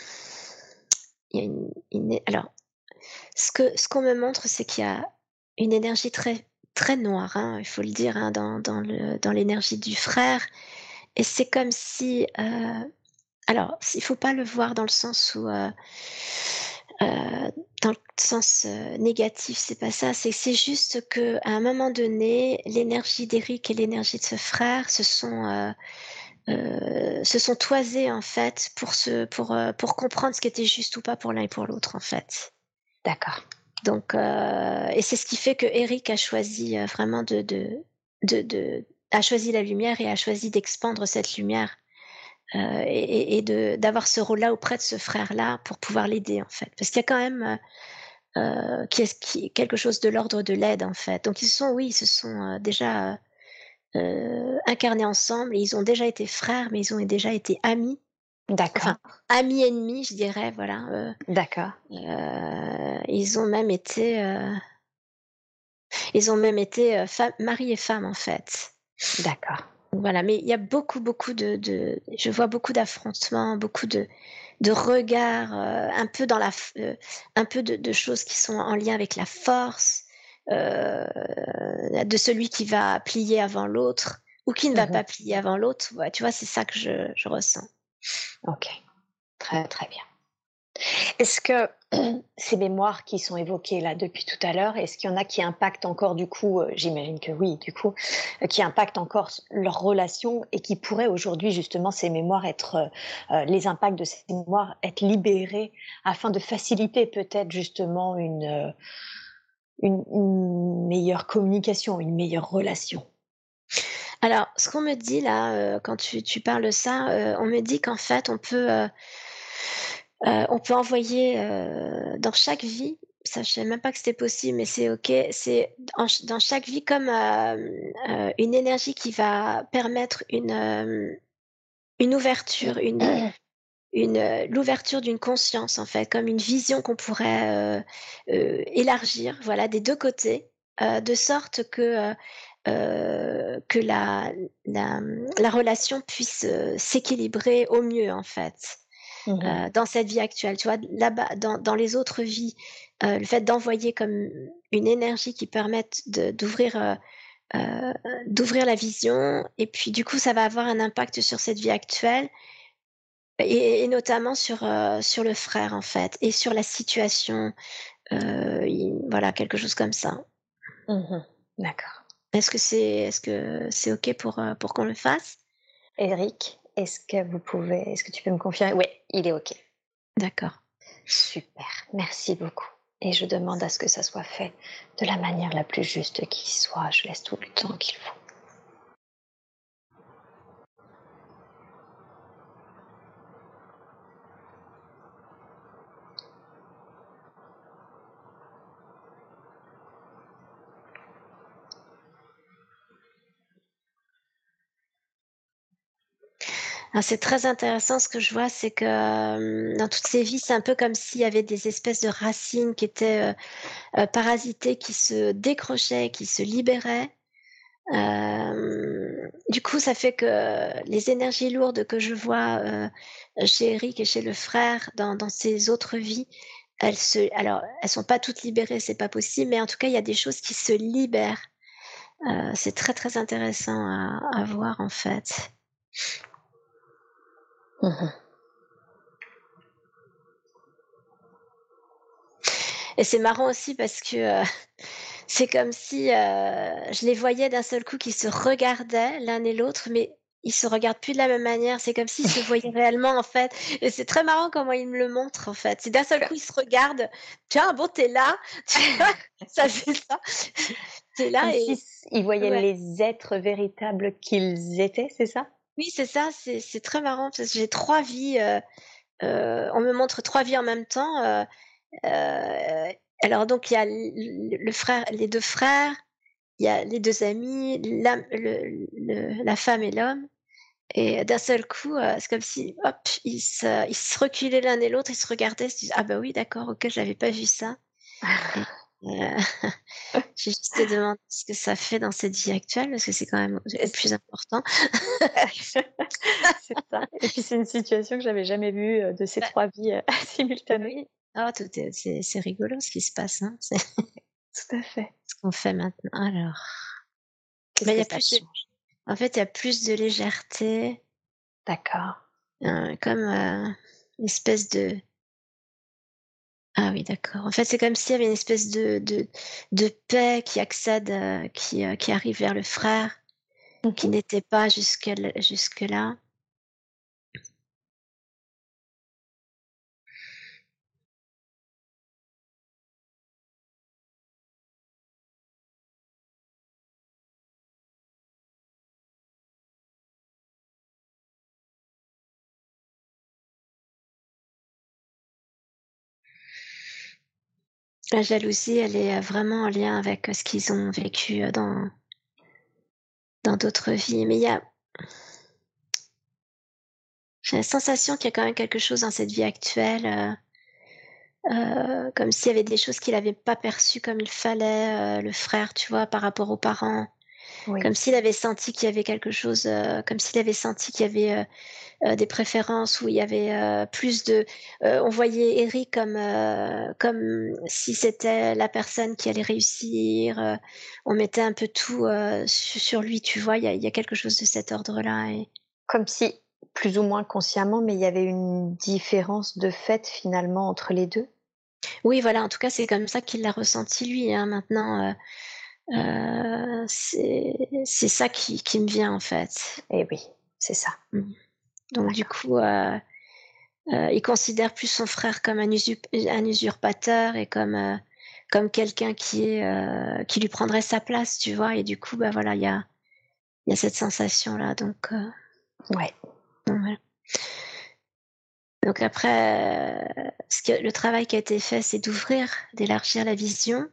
Speaker 2: alors ce ce qu'on me montre, c'est qu'il y a une énergie très très noir, hein, il faut le dire, hein, dans, dans l'énergie du frère. Et c'est comme si... Euh, alors, il faut pas le voir dans le sens où... Euh, euh, dans le sens négatif, c'est pas ça. C'est c'est juste que à un moment donné, l'énergie d'Eric et l'énergie de ce frère se sont se sont toisés en fait pour se pour pour comprendre ce qui était juste ou pas pour l'un et pour l'autre en fait.
Speaker 1: D'accord.
Speaker 2: Donc, euh, et c'est ce qui fait que Eric a choisi euh, vraiment de, de, de, de, a choisi la lumière et a choisi d'expandre cette lumière euh, et, et de d'avoir ce rôle-là auprès de ce frère-là pour pouvoir l'aider en fait, parce qu'il y a quand même euh, qui est, qui, quelque chose de l'ordre de l'aide en fait. Donc ils se sont, oui, ils se sont déjà incarnés ensemble et ils ont déjà été frères, mais ils ont déjà été amis
Speaker 1: D'accord.
Speaker 2: amis ennemis, je dirais, voilà.
Speaker 1: Euh, D'accord.
Speaker 2: Euh, ils ont même été, euh, ils ont même été mari et femme en fait.
Speaker 1: D'accord.
Speaker 2: Voilà, mais il y a beaucoup, beaucoup de, de je vois beaucoup d'affrontements, beaucoup de, de regards, un peu dans la, un peu de, de, choses qui sont en lien avec la force de celui qui va plier avant l'autre ou qui ne va mmh pas plier avant l'autre. Ouais, tu vois, c'est ça que je, je ressens.
Speaker 1: Ok, très très bien. Est-ce que ces mémoires qui sont évoquées là depuis tout à l'heure, est-ce qu'il y en a qui impactent encore du coup, euh, j'imagine que oui, du coup, euh, qui impactent encore leur relation et qui pourraient aujourd'hui justement ces mémoires être, euh, les impacts de ces mémoires être libérés afin de faciliter peut-être justement une, une meilleure communication, une meilleure relation?
Speaker 2: Alors, ce qu'on me dit là, euh, quand tu, tu parles de ça, euh, on me dit qu'en fait, on peut, euh, on peut envoyer dans chaque vie, ça je savais même pas que c'était possible, mais c'est ok, c'est dans chaque vie comme une énergie qui va permettre une, une ouverture, une, une l'ouverture d'une conscience en fait, comme une vision qu'on pourrait élargir, voilà, des deux côtés, de sorte que euh, que la, la, la, relation puisse euh, s'équilibrer au mieux en fait mmh euh, dans cette vie actuelle. Tu vois, là-bas, dans, dans les autres vies, euh, le fait d'envoyer comme une énergie qui permette d'ouvrir euh, d'ouvrir la vision et puis du coup ça va avoir un impact sur cette vie actuelle et, et notamment sur sur le frère en fait et sur la situation voilà quelque chose comme ça.
Speaker 1: Mmh D'accord.
Speaker 2: Est-ce que c'est est-ce que c'est ok pour pour qu'on le fasse?
Speaker 1: Eric, est-ce que vous pouvez est-ce que tu peux me confirmer? Oui, il est ok.
Speaker 2: D'accord.
Speaker 1: Super, merci beaucoup. Et je demande à ce que ça soit fait de la manière la plus juste qui soit. Je laisse tout le temps qu'il faut.
Speaker 2: C'est très intéressant ce que je vois, c'est que euh, dans toutes ces vies, c'est un peu comme s'il y avait des espèces de racines qui étaient euh, euh, parasitées, qui se décrochaient, qui se libéraient. du coup, ça fait que les énergies lourdes que je vois chez Eric et chez le frère dans, ces autres vies, elles se, alors elles sont pas toutes libérées, c'est pas possible, mais en tout cas, il y a des choses qui se libèrent. c'est très très intéressant à voir en fait. Et c'est marrant aussi parce que euh, c'est comme si euh, je les voyais d'un seul coup qui se regardaient l'un et l'autre, mais ils se regardent plus de la même manière. C'est comme s'ils se voyaient réellement en fait. Et c'est très marrant comment ils me le montrent en fait. C'est d'un seul coup ils se regardent. Tiens, bon, t'es là. ça fait ça.
Speaker 1: T'es là et ils voyaient les êtres véritables qu'ils étaient, c'est ça?
Speaker 2: Oui, c'est ça, c'est très marrant parce que j'ai trois vies. Euh, euh, on me montre trois vies en même temps. Euh, alors donc il y a le, frère, les deux frères, il y a les deux amis, la, le, la femme et l'homme. Et d'un seul coup, c'est comme si, hop, ils se, ils se reculaient l'un et l'autre, ils se regardaient, ils se disaient, ah bah oui, d'accord, ok, j'avais pas vu ça. Euh, j'ai juste demandé ce que ça fait dans cette vie actuelle parce que c'est quand même le plus important.
Speaker 1: c'est ça. Et puis c'est une situation que j'avais jamais vue euh, de ces bah trois vies euh, simultanées.
Speaker 2: Ah, tout c'est, rigolo ce qui se passe. Hein.
Speaker 1: Tout à fait.
Speaker 2: qu'on fait maintenant Alors. Mais il y a plus En fait, il y a plus de légèreté.
Speaker 1: D'accord.
Speaker 2: Euh, comme une espèce de. Ah oui, d'accord. En fait, c'est comme s'il y avait une espèce de, de, de paix qui accède, qui, qui arrive vers le frère, qui n'était pas jusque-là. Jusque La jalousie, elle est vraiment en lien avec ce qu'ils ont vécu dans dans d'autres vies. Mais il y a j'ai la sensation qu'il y a quand même quelque chose dans cette vie actuelle, comme s'il y avait des choses qu'il n'avait pas perçues comme il fallait, le frère, tu vois, par rapport aux parents. Comme s'il avait senti qu'il y avait quelque chose, comme s'il avait senti qu'il y avait euh, des préférences où il y avait euh, plus de. Euh, on voyait Eric comme comme si c'était la personne qui allait réussir. on mettait un peu tout sur lui, tu vois. Il y a, quelque chose de cet ordre-là. Et...
Speaker 1: Comme si, plus ou moins consciemment, mais il y avait une différence de fait finalement entre les deux.
Speaker 2: Oui, voilà. En tout cas, c'est comme ça qu'il l'a ressenti lui. Hein. Maintenant. c'est ça qui, qui, me vient en fait.
Speaker 1: Et eh oui, c'est ça. Mmh.
Speaker 2: Donc du coup, euh, euh, il considère plus son frère comme un, usurpateur et comme euh, comme quelqu'un qui est qui lui prendrait sa place, tu vois. Et du coup, bah voilà, il y a il y a cette sensation là. Donc
Speaker 1: ouais.
Speaker 2: Donc, après, ce que, le travail qui a été fait, c'est d'ouvrir, d'élargir la vision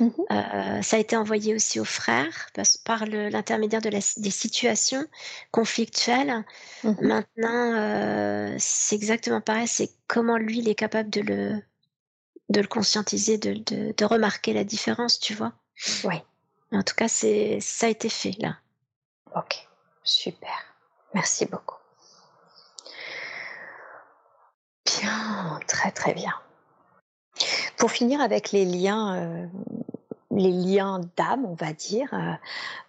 Speaker 2: Mmh euh, ça a été envoyé aussi aux frères par l'intermédiaire de des situations conflictuelles. Mmh Maintenant, euh, c'est exactement pareil. C'est comment lui, il est capable de le, de le conscientiser, de, de, de remarquer la différence, tu vois.
Speaker 1: Oui.
Speaker 2: En tout cas, c'est ça a été fait là.
Speaker 1: Ok, super. Merci beaucoup. Bien, très très bien. Pour finir avec les liens, euh, les liens d'âme, on va dire, euh,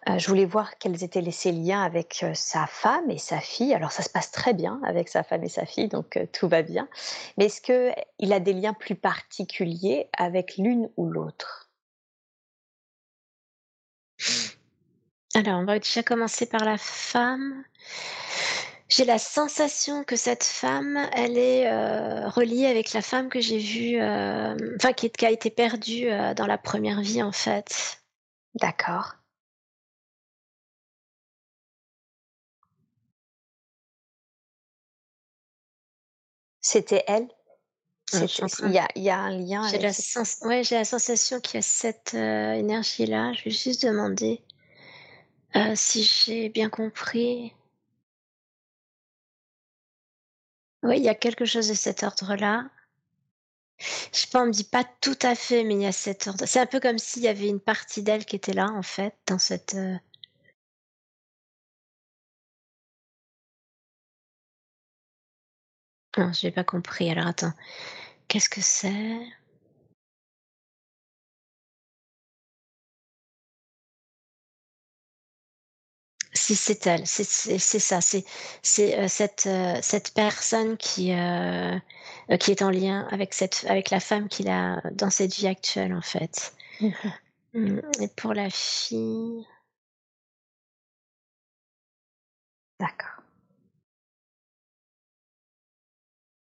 Speaker 1: euh, je voulais voir quels étaient les, ces liens avec sa femme et sa fille. Alors ça se passe très bien avec sa femme et sa fille, donc tout va bien. Mais est-ce qu'il a des liens plus particuliers avec l'une ou l'autre?
Speaker 2: Alors on va déjà commencer par la femme. J'ai la sensation que cette femme, elle est euh, reliée avec la femme que j'ai vue, euh, enfin qui, a été perdue euh, dans la première vie en fait.
Speaker 1: D'accord. C'était elle? Il y, a, il y, a, un lien.
Speaker 2: J'ai la, sens... ouais, j'ai la sensation qu'il y a cette énergie-là. Je vais juste demander si j'ai bien compris. Oui, il y a quelque chose de cet ordre-là. Je pas, on me dit pas tout à fait, mais il y a cet ordre. C'est un peu comme s'il y avait une partie d'elle qui était là, en fait, dans cette. Non, je n'ai pas compris. Alors attends, qu'est-ce que c'est? C'est elle, c'est ça, c'est euh, cette, euh, cette personne qui, euh, qui est en lien avec, cette, avec la femme qu'il a dans cette vie actuelle, en fait. Mmh mmh, et pour la fille.
Speaker 1: D'accord.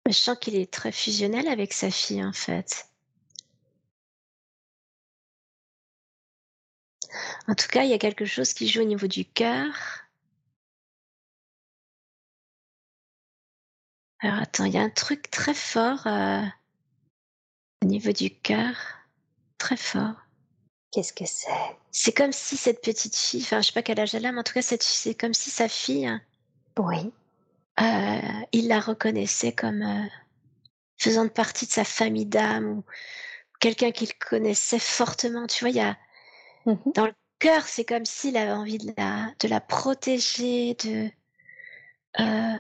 Speaker 2: Je sens qu'il est très fusionnel avec sa fille, en fait. En tout cas, il y a quelque chose qui joue au niveau du cœur. Alors attends, il y a un truc très fort euh, au niveau du cœur. Très fort.
Speaker 1: Qu'est-ce que c'est?
Speaker 2: C'est comme si cette petite fille, enfin je sais pas quel âge elle a, mais en tout cas c'est comme si sa fille,
Speaker 1: oui,
Speaker 2: euh, il la reconnaissait comme euh, faisant partie de sa famille d'âme ou quelqu'un qu'il connaissait fortement. Tu vois, il y a mmh dans le cœur, c'est comme s'il avait envie de la, de la protéger, de. Euh,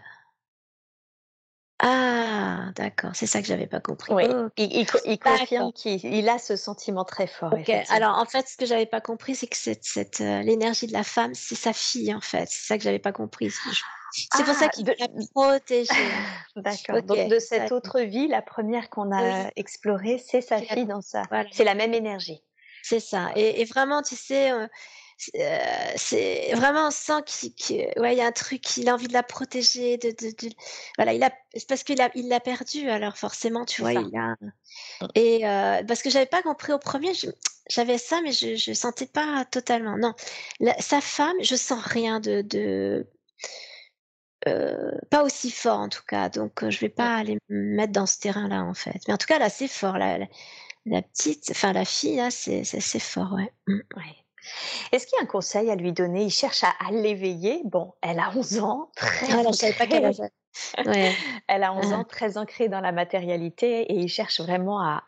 Speaker 2: ah, d'accord. C'est ça que j'avais pas compris.
Speaker 1: Oui, il, confirme qu'il a ce sentiment très fort.
Speaker 2: Alors en fait, ce que j'avais pas compris, c'est que cette, euh, l'énergie de la femme, c'est sa fille en fait. C'est ça que j'avais pas compris. C'est pour ça ah, qu'il veut la protéger.
Speaker 1: D'accord. Donc de cette autre vie, la première qu'on a explorée, c'est sa fille dans ça. C'est la même énergie.
Speaker 2: C'est ça. Et, vraiment, tu sais, euh, euh, c'est vraiment on sent qu'il ouais, y a un truc, il a envie de la protéger, de, de, de voilà, il a, c'est parce qu'il a, il l'a perdu, alors forcément, tu vois, il a. Mmh. Et euh, parce que j'avais pas compris au premier, j'avais ça, mais je, je sentais pas totalement. Non, sa femme, je sens rien de, de euh, pas aussi fort en tout cas, donc je vais pas aller me mettre dans ce terrain-là en fait. Mais en tout cas là, c'est fort, la, la, petite, enfin la fille là, c'est, c'est, fort, ouais. Mmh.
Speaker 1: ouais. Est-ce qu'il y a un conseil à lui donner? Il cherche à, l'éveiller? Bon, elle a 11 ans, très ah, pas qu'elle Elle a 11 ans, très ancrée dans la matérialité et il cherche vraiment à,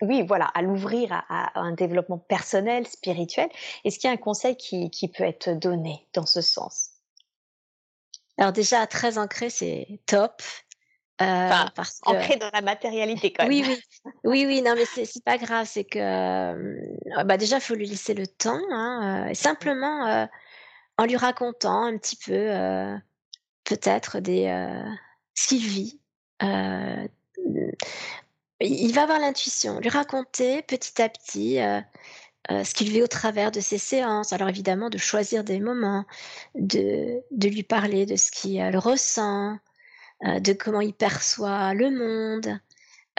Speaker 1: oui, voilà, à l'ouvrir à, un développement personnel, spirituel. Est-ce qu'il y a un conseil qui, qui peut être donné dans ce sens?
Speaker 2: Alors déjà, très ancré, c'est top.
Speaker 1: Euh, parce que... ancré dans la matérialité quand même.
Speaker 2: Oui, oui, oui, oui non, mais c'est pas grave, c'est que euh, bah déjà, il faut lui laisser le temps, hein, euh, simplement en lui racontant un petit peu, peut-être des ce qu'il vit. il va avoir l'intuition, lui raconter petit à petit ce qu'il vit au travers de ses séances. Alors évidemment, de choisir des moments, de, de lui parler de ce qu'il ressent, euh, de comment il perçoit le monde,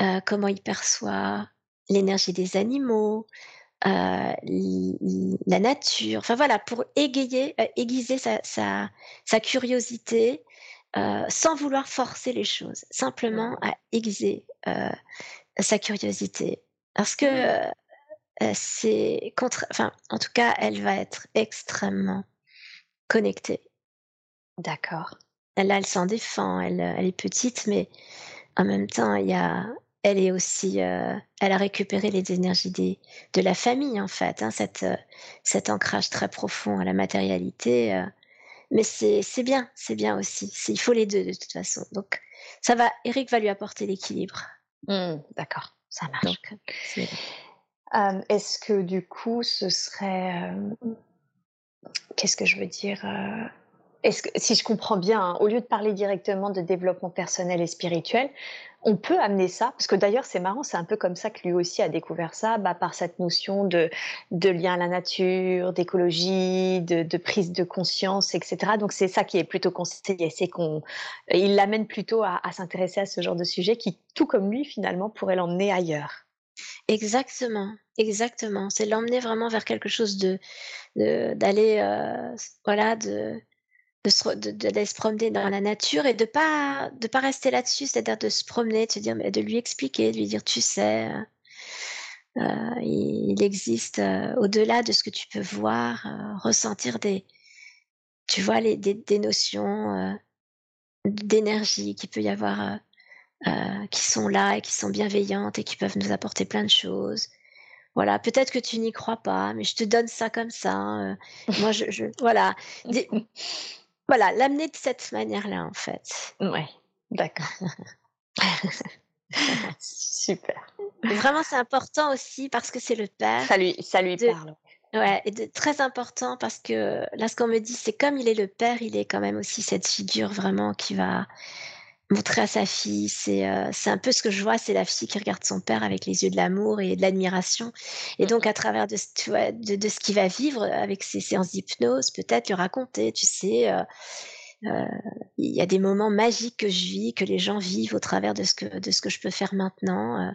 Speaker 2: euh, comment il perçoit l'énergie des animaux, euh, la nature. Enfin voilà, pour égayer, aiguiser sa, sa, sa curiosité sans vouloir forcer les choses, simplement à aiguiser sa curiosité. Parce que c'est contre, enfin, en tout cas, elle va être extrêmement connectée.
Speaker 1: D'accord.
Speaker 2: Là, elle s'en défend, elle, elle, est petite, mais en même temps, il y a, elle est aussi, euh, elle a récupéré les énergies des, de la famille en fait, hein, cette, euh, cet ancrage très profond à la matérialité. Euh, mais c'est, c'est bien, c'est bien aussi. il faut les deux de toute façon. Donc, ça va. Eric va lui apporter l'équilibre.
Speaker 1: Mmh, d'accord, ça marche. est-ce que du coup, ce serait, qu'est-ce que je veux dire est-ce si je comprends bien, hein, au lieu de parler directement de développement personnel et spirituel, on peut amener ça, parce que d'ailleurs c'est marrant, c'est un peu comme ça que lui aussi a découvert ça, bah, par cette notion de, lien à la nature, d'écologie, de, prise de conscience, etc. Donc c'est ça qui est plutôt conseillé, c'est qu'on, il l'amène plutôt à, à s'intéresser à ce genre de sujet qui, tout comme lui finalement, pourrait l'emmener ailleurs.
Speaker 2: Exactement, exactement. C'est l'emmener vraiment vers quelque chose de, d'aller, euh, voilà, de de se, de, se promener dans la nature et de pas de pas rester là-dessus, c'est-à-dire de se promener, de se dire, de lui expliquer, de lui dire, tu sais, euh, euh il, existe euh, au-delà de ce que tu peux voir, ressentir des, tu vois, les, des, des notions d'énergie qui peut y avoir, qui sont là et qui sont bienveillantes et qui peuvent nous apporter plein de choses. Voilà, peut-être que tu n'y crois pas, mais je te donne ça comme ça. moi, je, je voilà. Voilà, l'amener de cette manière-là, en fait.
Speaker 1: Ouais, d'accord. Super.
Speaker 2: vraiment, c'est important aussi parce que c'est le père.
Speaker 1: Ça lui, ça lui parle.
Speaker 2: Ouais, et de, très important parce que là, ce qu'on me dit, c'est comme il est le père, il est quand même aussi cette figure vraiment qui va montrer à sa fille. C'est euh, un peu ce que je vois, c'est la fille qui regarde son père avec les yeux de l'amour et de l'admiration. Et donc, à travers de, de, de ce qu'il va vivre avec ses séances d'hypnose, peut-être lui raconter, tu sais. Euh, euh, il y a des moments magiques que je vis, que les gens vivent au travers de ce que, de ce que je peux faire maintenant.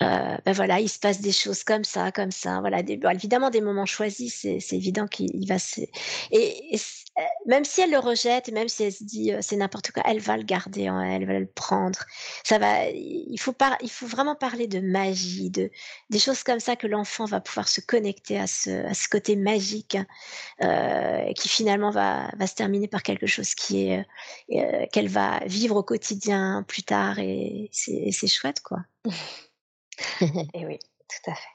Speaker 2: Euh, ben voilà, il se passe des choses comme ça, comme ça. Voilà, des, évidemment des moments choisis, c'est évident qu'il va se. Et, euh, même si elle le rejette, même si elle se dit euh, c'est n'importe quoi, elle va le garder en elle, elle va le prendre. Ça va. Il faut pas, il faut vraiment parler de magie, de des choses comme ça que l'enfant va pouvoir se connecter à ce, à ce côté magique euh, qui finalement va, va se terminer par quelque chose qui est euh, qu'elle va vivre au quotidien plus tard et c'est chouette quoi.
Speaker 1: Et oui, tout à fait.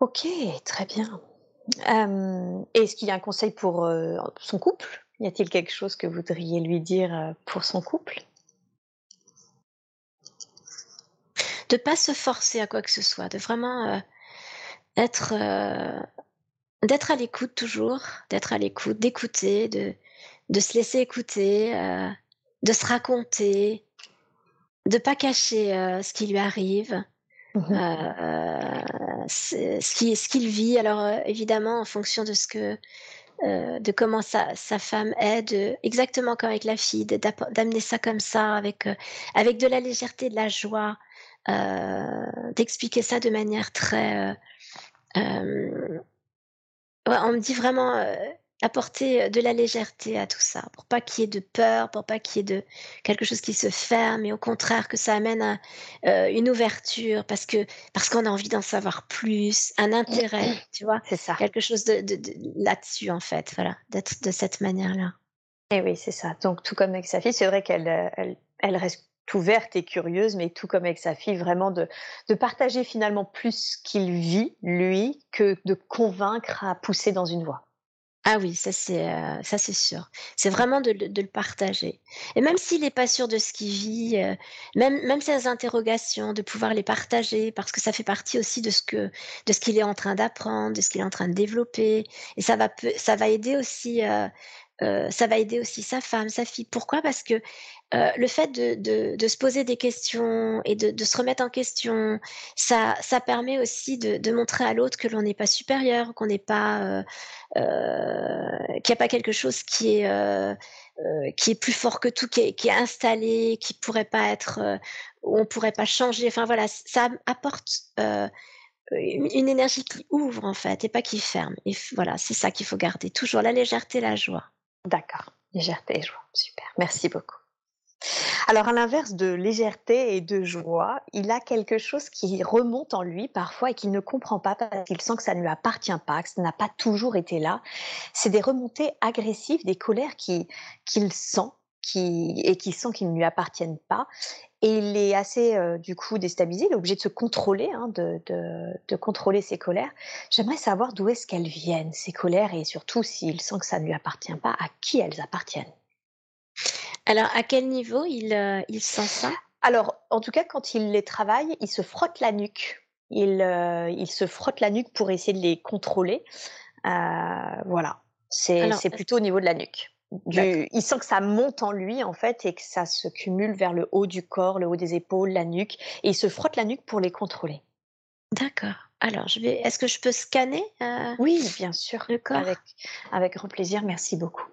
Speaker 1: Ok, très bien. Est-ce qu'il y a un conseil pour son couple? Y a-t-il quelque chose que vous voudriez lui dire euh, pour son couple?
Speaker 2: De pas se forcer à quoi que ce soit, de vraiment euh, être euh, d'être à l'écoute toujours, d'être à l'écoute, d'écouter, de de se laisser écouter, de se raconter, de pas cacher ce qui lui arrive. Mmh ce qu'il ce qu'il vit. Alors évidemment, en fonction de ce que euh, de comment sa, femme est, exactement comme avec la fille, d'amener ça comme ça, avec, euh, avec de la légèreté, de la joie, euh, d'expliquer ça de manière très... on me dit vraiment apporter de la légèreté à tout ça, pour pas qu'il y ait de peur, pour pas qu'il y ait de quelque chose qui se ferme, mais au contraire que ça amène une ouverture, parce que parce qu'on a envie d'en savoir plus, un intérêt, tu vois,
Speaker 1: c'est ça,
Speaker 2: quelque chose de, de, là-dessus en fait, voilà, d'être de cette manière-là.
Speaker 1: Et eh oui, c'est ça. Donc tout comme avec sa fille, c'est vrai qu'elle elle, elle reste ouverte et curieuse, mais tout comme avec sa fille, vraiment de, de partager finalement plus qu'il vit, lui, que de convaincre à pousser dans une voie.
Speaker 2: Ah oui, ça c'est euh, ça c'est sûr. C'est vraiment de, le partager. Et même s'il n'est pas sûr de ce qu'il vit, euh, même même ses interrogations, de pouvoir les partager parce que ça fait partie aussi de ce que de ce qu'il est en train d'apprendre, de ce qu'il est en train de développer. Et ça va ça va aider aussi euh, ça va aider aussi sa femme, sa fille. Pourquoi? Parce que euh, le fait de, se poser des questions et de, se remettre en question, ça, ça permet aussi de, montrer à l'autre que l'on n'est pas supérieur, qu'on n'est pas, euh, euh, qu'il n'y a pas quelque chose qui est euh, euh, qui est plus fort que tout, qui est, qui est installé, qui pourrait pas être, on pourrait pas changer. Enfin voilà, ça apporte une énergie qui ouvre en fait et pas qui ferme. Et voilà, c'est ça qu'il faut garder toujours la légèreté, la joie.
Speaker 1: D'accord, légèreté et joie, super. Merci beaucoup. Alors à l'inverse de légèreté et de joie, il a quelque chose qui remonte en lui parfois et qu'il ne comprend pas parce qu'il sent que ça ne lui appartient pas, que ça n'a pas toujours été là. C'est des remontées agressives, des colères qu'il sent qui, et qui sent qu'ils ne lui appartiennent pas. Et il est assez euh, du coup déstabilisé, il est obligé de se contrôler, hein, de, de, de, contrôler ses colères. J'aimerais savoir d'où est-ce qu'elles viennent, ces colères, et surtout s'il sent que ça ne lui appartient pas, à qui elles appartiennent?
Speaker 2: Alors, à quel niveau il, euh, il sent ça?
Speaker 1: Alors, en tout cas, quand il les travaille, il se frotte la nuque. Il, euh, il se frotte la nuque pour essayer de les contrôler. Voilà, c'est plutôt au niveau de la nuque. Il sent que ça monte en lui en fait et que ça se cumule vers le haut du corps, le haut des épaules, la nuque, et il se frotte la nuque pour les contrôler.
Speaker 2: D'accord. Alors, je vais. Est-ce que je peux scanner
Speaker 1: Oui, bien sûr. Le corps? Avec, avec grand plaisir. Merci beaucoup.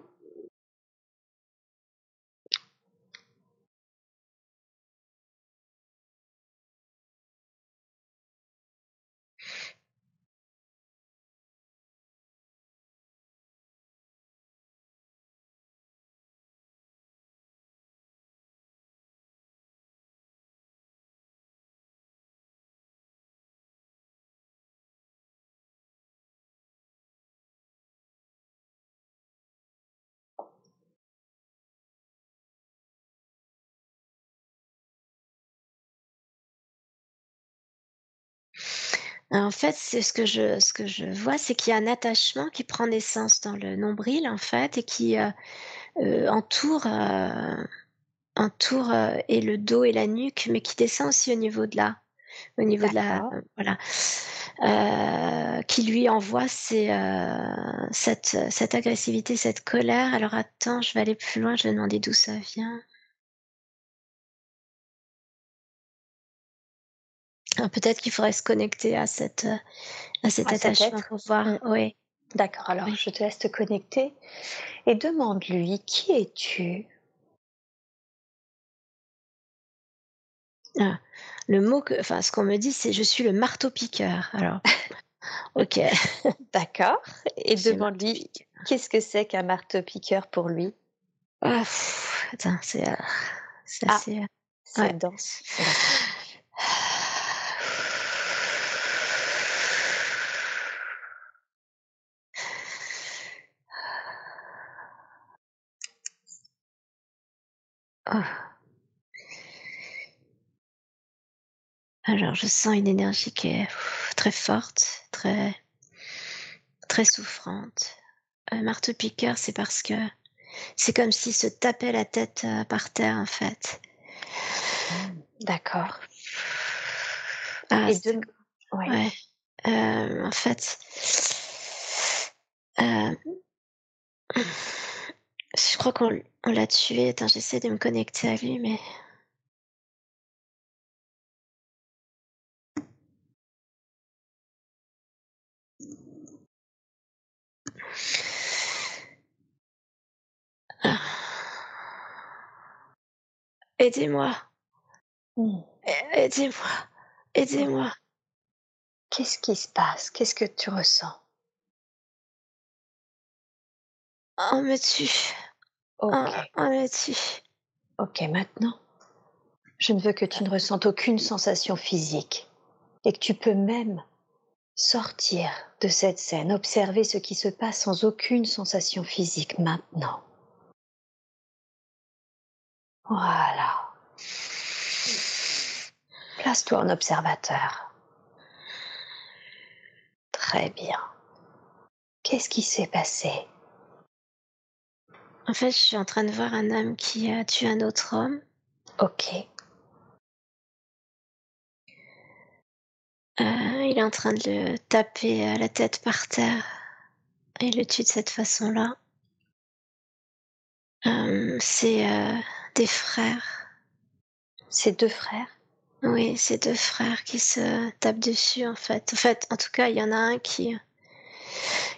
Speaker 2: En fait, c'est ce que je ce que je vois, c'est qu'il y a un attachement qui prend naissance dans le nombril, en fait, et qui, heu heu, entoure, heu, entoure, et le dos et la nuque, mais qui descend aussi au niveau de là, au niveau de la voilà, qui lui envoie cette, cette agressivité, cette colère. Alors attends, je vais aller plus loin, je vais demander d'où ça vient. Peut-être qu'il faudrait se connecter à cette, euh, à cet attachement pour voir. Oui.
Speaker 1: D'accord, alors je te laisse te connecter et demande-lui qui es-tu?
Speaker 2: Ah, Le mot que, enfin, ce qu'on me dit, c'est je suis le marteau-piqueur. Alors, ok.
Speaker 1: D'accord. Et demande-lui qu'est-ce que c'est qu'un marteau-piqueur pour lui?
Speaker 2: Ah, Attends, c'est euh, ah, assez. Euh,
Speaker 1: c'est dense.
Speaker 2: Oh. Alors, je sens une énergie qui est très forte, très, très souffrante. Un marteau-piqueur, c'est parce que c'est comme s'il se tapait la tête euh, par terre en fait.
Speaker 1: D'accord.
Speaker 2: Ah, ouais. Euh, en fait, euh, je crois qu'on l'a tué. Attends, j'essaie de me connecter à lui, mais. Ah. Aidez-moi. Mmh. Aidez-moi. Aidez-moi.
Speaker 1: Qu'est-ce qui se passe? Qu'est-ce que tu ressens?
Speaker 2: On me tue. Ok. Me tue.
Speaker 1: Ok, maintenant, je ne veux que tu ne ressentes aucune sensation physique et que tu peux même sortir de cette scène, observer ce qui se passe sans aucune sensation physique maintenant. Voilà. Place-toi en observateur. Très bien. Qu'est-ce qui s'est passé?
Speaker 2: En fait, je suis en train de voir un homme qui a tué un autre homme.
Speaker 1: Ok.
Speaker 2: Euh, il est en train de le taper à la tête par terre. Et il le tue de cette façon-là. Euh, c'est euh, des frères.
Speaker 1: C'est deux frères?
Speaker 2: Oui, c'est deux frères qui se tapent dessus en fait. En fait, en tout cas, il y en a un qui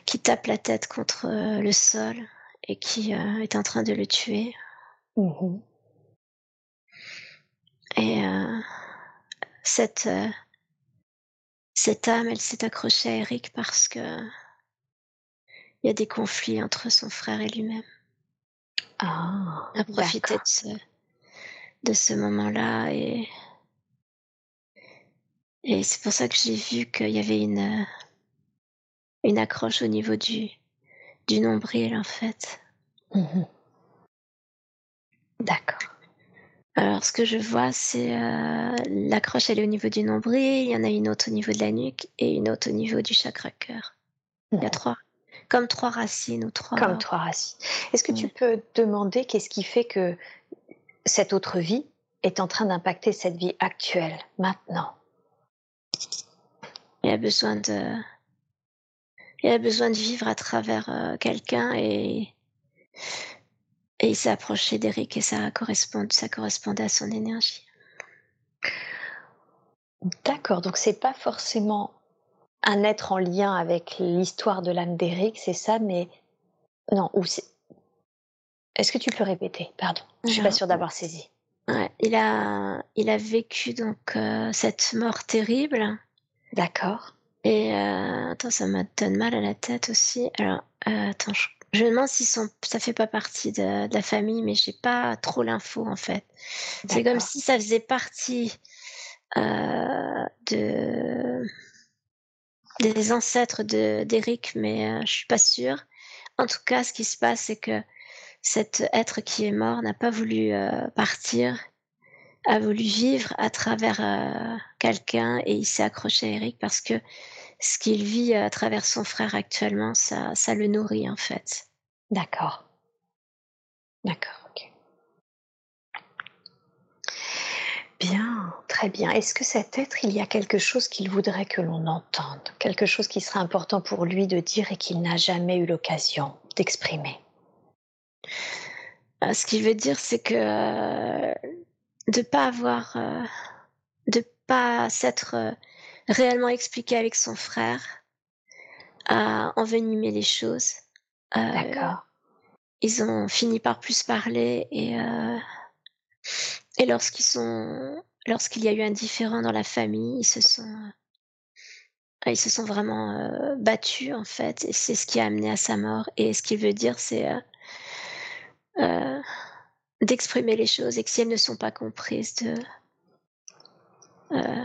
Speaker 2: qui tape la tête contre le sol et qui euh, est en train de le tuer. Mmh et euh, cette cette âme, elle s'est accrochée à Eric parce que il y a des conflits entre son frère et lui-même.
Speaker 1: Ah,
Speaker 2: a profité de ce, de ce moment-là et et c'est pour ça que j'ai vu qu'il y avait une, euh, une accroche au niveau du, du nombril, en fait.
Speaker 1: Mmh D'accord.
Speaker 2: Alors, ce que je vois, c'est euh, l'accroche, elle est au niveau du nombril, il y en a une autre au niveau de la nuque et une autre au niveau du chakra cœur. Il y a trois. Comme trois racines ou trois.
Speaker 1: Comme trois racines. Est-ce que tu peux demander qu'est-ce qui fait que cette autre vie est en train d'impacter cette vie actuelle, maintenant?
Speaker 2: Il a besoin de, il a besoin de vivre à travers euh, quelqu'un et, et il s'est approché d'Eric et ça correspond, ça correspondait à son énergie.
Speaker 1: D'accord, donc c'est pas forcément un être en lien avec l'histoire de l'âme d'Eric, c'est ça, mais non, ou c'est. Est-ce que tu peux répéter? Pardon, je suis pas sûre d'avoir saisi.
Speaker 2: Ouais, il a, il a vécu donc euh, cette mort terrible
Speaker 1: D'accord.
Speaker 2: Et euh, attends, ça me donne mal à la tête aussi. Alors, euh, attends, je, me demande si son, ça fait pas partie de, la famille, mais j'ai pas trop l'info en fait. C'est comme si ça faisait partie euh, de des ancêtres de d'Eric, mais je suis pas sûre. En tout cas, ce qui se passe, c'est que cet être qui est mort n'a pas voulu partir a voulu vivre à travers euh, quelqu'un et il s'est accroché à Eric parce que ce qu'il vit à travers son frère actuellement, ça, ça le nourrit en fait.
Speaker 1: D'accord. D'accord, ok. Bien, très bien. Est-ce que cet être, il y a quelque chose qu'il voudrait que l'on entende? Quelque chose qui serait important pour lui de dire et qu'il n'a jamais eu l'occasion d'exprimer?
Speaker 2: Euh, Ce qu'il veut dire, c'est que euh, de pas avoir, euh, de pas s'être euh, réellement expliqué avec son frère, à envenimer les choses.
Speaker 1: Euh, D'accord.
Speaker 2: Ils ont fini par plus parler et et lorsqu'ils sont, lorsqu'il y a eu un différend dans la famille, ils se sont ils se sont vraiment battus en fait et c'est ce qui a amené à sa mort et ce qu'il veut dire c'est d'exprimer les choses et que si elles ne sont pas comprises, de, euh,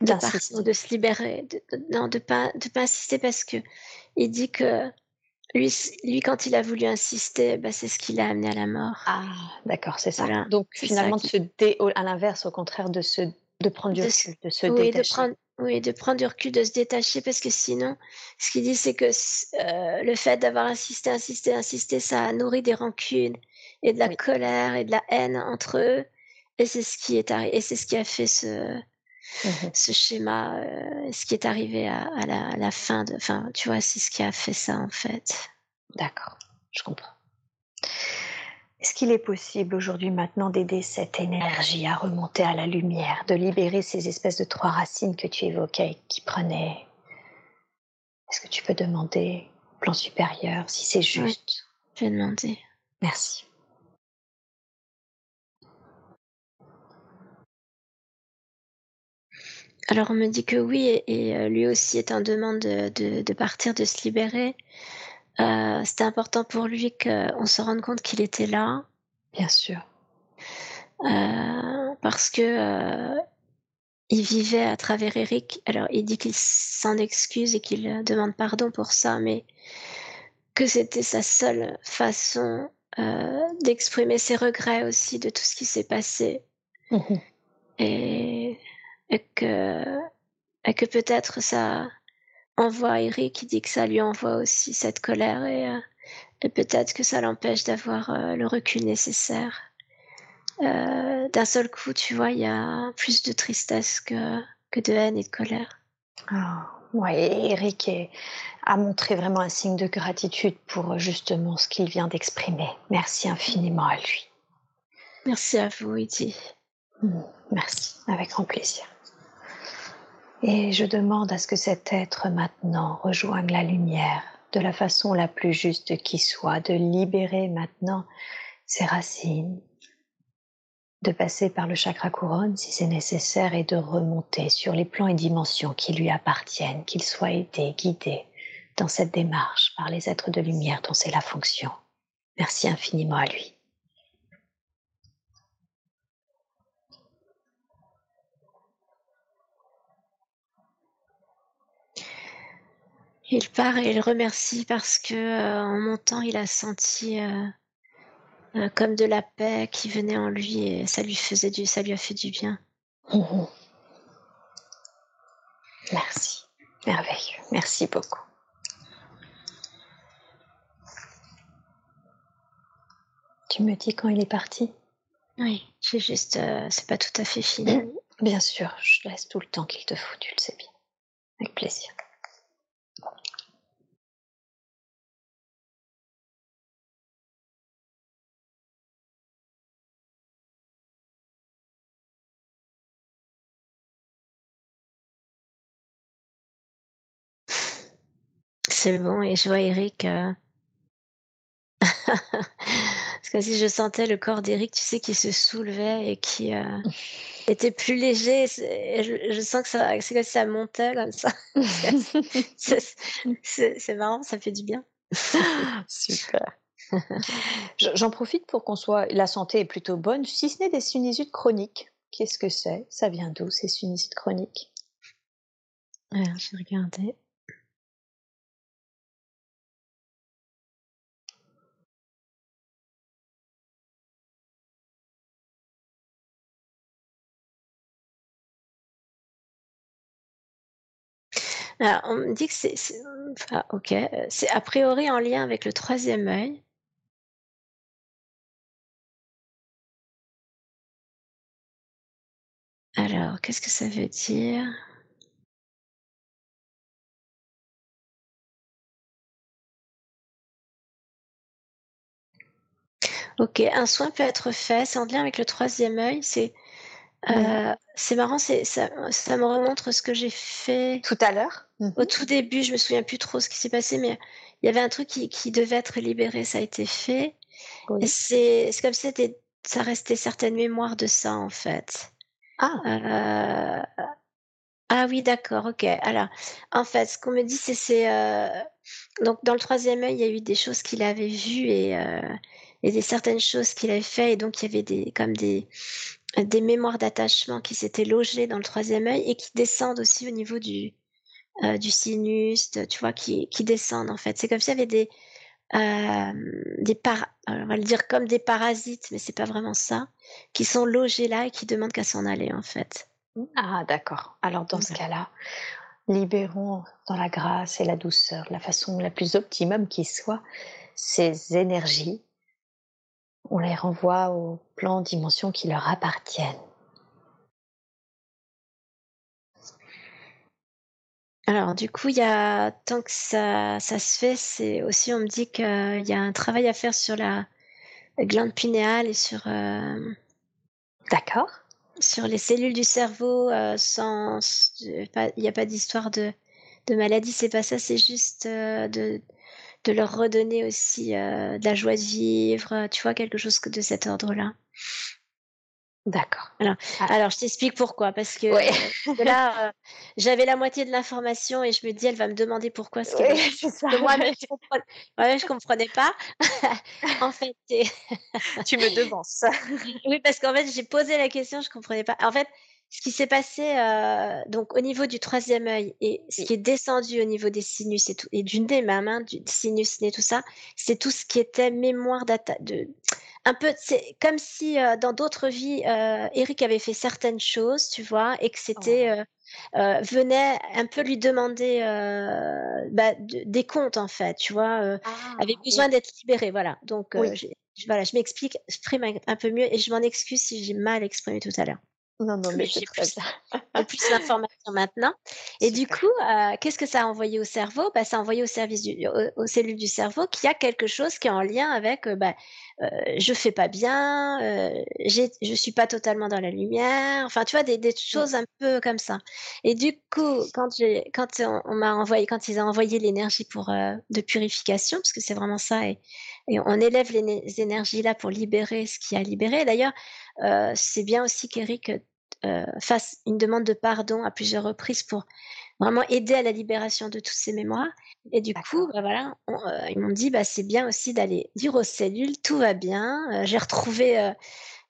Speaker 2: de, de se libérer, de, non, de pas, de pas insister parce que il dit que lui, lui quand il a voulu insister, bah, c'est ce qui l'a amené à la mort.
Speaker 1: Ah, d'accord, c'est ça. Donc finalement, de se dé, à l'inverse, au contraire, de se, de prendre du recul, de se
Speaker 2: oui, de prendre, oui, de prendre du recul, de se détacher, parce que sinon, ce qu'il dit, c'est que euh, le fait d'avoir insisté, insisté, insisté, ça a nourri des rancunes et de la colère et de la haine entre eux. Et c'est ce qui est arrivé, et c'est ce qui a fait ce, mmh ce schéma, euh, ce qui est arrivé à, la, la, fin de, enfin, tu vois, c'est ce qui a fait ça en fait.
Speaker 1: D'accord, je comprends. Est-ce qu'il est possible aujourd'hui maintenant d'aider cette énergie à remonter à la lumière, de libérer ces espèces de trois racines que tu évoquais, qui prenaient? Est-ce que tu peux demander au plan supérieur si c'est juste?
Speaker 2: Je vais demander.
Speaker 1: Merci.
Speaker 2: Alors on me dit que oui, et, euh, lui aussi est en demande de, partir, de se libérer. Euh, c'était important pour lui qu'on se rende compte qu'il était là.
Speaker 1: Bien sûr.
Speaker 2: Euh, parce que euh, il vivait à travers Eric. Alors il dit qu'il s'en excuse et qu'il demande pardon pour ça, mais que c'était sa seule façon d'exprimer ses regrets aussi de tout ce qui s'est passé. Mmh et, et, que, et que peut-être ça, envoie Eric qui dit que ça lui envoie aussi cette colère et, euh, peut-être que ça l'empêche d'avoir euh, le recul nécessaire. Euh, d'un seul coup, tu vois, il y a plus de tristesse que, que de haine et de colère.
Speaker 1: Ah, ouais, Eric a montré vraiment un signe de gratitude pour justement ce qu'il vient d'exprimer. Merci infiniment à lui.
Speaker 2: Merci à vous.
Speaker 1: Hmm, merci, avec grand plaisir. Et je demande à ce que cet être maintenant rejoigne la lumière de la façon la plus juste qui soit, de libérer maintenant ses racines, de passer par le chakra couronne si c'est nécessaire et de remonter sur les plans et dimensions qui lui appartiennent, qu'il soit aidé, guidé dans cette démarche par les êtres de lumière dont c'est la fonction. Merci infiniment à lui.
Speaker 2: Il part et il remercie parce que euh, en montant, il a senti euh, euh, comme de la paix qui venait en lui et ça lui faisait du, ça lui a fait du bien.
Speaker 1: Merci, merveilleux, merci beaucoup. Tu me dis quand il est parti?
Speaker 2: Oui, j'ai juste, c'est pas tout à fait fini.
Speaker 1: Bien sûr, je laisse tout le temps qu'il te faut, tu le sais bien. Avec plaisir.
Speaker 2: C'est bon et je vois Eric, euh parce que si je sentais le corps d'Eric, tu sais, qui se soulevait et qui, euh, était plus léger je sens que ça c'est comme si ça montait comme ça. C'est marrant, ça fait du bien.
Speaker 1: Super. j'en profite pour qu'on soit la santé est plutôt bonne, si ce n'est des sinusite chroniques. Qu'est-ce que c'est? Ça vient d'où ces sinusite chroniques?
Speaker 2: Alors je vais regarder. On me dit que c'est, ok, c'est a priori en lien avec le troisième œil. Alors, qu'est-ce que ça veut dire? Ok, un soin peut être fait, c'est en lien avec le troisième œil, c'est euh, c'est marrant, c'est ça, ça me remontre ce que j'ai fait
Speaker 1: tout à l'heure.
Speaker 2: Au mmh tout début, je me souviens plus trop ce qui s'est passé, mais il y avait un truc qui, qui devait être libéré, ça a été fait. C'est comme si ça restait certaines mémoires de ça en fait.
Speaker 1: Ah.
Speaker 2: Euh, ah oui, d'accord, ok. Alors, en fait, ce qu'on me dit, c'est euh, donc dans le troisième œil, il y a eu des choses qu'il avait vues et, euh, et des certaines choses qu'il avait fait, et donc il y avait des comme des des mémoires d'attachement qui s'étaient logées dans le troisième œil et qui descendent aussi au niveau du, euh, du sinus, tu vois, qui, qui descendent en fait. C'est comme s'il y avait des, euh, des par, on va le dire comme des parasites, mais c'est pas vraiment ça, qui sont logés là et qui demandent qu'à s'en aller en fait.
Speaker 1: Ah, d'accord. Alors, dans ce cas-là, libérons dans la grâce et la douceur, la façon la plus optimum qui soit, ces énergies. On les renvoie au plan dimension qui leur appartiennent.
Speaker 2: Alors, du coup, il y a, tant que ça, ça se fait, c'est aussi, on me dit qu'il y a un travail à faire sur la, glande pinéale et sur. Euh,
Speaker 1: D'accord.
Speaker 2: Sur les cellules du cerveau, euh, sans. Il n'y a pas d'histoire de, de maladie, c'est pas ça, c'est juste euh, de, de leur redonner aussi de la joie de vivre, tu vois, quelque chose de cet ordre-là.
Speaker 1: D'accord.
Speaker 2: Alors, ah. alors, je t'explique pourquoi. Parce que, là, euh, j'avais la moitié de l'information et je me dis, elle va me demander pourquoi. Ce
Speaker 1: oui, ça.
Speaker 2: moi je comprenais, je comprenais pas. en fait,
Speaker 1: tu me devances.
Speaker 2: oui, parce qu'en fait, j'ai posé la question, je comprenais pas. En fait, ce qui s'est passé euh, donc au niveau du troisième œil et ce qui est descendu au niveau des sinus et, tout, et du nez même, hein, du sinus, nez, tout ça, c'est tout ce qui était mémoire de un peu, c'est comme si euh, dans d'autres vies, euh, Eric avait fait certaines choses, tu vois, et que c'était euh, euh, venait un peu lui demander bah, des comptes en fait, tu vois, ah, avait besoin d'être libéré, voilà. Donc je, voilà, je m'explique, exprime un peu mieux et je m'en excuse si j'ai mal exprimé tout à l'heure.
Speaker 1: Non, non, mais j'ai plus,
Speaker 2: plus d'informations maintenant. Et du coup, qu'est-ce que ça a envoyé au cerveau? Bah, Ça a envoyé au service du, aux cellules du cerveau qu'il y a quelque chose qui est en lien avec bah, euh, je fais pas bien, euh, je suis pas totalement dans la lumière. Enfin, tu vois, des, des choses un peu comme ça. Et du coup, quand quand on, m'a envoyé, quand ils ont envoyé l'énergie pour euh, de purification, parce que c'est vraiment ça, et, et on élève les, énergies là pour libérer ce qui a libéré. D'ailleurs, euh, c'est bien aussi qu'Eric euh, fasse une demande de pardon à plusieurs reprises pour vraiment aider à la libération de toutes ces mémoires. Et du coup, bah voilà, euh, ils m'ont dit, bah, c'est bien aussi d'aller dire aux cellules, tout va bien, j'ai retrouvé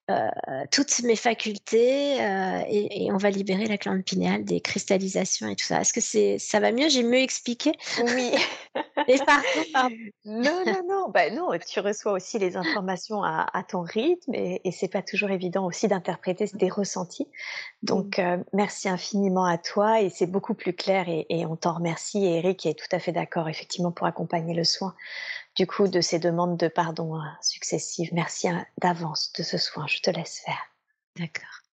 Speaker 2: euh, toutes mes facultés euh, et, et, on va libérer la glande pinéale des cristallisations et tout ça. Est-ce que c'est ça va mieux? J'ai mieux expliqué?
Speaker 1: Oui.
Speaker 2: et pardon, pardon.
Speaker 1: Non, non, non. Bah non. Tu reçois aussi les informations à, à ton rythme et, et c'est pas toujours évident aussi d'interpréter des ressentis. Donc euh, merci infiniment à toi et c'est beaucoup plus clair et, et on t'en remercie. Et Eric est tout à fait d'accord effectivement pour accompagner le soin du coup de ces demandes de pardon hein, successives. Merci hein, d'avance de ce soin. Je te laisse faire.
Speaker 2: D'accord.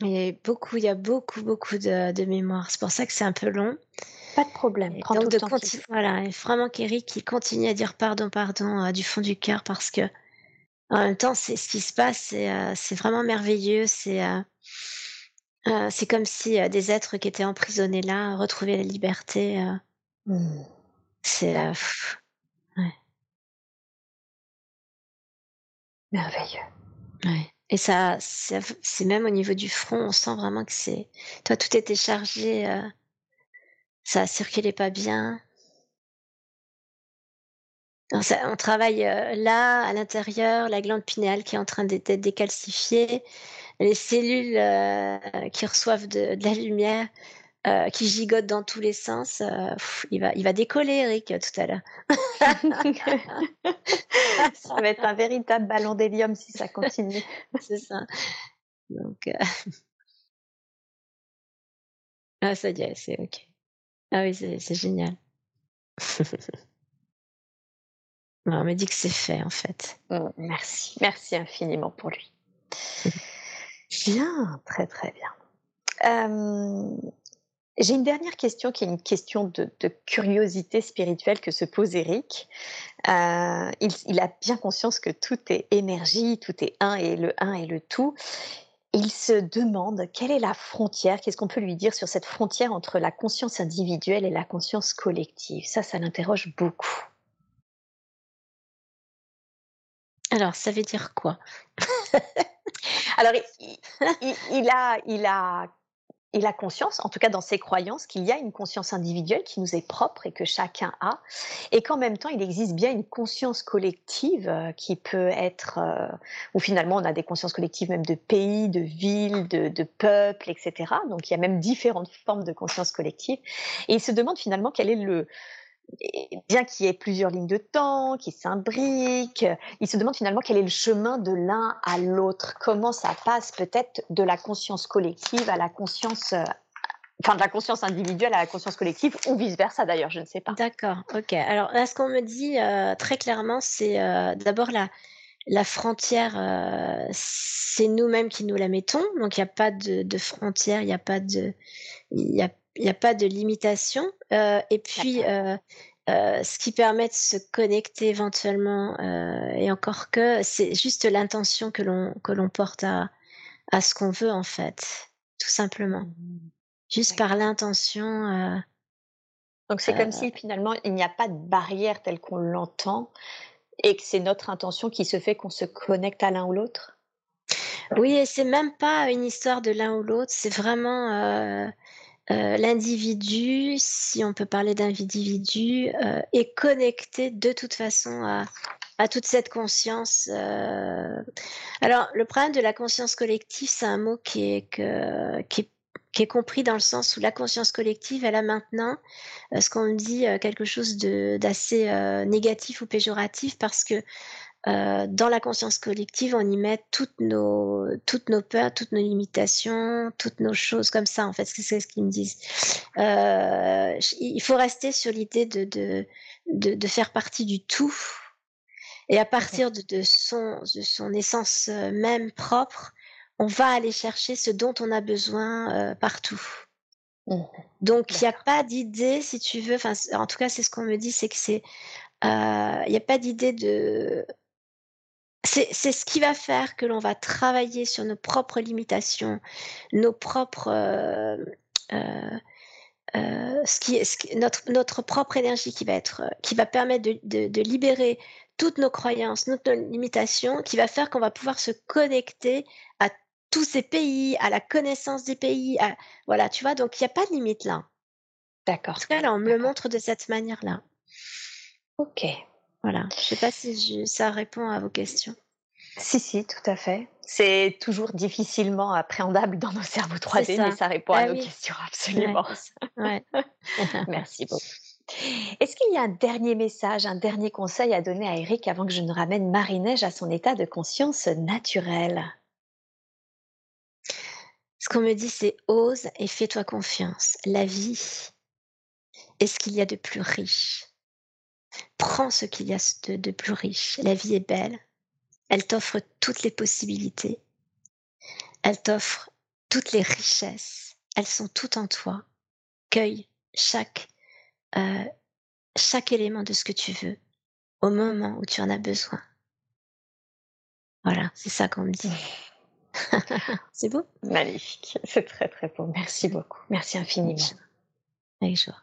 Speaker 2: Il y a beaucoup, il y a beaucoup, beaucoup de, de mémoire. C'est pour ça que c'est un peu long.
Speaker 1: Pas de problème. Prends tout le temps
Speaker 2: Voilà, et vraiment qu'Eric continue à dire pardon, pardon euh, du fond du cœur parce que en même temps, c'est ce qui se passe, c'est euh, vraiment merveilleux. C'est euh, euh c'est comme si des êtres qui étaient emprisonnés là retrouvaient la liberté. Mmh. C'est ouais.
Speaker 1: merveilleux.
Speaker 2: Ouais. Et ça, c'est même au niveau du front, on sent vraiment que c'est. Toi, tout était chargé, euh, ça circulait pas bien. on travaille euh, là, à l'intérieur, la glande pinéale qui est en train d'être décalcifiée, les cellules euh, qui reçoivent de, de, la lumière euh, qui gigote dans tous les sens. Euh, il, va, il va décoller, Eric, tout à l'heure.
Speaker 1: ça va être un véritable ballon d'hélium si ça continue.
Speaker 2: C'est ça. Donc, euh... ah, ça y est, c'est OK. Ah oui, c'est génial. on me dit que c'est fait en fait.
Speaker 1: Mm, merci, merci infiniment pour lui. bien, très très bien. Euh, j'ai une dernière question qui est une question de, curiosité spirituelle que se pose Eric. Euh, il, a bien conscience que tout est énergie, tout est un et le un et le tout. Il se demande quelle est la frontière, qu'est-ce qu'on peut lui dire sur cette frontière entre la conscience individuelle et la conscience collective? Ça, ça l'interroge beaucoup.
Speaker 2: Alors, ça veut dire quoi?
Speaker 1: Alors, il, a, il a il a conscience, en tout cas dans ses croyances, qu'il y a une conscience individuelle qui nous est propre et que chacun a, et qu'en même temps, il existe bien une conscience collective euh, qui peut être, euh, où finalement on a des consciences collectives même de pays, de villes, de, de peuples, etc. Donc il y a même différentes formes de conscience collective. Et il se demande finalement quel est le, bien qu'il y ait plusieurs lignes de temps, qui s'imbriquent, il se demande finalement quel est le chemin de l'un à l'autre, comment ça passe peut-être de la conscience collective à la conscience, euh, enfin de la conscience individuelle à la conscience collective, ou vice-versa d'ailleurs, je ne sais pas.
Speaker 2: D'accord, ok. Alors là, ce qu'on me dit euh, très clairement, c'est euh, d'abord la, frontière, c'est nous-mêmes qui nous la mettons, donc il n'y a pas de, frontière, il n'y a pas de... il n'y a pas de limitation. Euh, et puis, euh, euh, ce qui permet de se connecter éventuellement, et encore que, c'est juste l'intention que l'on que l'on porte à, à ce qu'on veut en fait, tout simplement. Mmh. Juste par l'intention.
Speaker 1: Donc c'est comme si finalement il n'y a pas de barrière telle qu'on l'entend, et que c'est notre intention qui se fait qu'on se connecte à l'un ou l'autre?
Speaker 2: Oui, et c'est même pas une histoire de l'un ou l'autre, c'est vraiment euh, l'individu, si on peut parler d'individu, euh, est connecté de toute façon à, à toute cette conscience. Euh. Alors, le problème de la conscience collective, c'est un mot qui est, que, qui est qui est compris dans le sens où la conscience collective, elle a maintenant ce qu'on dit quelque chose d'assez négatif ou péjoratif parce que euh, dans la conscience collective, on y met toutes nos, toutes nos peurs, toutes nos limitations, toutes nos choses comme ça, en fait, c'est ce qu'ils me disent. Euh, il faut rester sur l'idée de, de, de, de, faire partie du tout. Et à partir de, de, son, de son essence euh, même propre, on va aller chercher ce dont on a besoin euh, partout. Mmh. Donc il n'y a pas d'idée, si tu veux, enfin en tout cas c'est ce qu'on me dit, c'est que c'est, il n'y a pas d'idée de c'est ce qui va faire que l'on va travailler sur nos propres limitations, nos propres, euh, euh, euh, ce qui, ce notre, notre propre énergie qui va être, qui va permettre de, de, de libérer toutes nos croyances, toutes nos limitations, qui va faire qu'on va pouvoir se connecter à tous ces pays, à la connaissance des pays, à, voilà, tu vois, donc il n'y a pas de limite là.
Speaker 1: D'accord.
Speaker 2: En tout cas, là, on me le montre de cette manière-là.
Speaker 1: Ok.
Speaker 2: Voilà. Je ne sais pas si ça répond à vos questions.
Speaker 1: Si, si, tout à fait. C'est toujours difficilement appréhendable dans nos cerveaux 3D, mais ça répond à ah nos questions, absolument. Merci beaucoup. Est-ce qu'il y a un dernier message, un dernier conseil à donner à Eric avant que je ne ramène Marie-Neige à son état de conscience naturel
Speaker 2: Ce qu'on me dit, c'est ose et fais-toi confiance. La vie est ce qu'il y a de plus riche. Prends ce qu'il y a de, plus riche. La vie est belle. Elle t'offre toutes les possibilités. Elle t'offre toutes les richesses. Elles sont toutes en toi. Cueille chaque, euh, chaque élément de ce que tu veux au moment où tu en as besoin. Voilà, c'est ça qu'on me dit. c'est beau
Speaker 1: Magnifique, c'est très très beau. Merci beaucoup. Merci infiniment.
Speaker 2: Avec joie.